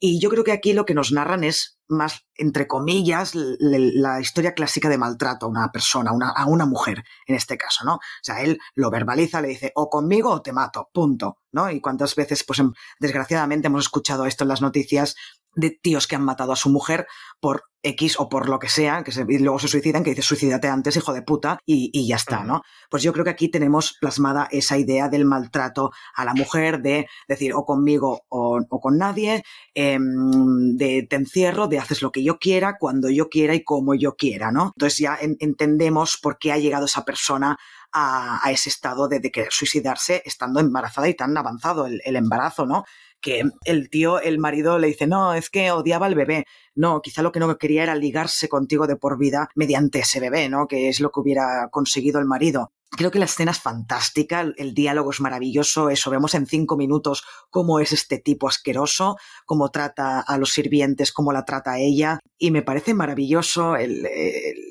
Y yo creo que aquí lo que nos narran es más, entre comillas, la historia clásica de maltrato a una persona, a una mujer, en este caso, ¿no? O sea, él lo verbaliza, le dice, o conmigo o te mato, punto, ¿no? Y cuántas veces, pues em, desgraciadamente hemos escuchado esto en las noticias de tíos que han matado a su mujer por X o por lo que sea, que y luego se suicidan, que dice suicídate antes, hijo de puta, y, ya está, ¿no? Pues yo creo que aquí tenemos plasmada esa idea del maltrato a la mujer, de decir o conmigo o, con nadie, em, de te encierro, de haces lo que yo quiera, cuando yo quiera y como yo quiera, ¿no? Entonces ya entendemos por qué ha llegado esa persona a, ese estado de, querer suicidarse estando embarazada y tan avanzado el, el embarazo, ¿no? Que el tío, el marido le dice, no, es que odiaba al bebé. No, quizá lo que no quería era ligarse contigo de por vida mediante ese bebé, ¿no? Que es lo que hubiera conseguido el marido. Creo que la escena es fantástica, el diálogo es maravilloso, eso vemos en cinco minutos cómo es este tipo asqueroso, cómo trata a los sirvientes, cómo la trata ella, y me parece maravilloso el,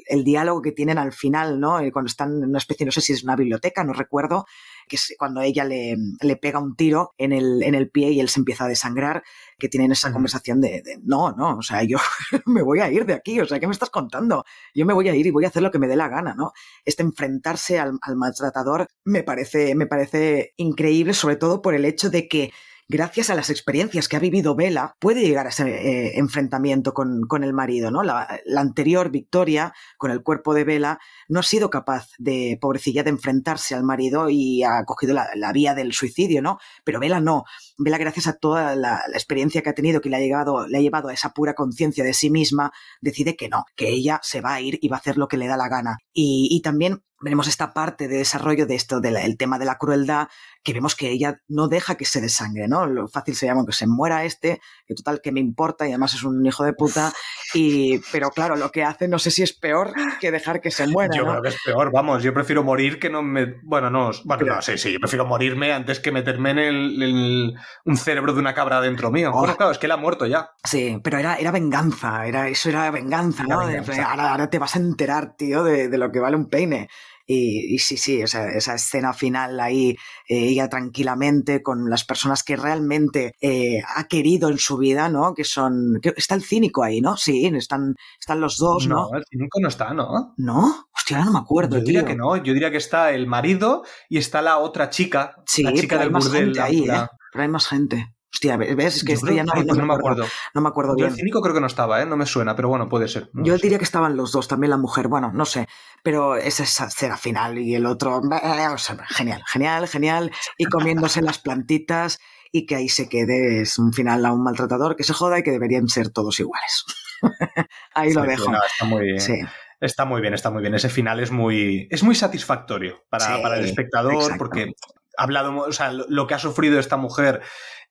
el diálogo que tienen al final, ¿no? Eh, cuando están en una especie, no sé si es una biblioteca, no recuerdo, que es cuando ella le, le pega un tiro en el, en el pie y él se empieza a desangrar, que tienen esa conversación de, no, no, o sea, yo me voy a ir de aquí, o sea, ¿qué me estás contando? Yo me voy a ir y voy a hacer lo que me dé la gana, ¿no? Este enfrentarse al, al maltratador me parece, me parece increíble, sobre todo por el hecho de que gracias a las experiencias que ha vivido Vela, puede llegar a ese eh, enfrentamiento con, con, el marido, ¿no? La, anterior Victoria, con el cuerpo de Vela, no ha sido capaz de, pobrecilla, de enfrentarse al marido y ha cogido la, la vía del suicidio, ¿no? Pero Vela no. Vela, gracias a toda la, experiencia que ha tenido, que le ha, llegado, le ha llevado a esa pura conciencia de sí misma, decide que no, que ella se va a ir y va a hacer lo que le da la gana. Y también veremos esta parte de desarrollo de esto, del tema de la crueldad, que vemos que ella no deja que se desangre, ¿no? Lo fácil sería que se muera este, que total que me importa y además es un hijo de puta, y, pero claro, lo que hace no sé si es peor que dejar que se muera. Yo ¿no? creo que es peor, vamos, yo prefiero morir que no me... Bueno, no, bueno, pero, no, sí, sí, yo prefiero morirme antes que meterme en el, el un cerebro de una cabra dentro mío. Oh. Bueno, claro, es que él ha muerto ya. Sí, pero era, era venganza, era, eso era venganza, ¿no? Venganza. Ahora, ahora, te vas a enterar, tío, de, de lo que vale un peine. Y, y, sí, sí, o sea, esa escena final ahí, eh, ella tranquilamente con las personas que realmente eh, ha querido en su vida, ¿no? Que son. Que está el cínico ahí, ¿no? Sí, están, están los dos, ¿no? No, el cínico no está, ¿no? ¿No? Hostia, no me acuerdo. Yo diría tío. que no, yo diría que está el marido y está la otra chica, sí, la chica del burdel. Gente ahí, ¿eh? Pero hay más gente. Hostia, ¿ves? Es que esto ya no, no, me acuerdo. No me acuerdo Yo bien. el cínico creo que no estaba, ¿eh? No me suena, pero bueno, puede ser. No Yo diría que estaban los dos, también la mujer, bueno, no sé. Pero esa es esa escena final y el otro. O sea, genial, genial, genial. Y comiéndose las plantitas y que ahí se quede. Es un final a un maltratador que se joda y que deberían ser todos iguales. ahí Sí, lo dejo. no, está muy bien. Sí. Está muy bien, está muy bien. Ese final es muy, es muy satisfactorio para, Sí, para el espectador exacto. porque hablado, o sea, lo, que ha sufrido esta mujer,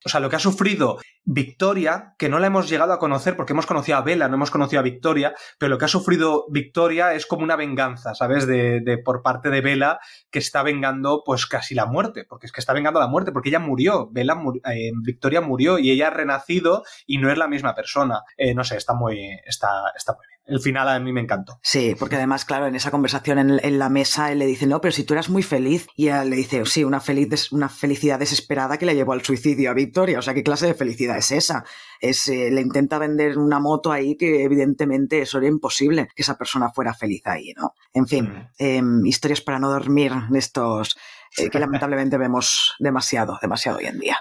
o sea, lo que ha sufrido Victoria, que no la hemos llegado a conocer porque hemos conocido a Bella, no hemos conocido a Victoria, pero lo que ha sufrido Victoria es como una venganza, ¿sabes? De, de por parte de Bella que está vengando pues casi la muerte, porque es que está vengando la muerte, porque ella murió, muri- eh, Victoria murió y ella ha renacido y no es la misma persona. Eh, no sé, está muy, está, está muy bien. El final a mí me encantó. Sí, porque además, claro, en esa conversación en, en, la mesa él le dice, no, pero si tú eras muy feliz, y ella le dice, sí, una, feliz una felicidad desesperada que le llevó al suicidio a Victoria. O sea, ¿qué clase de felicidad es esa? Es, eh, le intenta vender una moto ahí que evidentemente eso era imposible que esa persona fuera feliz ahí, ¿no? En fin, Mm. eh, historias para no dormir de estos eh, que lamentablemente vemos demasiado, demasiado hoy en día.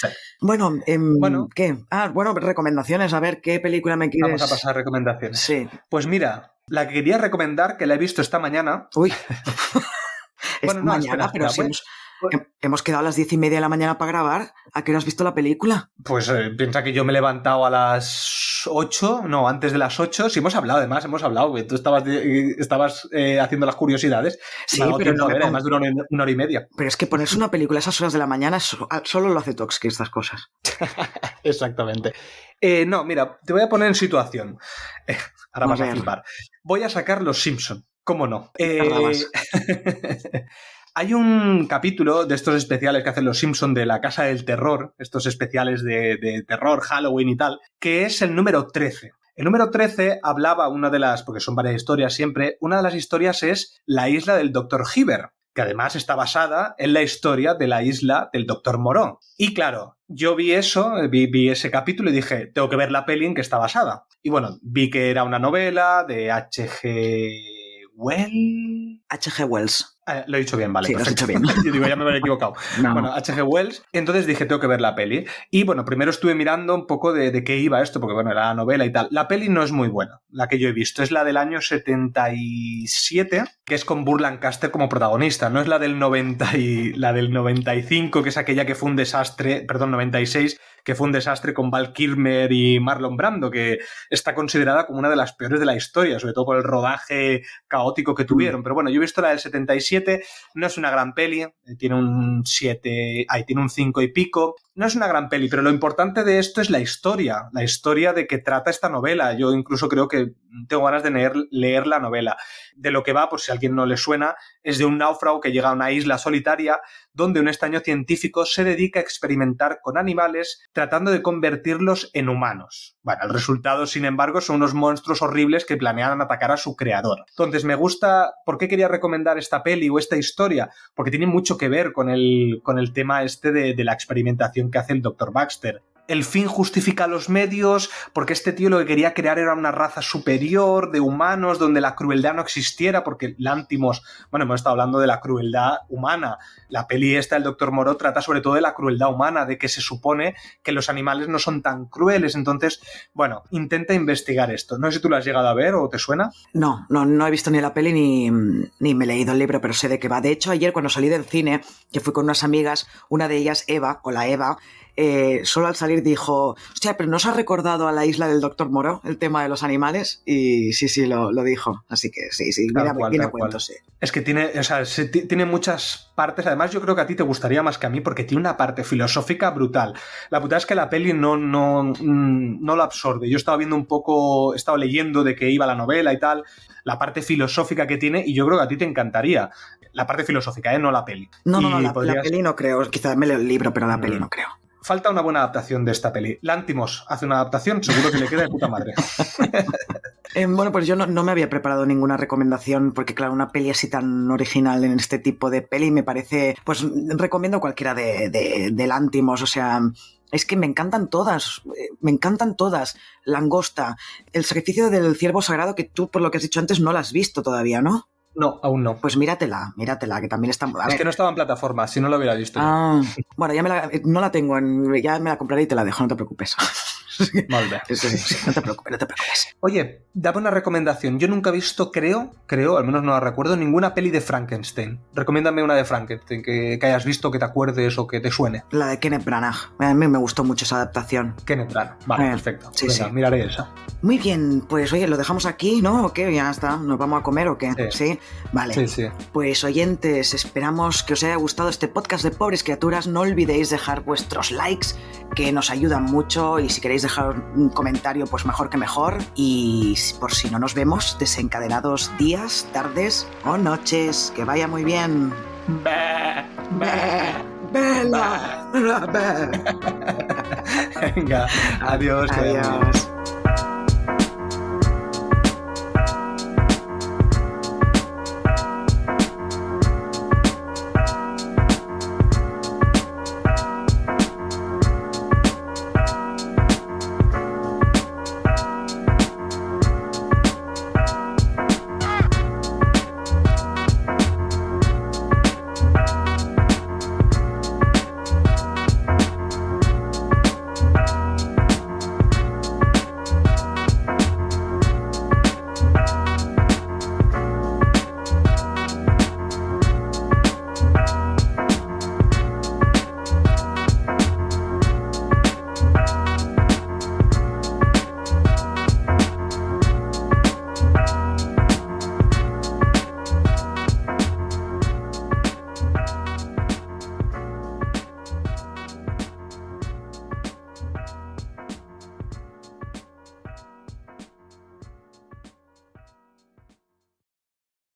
Sí. Bueno, eh, Bueno. ¿qué? Ah, bueno, recomendaciones, a ver qué película me quieres. Vamos a pasar a recomendaciones. Sí. Pues mira, la que quería recomendar, que la he visto esta mañana. Uy. Bueno, no, mañana, espera, pero espera, si hemos, hem- hemos quedado a las diez y media de la mañana para grabar. ¿A qué hora has visto la película? Pues eh, piensa que yo me he levantado a las 8, no, antes de las 8. Si hemos hablado, además, hemos hablado, tú estabas, de- estabas eh, haciendo las curiosidades. Sí, pero no ver, además de una, hora- una hora y media. Pero es que ponerse una película a esas horas de la mañana solo lo hace Tox que estas cosas. Exactamente. Eh, no, mira, te voy a poner en situación. Eh, ahora vas a flipar. Voy a sacar Los Simpson. ¿Cómo no? Eh. hay un capítulo de estos especiales que hacen Los Simpson de la Casa del Terror, estos especiales de, terror, Halloween y tal, que es el número 13. El número 13 hablaba una de las, porque son varias historias siempre, una de las historias es la isla del Dr. Hibbert, que además está basada en la historia de la isla del Dr. Moró. Y claro, yo vi eso, vi, vi ese capítulo y dije, tengo que ver la peli en que está basada. Y bueno, vi que era una novela de H.G. Well. H.G. Wells. Ah, lo he dicho bien, vale. Sí, lo has dicho bien. Yo digo, ya me había equivocado. No. Bueno, H.G. Wells. Entonces dije, tengo que ver la peli. Y bueno, primero estuve mirando un poco de, de qué iba esto, porque bueno, era la novela y tal. La peli no es muy buena, la que yo he visto. Es la del año 77, que es con Burr Lancaster como protagonista. No es la del 90 y la del 95, que es aquella que fue un desastre, perdón, 96, que fue un desastre con Val Kilmer y Marlon Brando, que está considerada como una de las peores de la historia, sobre todo por el rodaje caótico que tuvieron. Pero bueno, yo he visto la del 77, no es una gran peli, eh, tiene un 7, ahí tiene un 5 y pico. No es una gran peli, pero lo importante de esto es la historia, la historia de que trata esta novela. Yo incluso creo que tengo ganas de leer, la novela. De lo que va, por si a alguien no le suena, es de un náufrago que llega a una isla solitaria donde un extraño científico se dedica a experimentar con animales tratando de convertirlos en humanos. Bueno, el resultado, sin embargo, son unos monstruos horribles que planean atacar a su creador. Entonces, me gusta, ¿por qué quería recomendar esta peli o esta historia? Porque tiene mucho que ver con el, con el tema este de la experimentación que hace el Dr. Baxter el fin justifica los medios, porque este tío lo que quería crear era una raza superior de humanos donde la crueldad no existiera, porque Lántimos, bueno, hemos estado hablando de la crueldad humana. La peli esta, el Doctor Moro, trata sobre todo de la crueldad humana, de que se supone que los animales no son tan crueles. Entonces, bueno, intenta investigar esto. No sé si tú lo has llegado a ver o te suena. No, no, no he visto ni la peli ni, ni me he leído el libro, pero sé de qué va. De hecho, ayer cuando salí del cine, que fui con unas amigas, una de ellas, Eva, o la Eva, eh, solo al salir dijo, hostia, pero ¿nos ha recordado a la isla del Doctor Moro el tema de los animales? Y sí, sí, lo, dijo. Así que sí, sí, mira, tiene cuento, sí. Es que tiene, o sea, tiene muchas partes. Además, yo creo que a ti te gustaría más que a mí porque tiene una parte filosófica brutal. La putada es que la peli no, no, mm, no lo absorbe. Yo estaba viendo un poco, he estado leyendo de qué iba la novela y tal, la parte filosófica que tiene, y yo creo que a ti te encantaría. La parte filosófica, ¿eh? No la peli. No, no, no, la, peli no creo. Quizás me leo el libro, pero la peli mm. no creo falta una buena adaptación de esta peli. Lántimos hace una adaptación, seguro que le queda de puta madre. Eh, bueno, pues yo no, me había preparado ninguna recomendación, porque claro, una peli así tan original en este tipo de peli me parece, pues recomiendo cualquiera de, de, Lántimos, o sea, es que me encantan todas, eh, me encantan todas. Langosta, el sacrificio del ciervo sagrado que tú, por lo que has dicho antes, no la has visto todavía, ¿no? No, aún no. Pues míratela, míratela, que también está... es que no estaba en plataforma, si no lo hubiera visto. Ah, bueno, ya me la, no la tengo, ya me la compraré y te la dejo, no te preocupes. Vale. no te preocupes, no te preocupes. Oye, dame una recomendación. Yo nunca he visto, creo, creo, al menos no la recuerdo, ninguna peli de Frankenstein. Recomiéndame una de Frankenstein que, hayas visto, que te acuerdes o que te suene. La de Kenneth Branagh. A mí me gustó mucho esa adaptación. Kenneth Branagh. Vale, perfecto. Sí, sí. miraré esa. Muy bien, pues oye, lo dejamos aquí, ¿no? ¿O qué? Ya está. ¿Nos vamos a comer o qué? Sí. Vale. Sí, sí. Pues oyentes, esperamos que os haya gustado este podcast de Pobres Criaturas. No olvidéis dejar vuestros likes, que nos ayudan mucho. Y si queréis dejar un comentario, pues mejor que mejor. Y por si no nos vemos, desencadenados días, tardes o noches. Que vaya muy bien. Venga, adiós. Adiós.